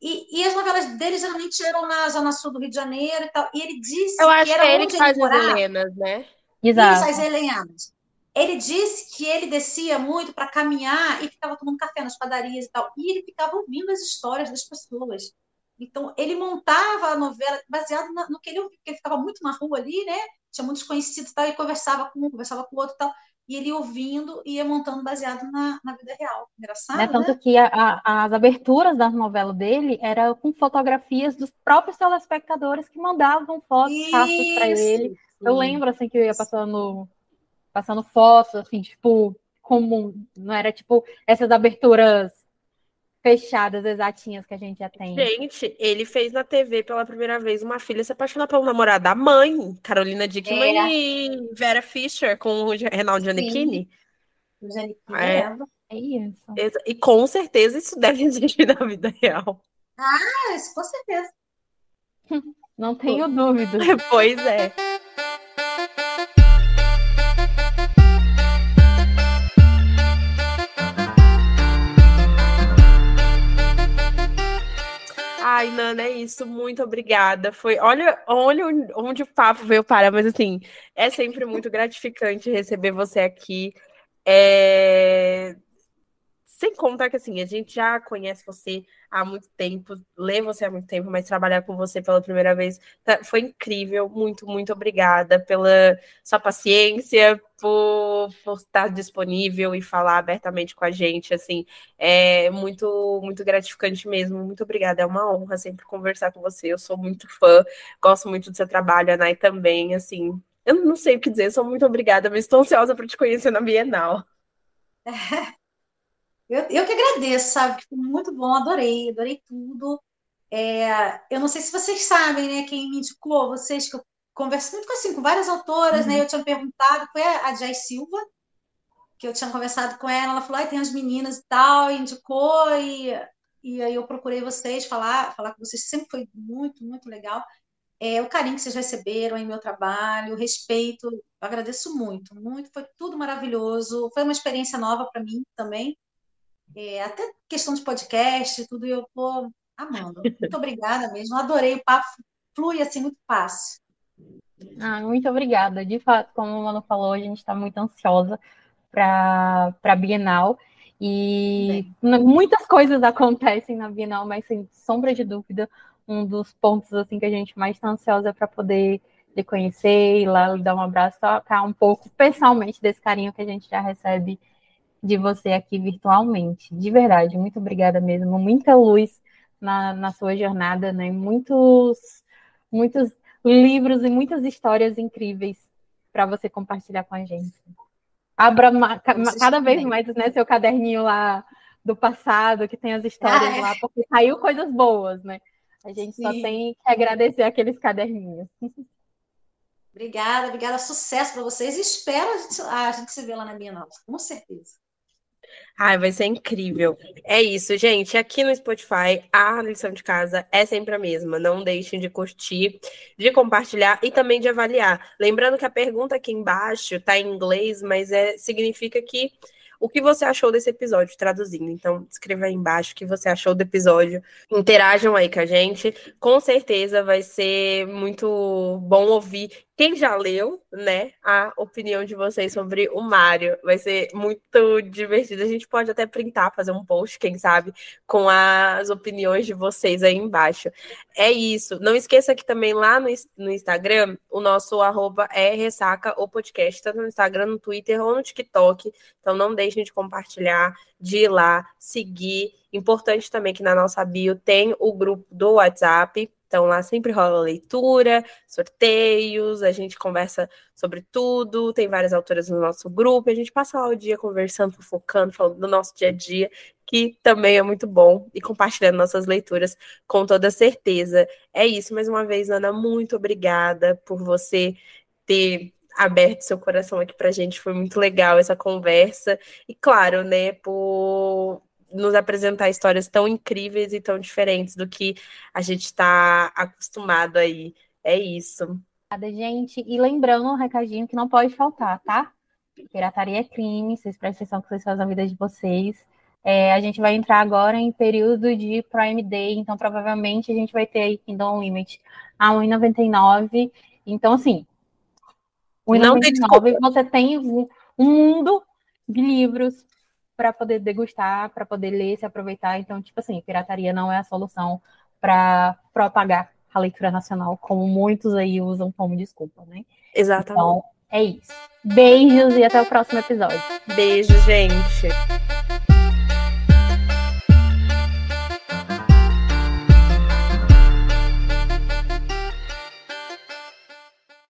E, e, as novelas dele geralmente eram na Zona Sul do Rio de Janeiro e tal. E ele disse
Eu acho que era que ele que faz as Helenas, né?
Exato. Isso, as Helenas. Ele disse que ele descia muito para caminhar e ficava tomando café nas padarias e tal. E ele ficava ouvindo as histórias das pessoas. Então, ele montava a novela baseado no que ele ouvia, porque ele ficava muito na rua ali, né? Tinha muitos conhecidos e tal, e conversava com um, conversava com o outro e tal e ele ouvindo e ia montando baseado na, na vida real. Engraçado, né?
Tanto né? que a, a, as aberturas das novelas dele eram com fotografias dos próprios telespectadores que mandavam fotos fáceis para ele. Eu lembro, assim, que eu ia passando, passando fotos, assim, tipo, comum. Não era, tipo, essas aberturas fechadas, exatinhas que a gente já tem.
Gente, ele fez na TV pela primeira vez uma filha se apaixonar pelo namorado da mãe, Carolina Dickman Era. e Vera Fischer com o Reinaldo Giannichini.
O Giannichini é.
é isso.
E com certeza isso deve existir na vida real.
Ah, isso com certeza.
Não tenho dúvida.
pois é. Ai, Nana, é isso. Muito obrigada. Foi, olha, olha onde o papo veio parar, mas assim, é sempre muito gratificante receber você aqui. É... Sem contar que assim, a gente já conhece você há muito tempo, lê você há muito tempo, mas trabalhar com você pela primeira vez tá, foi incrível. Muito, muito obrigada pela sua paciência, por, por estar disponível e falar abertamente com a gente. Assim, é muito, muito gratificante mesmo. Muito obrigada. É uma honra sempre conversar com você. Eu sou muito fã, gosto muito do seu trabalho, a Nai também. Assim, eu não sei o que dizer, sou muito obrigada, mas estou ansiosa para te conhecer na Bienal.
Eu, eu que agradeço, sabe? Foi muito bom, adorei, adorei tudo. É, eu não sei se vocês sabem, né? Quem me indicou, vocês que eu converso muito com, assim, com várias autoras, né? uhum. né? Eu tinha perguntado, foi a Jai Silva, que eu tinha conversado com ela, ela falou, ah, tem as meninas e tal, e indicou, e, e aí eu procurei vocês, falar, falar com vocês, sempre foi muito, muito legal. É, o carinho que vocês receberam em meu trabalho, o respeito, agradeço muito, muito, foi tudo maravilhoso, foi uma experiência nova para mim também, é, até questão de podcast, tudo eu tô amando. Muito obrigada mesmo, adorei, o papo flui assim muito fácil.
Ah, muito obrigada. De fato, como o Mano falou, a gente está muito ansiosa para a Bienal. E Bem. muitas coisas acontecem na Bienal, mas sem sombra de dúvida, um dos pontos assim que a gente mais está ansiosa para poder lhe conhecer, ir lá lhe dar um abraço, tocar um pouco pessoalmente desse carinho que a gente já recebe de você aqui virtualmente. De verdade, muito obrigada mesmo. Muita luz na, na sua jornada, né? Muitos, muitos livros e muitas histórias incríveis para você compartilhar com a gente. Abra cada vez mais né, seu caderninho lá do passado, que tem as histórias ah, é. lá, porque saiu coisas boas, né? A gente Sim. só tem que agradecer aqueles caderninhos.
Obrigada, obrigada. Sucesso para vocês. Espero a gente, a gente se ver lá na Bienal, com certeza.
Ai, vai ser incrível. É isso, gente. Aqui no Spotify, a lição de casa é sempre a mesma. Não deixem de curtir, de compartilhar e também de avaliar. Lembrando que a pergunta aqui embaixo está em inglês, mas é, significa que o que você achou desse episódio, traduzindo. Então, escreva aí embaixo o que você achou do episódio. Interajam aí com a gente. Com certeza vai ser muito bom ouvir quem já leu, né, a opinião de vocês sobre o Mário. Vai ser muito divertido. A gente pode até printar, fazer um post, quem sabe, com as opiniões de vocês aí embaixo. É isso. Não esqueça que também lá no, no Instagram, o nosso arroba é ressaca podcast, tanto no Instagram, no Twitter ou no TikTok. Então não deixem de compartilhar, de ir lá, seguir. Importante também que na nossa bio tem o grupo do WhatsApp então lá sempre rola leitura, sorteios, a gente conversa sobre tudo, tem várias autoras no nosso grupo, a gente passa lá o dia conversando, focando, falando do nosso dia a dia, que também é muito bom, e compartilhando nossas leituras com toda certeza. É isso, mais uma vez, Ana, muito obrigada por você ter aberto seu coração aqui pra gente, foi muito legal essa conversa, e claro, né, por nos apresentar histórias tão incríveis e tão diferentes do que a gente está acostumado aí. É isso.
Obrigada, gente. E lembrando um recadinho que não pode faltar, tá? Pirataria é crime, vocês prestem atenção que vocês fazem a vida de vocês. É, a gente vai entrar agora em período de Prime Day, então provavelmente a gente vai ter aí Kingdom Limit a 1,99. Então, assim, 1,99 você tem um mundo de livros para poder degustar, para poder ler, se aproveitar. Então, tipo assim, pirataria não é a solução para propagar a leitura nacional, como muitos aí usam como desculpa, né?
Exatamente.
Então, é isso. Beijos e até o próximo episódio.
Beijo, gente.